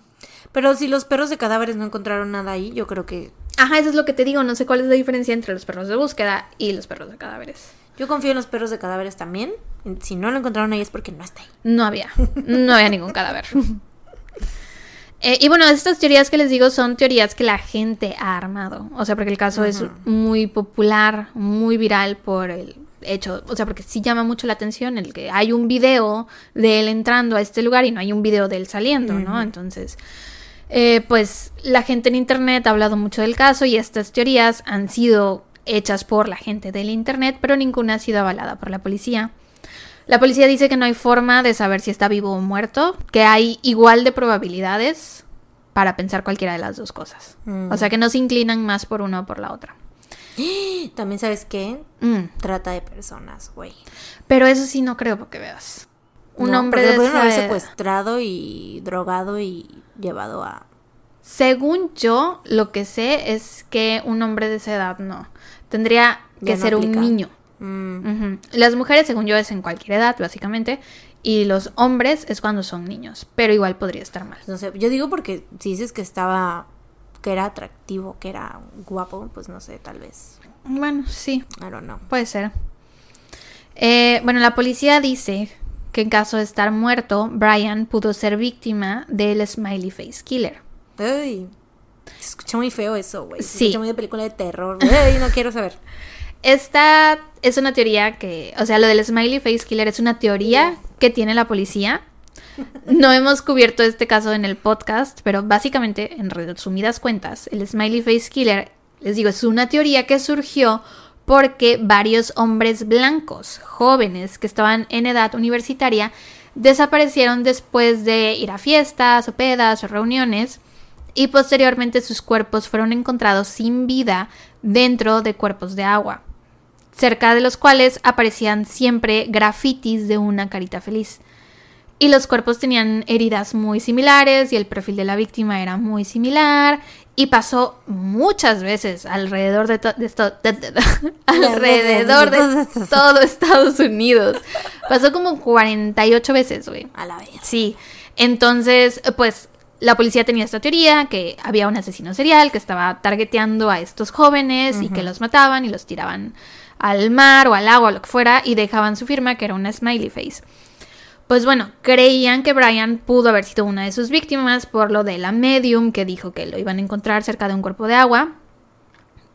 Pero si los perros de cadáveres no encontraron nada ahí, yo creo que... Ajá, eso es lo que te digo. No sé cuál es la diferencia entre los perros de búsqueda y los perros de cadáveres. Yo confío en los perros de cadáveres también. Si no lo encontraron ahí es porque no está ahí. No había. No había ningún cadáver. Eh, y bueno, estas teorías que les digo son teorías que la gente ha armado. O sea, porque el caso es muy popular, muy viral por el hecho, o sea, porque sí llama mucho la atención el que hay un video de él entrando a este lugar y no hay un video de él saliendo, ¿no? Entonces, eh, pues la gente en Internet ha hablado mucho del caso y estas teorías han sido hechas por la gente del Internet, pero ninguna ha sido avalada por la policía. La policía dice que no hay forma de saber si está vivo o muerto, que hay igual de probabilidades para pensar cualquiera de las dos cosas. O sea que no se inclinan más por una o por la otra. También sabes qué? Mm. Trata de personas, güey. Pero eso sí no creo porque veas. Un hombre de haber secuestrado y drogado y llevado a según yo, lo que sé es que un hombre de esa edad no. Tendría que ser un niño. Mm. Las mujeres, según yo, es en cualquier edad, básicamente. Y los hombres es cuando son niños. Pero igual podría estar mal. No sé, yo digo porque si dices que estaba que era atractivo, que era guapo, pues no sé, tal vez. Bueno, sí. I don't know. Puede ser. Eh, bueno, la policía dice que en caso de estar muerto, Brian pudo ser víctima del Smiley Face Killer. Ay, se escucha muy feo eso, güey. Se escucha muy de película de terror. Ay, no quiero saber. Esta es una teoría que, o sea, lo del Smiley Face Killer es una teoría que tiene la policía. No hemos cubierto este caso en el podcast, pero básicamente, en resumidas cuentas, el Smiley Face Killer, les digo, es una teoría que surgió porque varios hombres blancos, jóvenes, que estaban en edad universitaria, desaparecieron después de ir a fiestas o pedas o reuniones y posteriormente sus cuerpos fueron encontrados sin vida dentro de cuerpos de agua, cerca de los cuales aparecían siempre grafitis de una carita feliz y los cuerpos tenían heridas muy similares y el perfil de la víctima era muy similar y pasó muchas veces alrededor de, alrededor de todo Estados Unidos. Pasó como 48 veces, güey. A la vez. Sí. Entonces, pues la policía tenía esta teoría que había un asesino serial que estaba targeteando a estos jóvenes y que los mataban y los tiraban al mar o al agua o lo que fuera y dejaban su firma que era una smiley face. Pues bueno, creían que Brian pudo haber sido una de sus víctimas por lo de la medium que dijo que lo iban a encontrar cerca de un cuerpo de agua.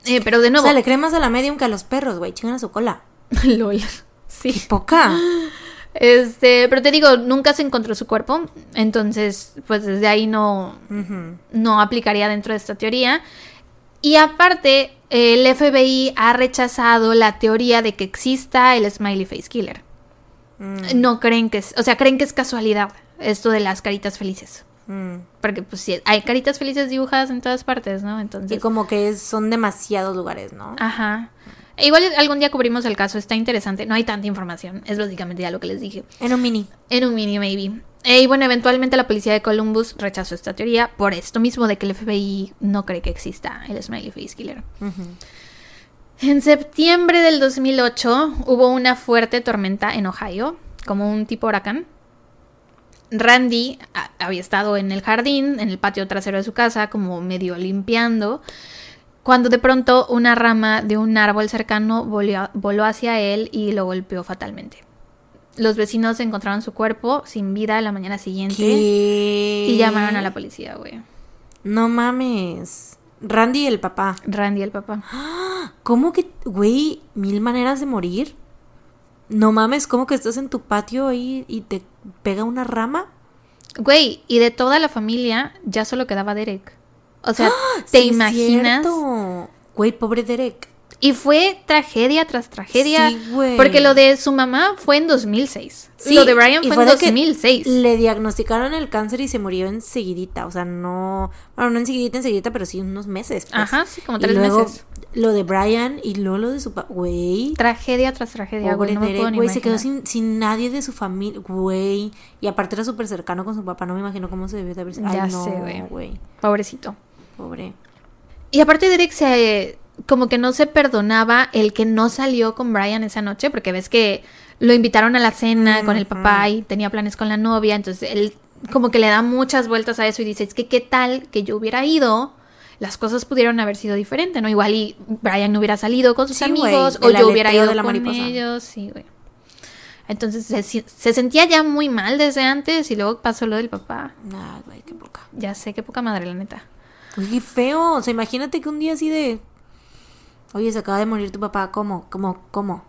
Eh, pero de nuevo. O sea, le creen más a la medium que a los perros, güey. Chingan a su cola. Lol. Sí. Qué poca. Este, pero te digo, nunca se encontró su cuerpo. Entonces, pues desde ahí no, no aplicaría dentro de esta teoría. Y aparte, el FBI ha rechazado la teoría de que exista el Smiley Face Killer. Mm. no creen que es, o sea, creen que es casualidad esto de las caritas felices. Mm. Porque pues sí, hay caritas felices dibujadas en todas partes, ¿no? Entonces... Y como que son demasiados lugares, ¿no? Ajá. E igual algún día cubrimos el caso, está interesante. No hay tanta información, es básicamente ya lo que les dije. En un mini. En un mini, maybe. E, y bueno, eventualmente la policía de Columbus rechazó esta teoría por esto mismo de que el FBI no cree que exista el Smiley Face Killer. En septiembre del 2008 hubo una fuerte tormenta en Ohio, como un tipo huracán. Randy había estado en el jardín, en el patio trasero de su casa, como medio limpiando, cuando de pronto una rama de un árbol cercano voló, hacia él y lo golpeó fatalmente. Los vecinos encontraron su cuerpo sin vida la mañana siguiente y llamaron a la policía, güey. No mames. Randy el papá. Randy el papá. ¿Cómo que, güey, mil maneras de morir? No mames, ¿cómo que estás en tu patio ahí y te pega una rama? Güey, y de toda la familia ya solo quedaba Derek. O sea, ¡Ah! ¿te imaginas? Güey, pobre Derek. Y fue tragedia tras tragedia. porque lo de su mamá fue en 2006. Sí, lo de Brian fue, en 2006. Le diagnosticaron el cáncer y se murió enseguidita. O sea, no. Bueno, no enseguidita, enseguidita, pero sí unos meses. Pues. Ajá, sí, como tres meses. Lo de Brian y luego lo de su papá. Güey. Tragedia tras tragedia, güey. No Güey, se quedó sin, sin, nadie de su familia. Güey. Y aparte era súper cercano con su papá. No me imagino cómo se debió de haber. Ya sé, güey. Pobrecito. Pobre. Y aparte Derek se como que no se perdonaba el que no salió con Brian esa noche, porque ves que lo invitaron a la cena con el papá y tenía planes con la novia, entonces él como que le da muchas vueltas a eso y dice, es que qué tal que yo hubiera ido, las cosas pudieron haber sido diferentes, ¿no? Igual y Brian no hubiera salido con sus Sí, amigos o yo hubiera ido de la con mariposa. ellos, sí, güey. Entonces se, se sentía ya muy mal desde antes y luego pasó lo del papá. Ay, güey, qué poca. Ya sé, qué poca madre, la neta. Uy, qué feo. O sea, imagínate que un día así de. Oye, se acaba de morir tu papá. ¿Cómo? ¿Cómo? ¿Cómo?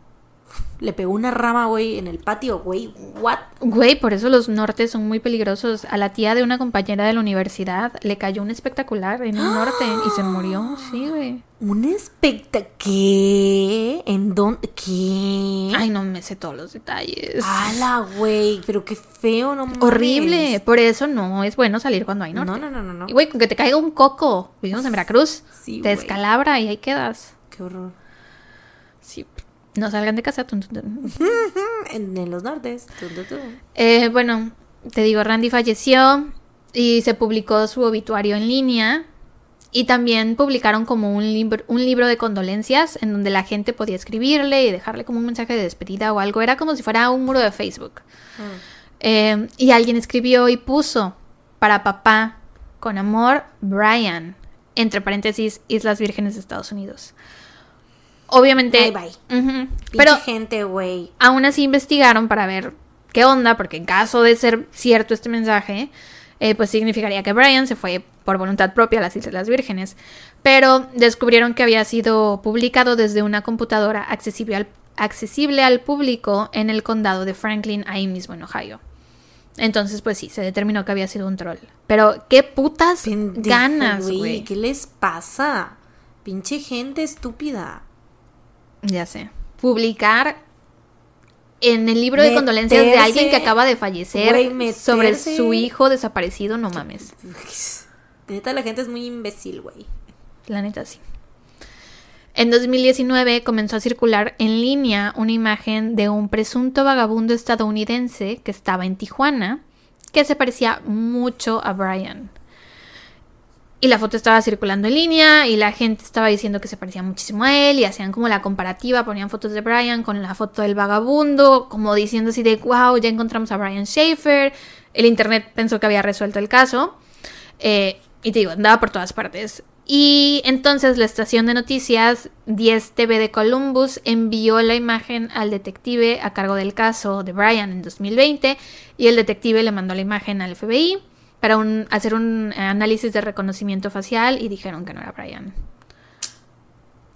Le pegó una rama, güey, en el patio, güey. ¿What? Güey, por eso los nortes son muy peligrosos. A la tía de una compañera de la universidad le cayó un espectacular en un norte y se murió. Sí, güey. Un espectáculo. ¿Qué? ¿En dónde? ¿Qué? Ay, no me sé todos los detalles. ¡Hala, güey! Pero qué feo, no mames. Horrible. Por eso no es bueno salir cuando hay norte. No, no, no, no. no. Y güey, con que te caiga un coco. Vivimos en Veracruz. Sí, te güey. descalabra y ahí quedas. Qué horror. Sí. No salgan de casa. tun, tun, tun. En, en los nortes. Eh, bueno, te digo, Randy falleció y se publicó su obituario en línea. Y también publicaron como un libro, un libro de condolencias en donde la gente podía escribirle y dejarle como un mensaje de despedida o algo. Era como si fuera un muro de Facebook. Eh, y alguien escribió y puso para papá, con amor, Brian, entre paréntesis, Islas Vírgenes de Estados Unidos. Obviamente. Bye, bye. Pinche pero gente, güey. aún así investigaron para ver qué onda, porque en caso de ser cierto este mensaje, eh, pues significaría que Brian se fue por voluntad propia a las Islas Vírgenes. Pero descubrieron que había sido publicado desde una computadora accesible al, accesible al público en el condado de Franklin, ahí mismo en Ohio. Entonces, pues sí, se determinó que había sido un troll. Pero, ¿qué putas Pendejo, ganas, güey? ¿Qué les pasa? Pinche gente estúpida. Ya sé. Publicar en el libro de condolencias de alguien que acaba de fallecer meterse- sobre su hijo desaparecido, no mames. Neta, la gente es muy imbécil, güey. La neta sí. En 2019 comenzó a circular en línea una imagen de un presunto vagabundo estadounidense que estaba en Tijuana, que se parecía mucho a Brian. Y la foto estaba circulando en línea y la gente estaba diciendo que se parecía muchísimo a él y hacían como la comparativa, ponían fotos de Brian con la foto del vagabundo, como diciendo así de, wow, ya encontramos a Brian Schaefer. El internet pensó que había resuelto el caso. Eh, y te digo, andaba por todas partes. Y entonces la estación de noticias 10 TV de Columbus envió la imagen al detective a cargo del caso de Brian en 2020 y el detective le mandó la imagen al FBI para un- hacer un análisis de reconocimiento facial y dijeron que no era Brian.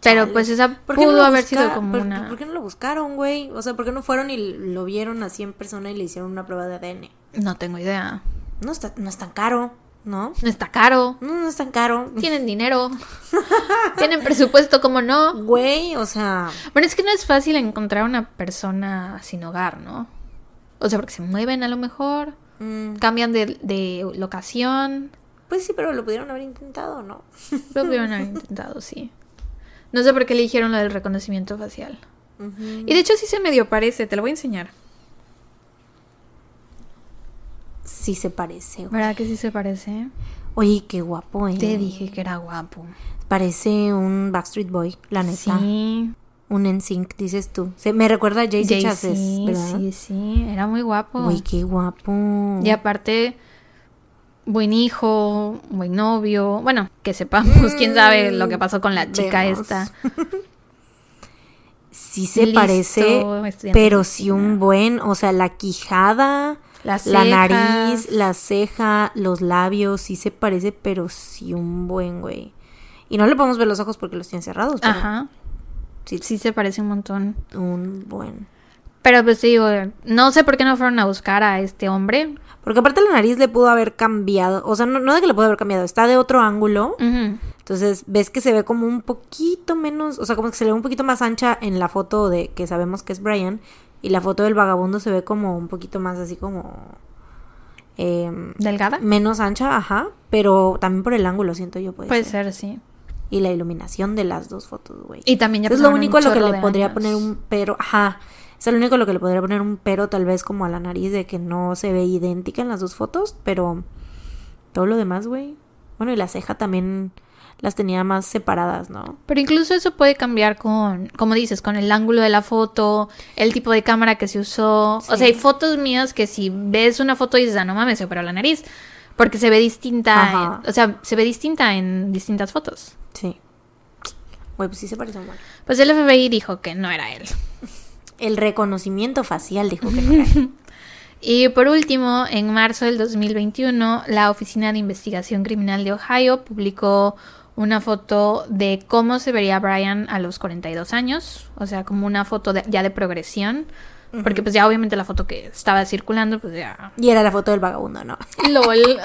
Pero Chale. pues esa ¿Por qué no pudo haber sido como por- una... ¿Por qué no lo buscaron, güey? O sea, ¿por qué no fueron y lo vieron así en persona y le hicieron una prueba de ADN? No tengo idea. No está, no es tan caro, ¿no? No está caro. No, no es tan caro. Tienen dinero. Tienen presupuesto, como no. Güey, o sea, Bueno, es que no es fácil encontrar una persona sin hogar, ¿no? O sea, porque se mueven a lo mejor, mm, cambian de, de locación. pues sí, pero lo pudieron haber intentado, ¿no? Lo pudieron haber intentado, sí. No sé por qué eligieron lo del reconocimiento facial. Y de hecho sí se medio parece, te lo voy a enseñar. Sí se parece, güey. ¿Verdad que sí se parece? Oye, qué guapo, eh. Te dije que era guapo. Parece un Backstreet Boy, la neta. Sí. Un NSYNC, dices tú. Se, me recuerda a Jay-Z Chasez, ¿verdad? sí, sí, era muy guapo. Güey, qué guapo. Y aparte, buen hijo, buen novio. Bueno, que sepamos, quién sabe lo que pasó con la chica Vemos. esta. Sí se Listo, parece, pero sí un buen, o sea, la quijada, la nariz, la ceja, los labios, sí se parece, pero sí un buen, güey. Y no le podemos ver los ojos porque los tiene cerrados, pero Ajá. Sí, Sí se parece un montón. un buen. Pero pues digo, no sé por qué no fueron a buscar a este hombre. Porque aparte la nariz le pudo haber cambiado, o sea, no, no de que le pudo haber cambiado, está de otro ángulo. Entonces ves que se ve como un poquito menos, o sea, como que se le ve un poquito más ancha en la foto de que sabemos que es Brian. Y la foto del vagabundo se ve como un poquito más así como... em, ¿Delgada? menos ancha, ajá. Pero también por el ángulo, siento yo, puede, Puede ser. ser, sí. Y la iluminación de las dos fotos, güey. Y también ya Es lo único a lo que le podría años. poner un pero, ajá. Es lo único a lo que le podría poner un pero, tal vez como a la nariz, de que no se ve idéntica en las dos fotos, pero todo lo demás, güey. Bueno, y la ceja también. las tenía más separadas, ¿no? Pero incluso eso puede cambiar con, como dices, con el ángulo de la foto, el tipo de cámara que se usó. O sea, hay fotos mías que si ves una foto y dices, ah, no mames, se operó la nariz. Porque se ve distinta, en- o sea, se ve distinta en distintas fotos. Sí. Güey, pues sí se pareció mal. Pues el FBI dijo que no era él. El reconocimiento facial dijo que no era él. Y por último, en marzo del 2021, la Oficina de Investigación Criminal de Ohio publicó una foto de cómo se vería Brian a los 42 años, o sea, como una foto de- ya de progresión, porque pues ya obviamente la foto que estaba circulando, pues ya... Y era la foto del vagabundo, ¿no? LOL.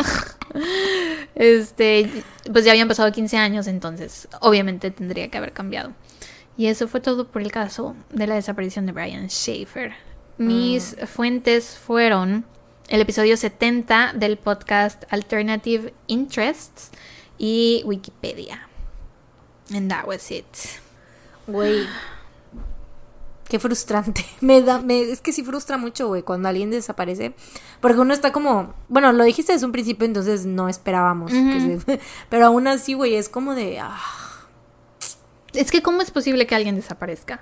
Este, pues ya habían pasado 15 años, entonces obviamente tendría que haber cambiado. Y eso fue todo por el caso de la desaparición de Brian Schaefer. Mis fuentes fueron el episodio 70 del podcast Alternative Interests y Wikipedia. And that was it. Güey. Qué frustrante. Me da, me, es que sí frustra mucho, güey, cuando alguien desaparece. Porque uno está como, bueno, lo dijiste desde un principio, entonces no esperábamos. que se- pero aún así, güey, es como de, ah, Es que ¿cómo es posible que alguien desaparezca?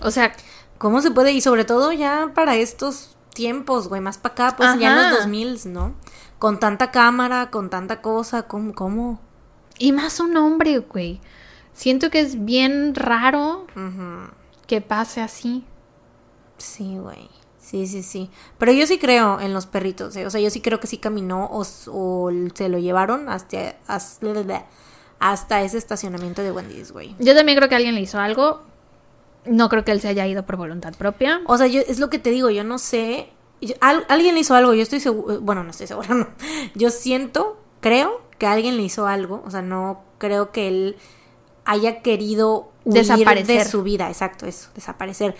O sea, ¿cómo se puede? Y sobre todo ya para estos tiempos, güey, más para acá, pues ya en los 2000, ¿no? Con tanta cámara, con tanta cosa, ¿cómo? cómo? y más un hombre, güey. Siento que es bien raro. Que pase así. Sí, güey. Sí, sí, sí. Pero yo sí creo en los perritos, ¿eh? O sea, yo sí creo que sí caminó o, o se lo llevaron hasta, hasta, hasta ese estacionamiento de Wendy's, güey. Yo también creo que alguien le hizo algo. No creo que él se haya ido por voluntad propia. O sea, yo, es lo que te digo, yo no sé. yo- al- alguien le hizo algo, yo estoy seguro. Bueno, no estoy segura, no. Yo siento, creo que alguien le hizo algo. O sea, no creo que él haya querido huir Desaparecer. de su vida. Exacto, eso, desaparecer.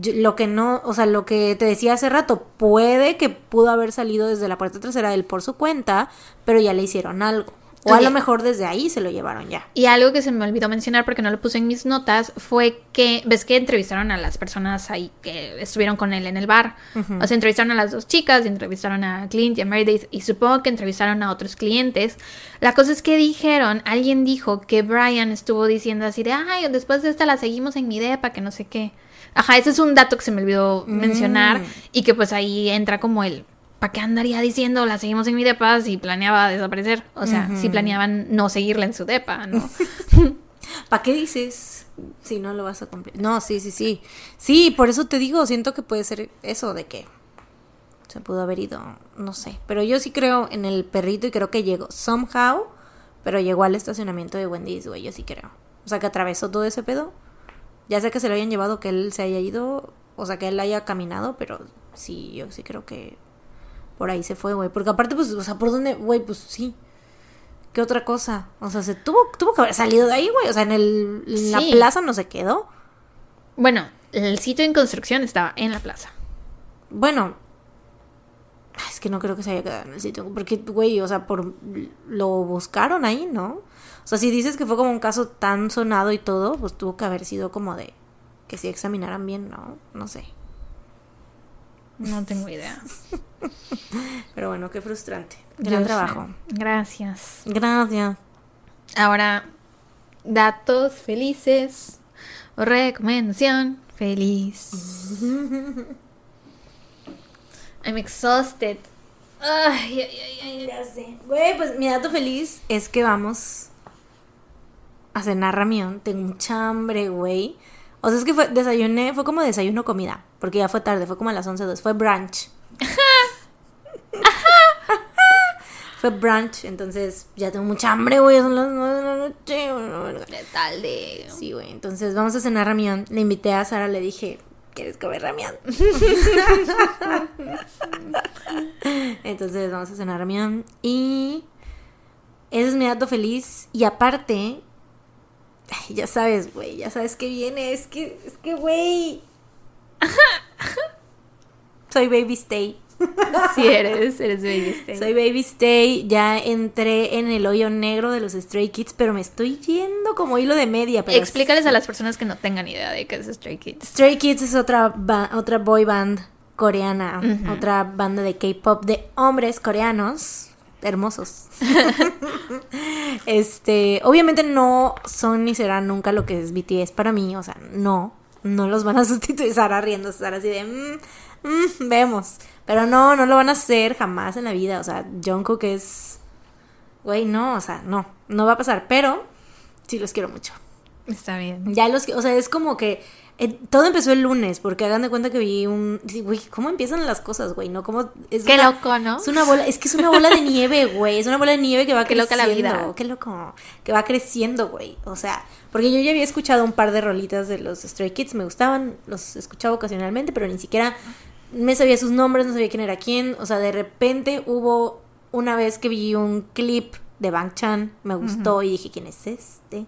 Yo- lo que no, o sea, lo que te decía hace rato, puede que pudo haber salido desde la puerta trasera de él por su cuenta, pero ya le hicieron algo. O a lo mejor desde ahí se lo llevaron ya. Y algo que se me olvidó mencionar porque no lo puse en mis notas fue que, ves que entrevistaron a las personas ahí que estuvieron con él en el bar. O sea, entrevistaron a las dos chicas, y entrevistaron a Clint y a Meredith y supongo que entrevistaron a otros clientes. La cosa es que dijeron, alguien dijo que Brian estuvo diciendo así de, ay, después de esta la seguimos en mi depa, que no sé qué. Ajá, ese es un dato que se me olvidó mencionar y que pues ahí entra como el... ¿Para qué andaría diciendo la seguimos en mi depa si planeaba desaparecer? O sea, si planeaban no seguirla en su depa, ¿no? ¿Para qué dices si no lo vas a cumplir? No, sí, sí, sí. Sí, por eso te digo, siento que puede ser eso de que se pudo haber ido, no sé. Pero yo sí creo en el perrito y creo que llegó somehow, pero llegó al estacionamiento de Wendy's, güey, yo sí creo. O sea, que atravesó todo ese pedo. Ya sea que se lo hayan llevado, que él se haya ido, o sea, que él haya caminado, pero sí, yo sí creo que por ahí se fue, güey. Porque aparte, pues, o sea, ¿por dónde, güey? Pues sí. ¿Qué otra cosa? O sea, se tuvo, tuvo que haber salido de ahí, güey. O sea, en, el, en la plaza no se quedó. Bueno, el sitio en construcción estaba en la plaza. Bueno. ay, Es que no creo que se haya quedado en el sitio. Porque, güey, o sea, por lo buscaron ahí, ¿no? O sea, si dices que fue como un caso tan sonado y todo, pues tuvo que haber sido como de que sí examinaran bien, ¿no? No sé. No tengo idea. Pero bueno, qué frustrante. Gran Yo trabajo. sé. Gracias. Gracias. Ahora, datos felices o recomendación feliz. I'm exhausted. Ay, ay, ay, ay. Ya sé. Güey, pues mi dato feliz es que vamos a cenar ramión. Tengo mucha hambre, güey. O sea, es que fue, desayuné, fue como desayuno comida. Porque ya fue tarde, fue como a las 11 dos, Fue brunch. fue brunch, entonces ya tengo mucha hambre, güey. Son las 9 de la noche. ¿Qué tal de...? Sí, güey. Entonces vamos a cenar ramión. Le invité a Sara, le dije, ¿quieres comer ramión? Entonces vamos a cenar ramión. Y ese es mi dato feliz. Y aparte, ay, ya sabes, güey, ya sabes que viene. Es que, es que, güey. Soy Baby Stay. Si eres, eres baby stay. Soy Baby Stay. Ya entré en el hoyo negro de los Stray Kids, pero me estoy yendo como hilo de media. Pero Explícales a las personas que no tengan idea de qué es Stray Kids. Stray Kids es otra, ba- otra boy band coreana, otra banda de K-pop de hombres coreanos. Hermosos. este, obviamente no son ni serán nunca lo que es BTS para mí, o sea, no, no los van a sustituir Sara riendo, Sara así de, mm, mm, vemos, pero no, no lo van a hacer jamás en la vida, o sea, Jungkook es, güey, no, o sea, no, no va a pasar, pero sí los quiero mucho. Está bien. Ya los, o sea, es como que eh, todo empezó el lunes, porque hagan de cuenta que vi un. Güey, ¿cómo empiezan las cosas, güey? ¿No? Como, es Qué una- loco, ¿no? Es una bola, es que es una bola de nieve, güey. Es una bola de nieve que va Qué creciendo. loca la vida. Qué loco. Que va creciendo, güey. O sea, porque yo ya había escuchado un par de rolitas de los Stray Kids, me gustaban, los escuchaba ocasionalmente, pero ni siquiera me sabía sus nombres, no sabía quién era quién. O sea, de repente hubo una vez que vi un clip de Bang Chan, me gustó y dije, ¿quién es este?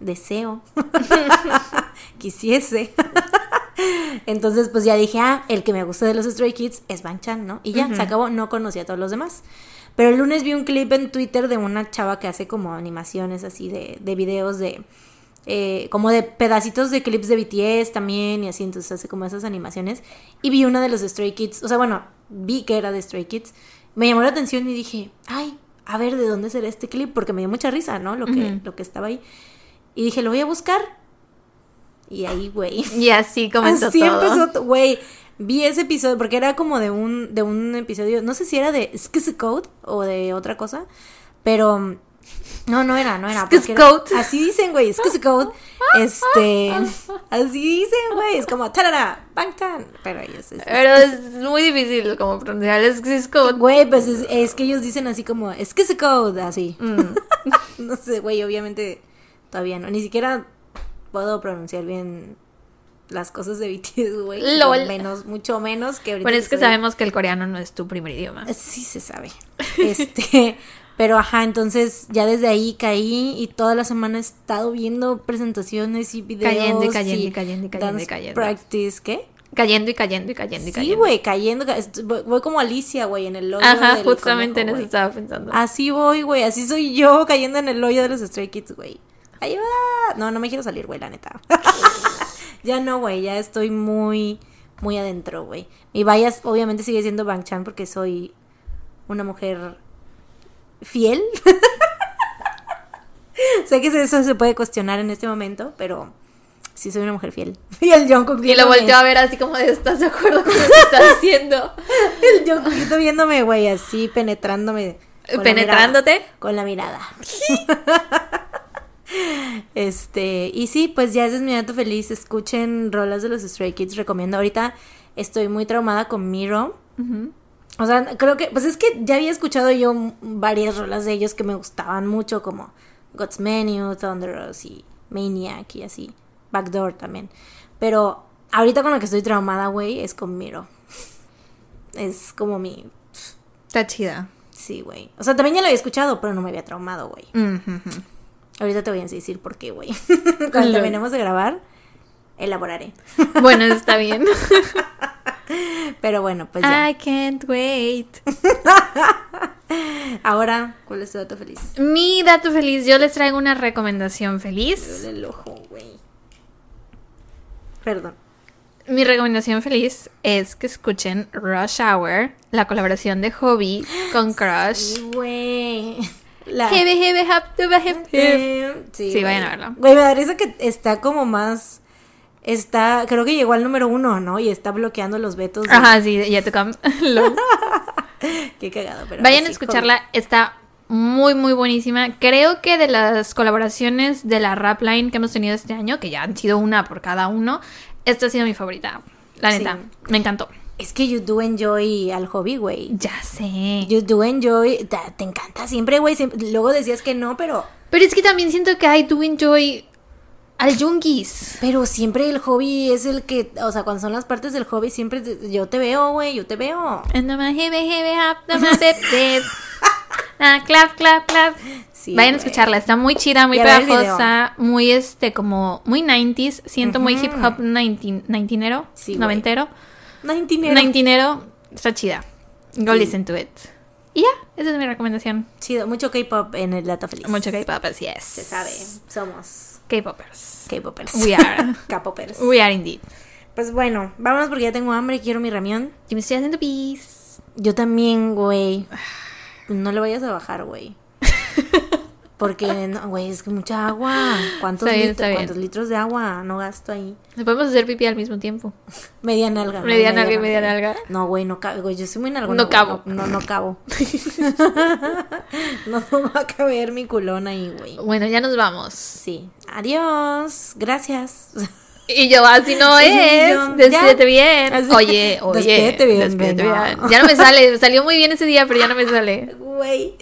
Deseo. Quisiese. Entonces, pues ya dije, ah, el que me gusta de los Stray Kids es Bang Chan, ¿no? Y ya, se acabó, no conocía a todos los demás. Pero el lunes vi un clip en Twitter de una chava que hace como animaciones así de, de videos de... eh, como de pedacitos de clips de BTS también y así, entonces hace como esas animaciones. Y vi una de los Stray Kids, o sea, bueno, vi que era de Stray Kids. Me llamó la atención y dije, ay, a ver, ¿de dónde será este clip? Porque me dio mucha risa, ¿no? Lo que, lo que estaba ahí. Y dije, lo voy a buscar. Y ahí, güey. Y así comenzó Así todo. empezó, güey. Vi ese episodio porque era como de un de un episodio, no sé si era de Skiz Code o de otra cosa, pero mm, no, no era, no era. Skiz era- Code. Así dicen, güey, Skiz Code. Este, así dicen, güey, es como tarara, bang tan, pero ellos es, Pero es muy difícil como pronunciar el Cisco. Güey, pues es, es que ellos dicen así como Skiz Code, así. Mm. No sé, güey, obviamente todavía no, ni siquiera puedo pronunciar bien las cosas de BTS, güey. Lol. Menos, mucho menos que ahorita. Bueno, es que sabemos que el coreano no es tu primer idioma. Sí se sabe. Este, pero ajá, entonces ya desde ahí caí y toda la semana he estado viendo presentaciones y videos. Cayendo y cayendo y cayendo y cayendo y cayendo. Practice, ¿qué? Cayendo y cayendo y cayendo y Sí, cayendo. güey, cayendo. Voy, como Alicia, güey, en el hoyo Ajá, del justamente en eso estaba pensando. Así voy, güey, así soy yo cayendo en el hoyo de los Stray Kids, güey. Ayuda. No, no me quiero salir, güey, la neta. ya no, güey, ya estoy muy, muy adentro, güey. Mi bias obviamente sigue siendo Bang Chan porque soy una mujer fiel. sé que eso se puede cuestionar en este momento, pero sí soy una mujer fiel. Y el Jungkook Y lo volteó a ver así como de, ¿estás de acuerdo con lo que estás haciendo? El Jungkookito viéndome, güey, así penetrándome. con la ¿Penetrándote? mirada. Con la mirada. Este, y sí, pues ya ese es mi dato feliz. Escuchen rolas de los Stray Kids, recomiendo. Ahorita estoy muy traumada con Miro. O sea, creo que, pues es que ya había escuchado yo varias rolas de ellos que me gustaban mucho, como God's Menu, Thunder Rose y Maniac y así. Backdoor también. Pero ahorita con lo que estoy traumada, güey, es con Miro. Es como mi. Está chida. Sí, güey. O sea, también ya lo había escuchado, pero no me había traumado, güey. Ahorita te voy a decir por qué, güey. Cuando terminemos de grabar, elaboraré. Bueno, está bien. Pero bueno, pues ya. I can't wait. Ahora, ¿cuál es tu dato feliz? Mi dato feliz, yo les traigo una recomendación feliz. El ojo, güey. Perdón. Mi recomendación feliz es que escuchen Rush Hour, la colaboración de Hobby con Crush. Sí, güey. La... Tuba, hep, hep. Sí, Sí, vayan a verlo. Güey, me da risa que está como más. Está, creo que llegó al número uno, ¿no? Y está bloqueando los vetos. de- Ajá, sí, ya. Lol. Qué cagado, pero. Vayan a escucharla, está muy, muy buenísima. Creo que de las colaboraciones de la rap line que hemos tenido este año, que ya han sido una por cada uno, esta ha sido mi favorita. La Sí. neta, me encantó. Es que you do enjoy al hobby, güey. Ya sé. You do enjoy. Te, te encanta siempre, güey. Luego decías que no, pero. Pero es que también siento que I do enjoy al Jungis. Pero siempre el hobby es el que. O sea, cuando son las partes del hobby, siempre. te- yo te veo, güey. Yo te veo. Ah, clap, clap, clap. Sí, Vayan a escucharla, está muy chida, muy pegajosa, muy este, como, muy 90s, siento muy hip hop 90, 90ero, Sí, noventero. Nineteen Nineteenero, está chida. Go Sí. listen to it. Y ya, esa es mi recomendación. Chido. Mucho K-pop en el Dato Feliz. Mucho K-pop, así es. Se sabe. Somos K-popers. K-popers. We are. K-popers. We are indeed. Pues bueno, vámonos porque ya tengo hambre y quiero mi ramión. Yo me estoy haciendo pis. Yo también, güey. no le vayas a bajar, güey. Porque, no, güey, es que mucha agua. ¿Cuántos, bien, litros. ¿Cuántos litros de agua no gasto ahí? Nos podemos hacer pipí al mismo tiempo. Media nalga. Media nalga y media nalga. No, güey, no. Güey, yo soy muy nalgona. No cabo. No, no, no cabo. no va a caber mi culón ahí, güey. Bueno, ya nos vamos. Sí. Adiós. Gracias. Y yo, así no es. Despídete ya. bien. Así- Oye, oye. Despídete bien, despídete bien. Ya no me sale. Salió muy bien ese día, pero ya no me sale. Güey.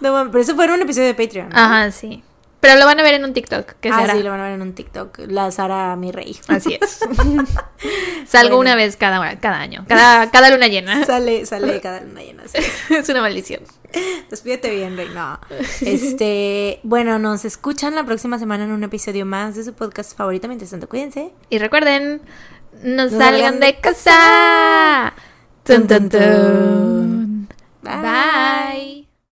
No, pero eso fue en un episodio de Patreon. ¿no? Ajá, sí. Pero lo van a ver en un TikTok. ¿Qué ah, será? sí, lo van a ver en un TikTok. La Sara, mi rey. Así es. Salgo Bueno. una vez cada, cada año. Cada, cada luna llena. Sale, sale cada luna llena. sí. es una maldición. Despídete bien, rey. No. Este, bueno, nos escuchan la próxima semana en un episodio más de su podcast favorito. Mientras tanto, cuídense. Y recuerden, no, salgan de casa. Tun, tun, Tun, tun. Bye.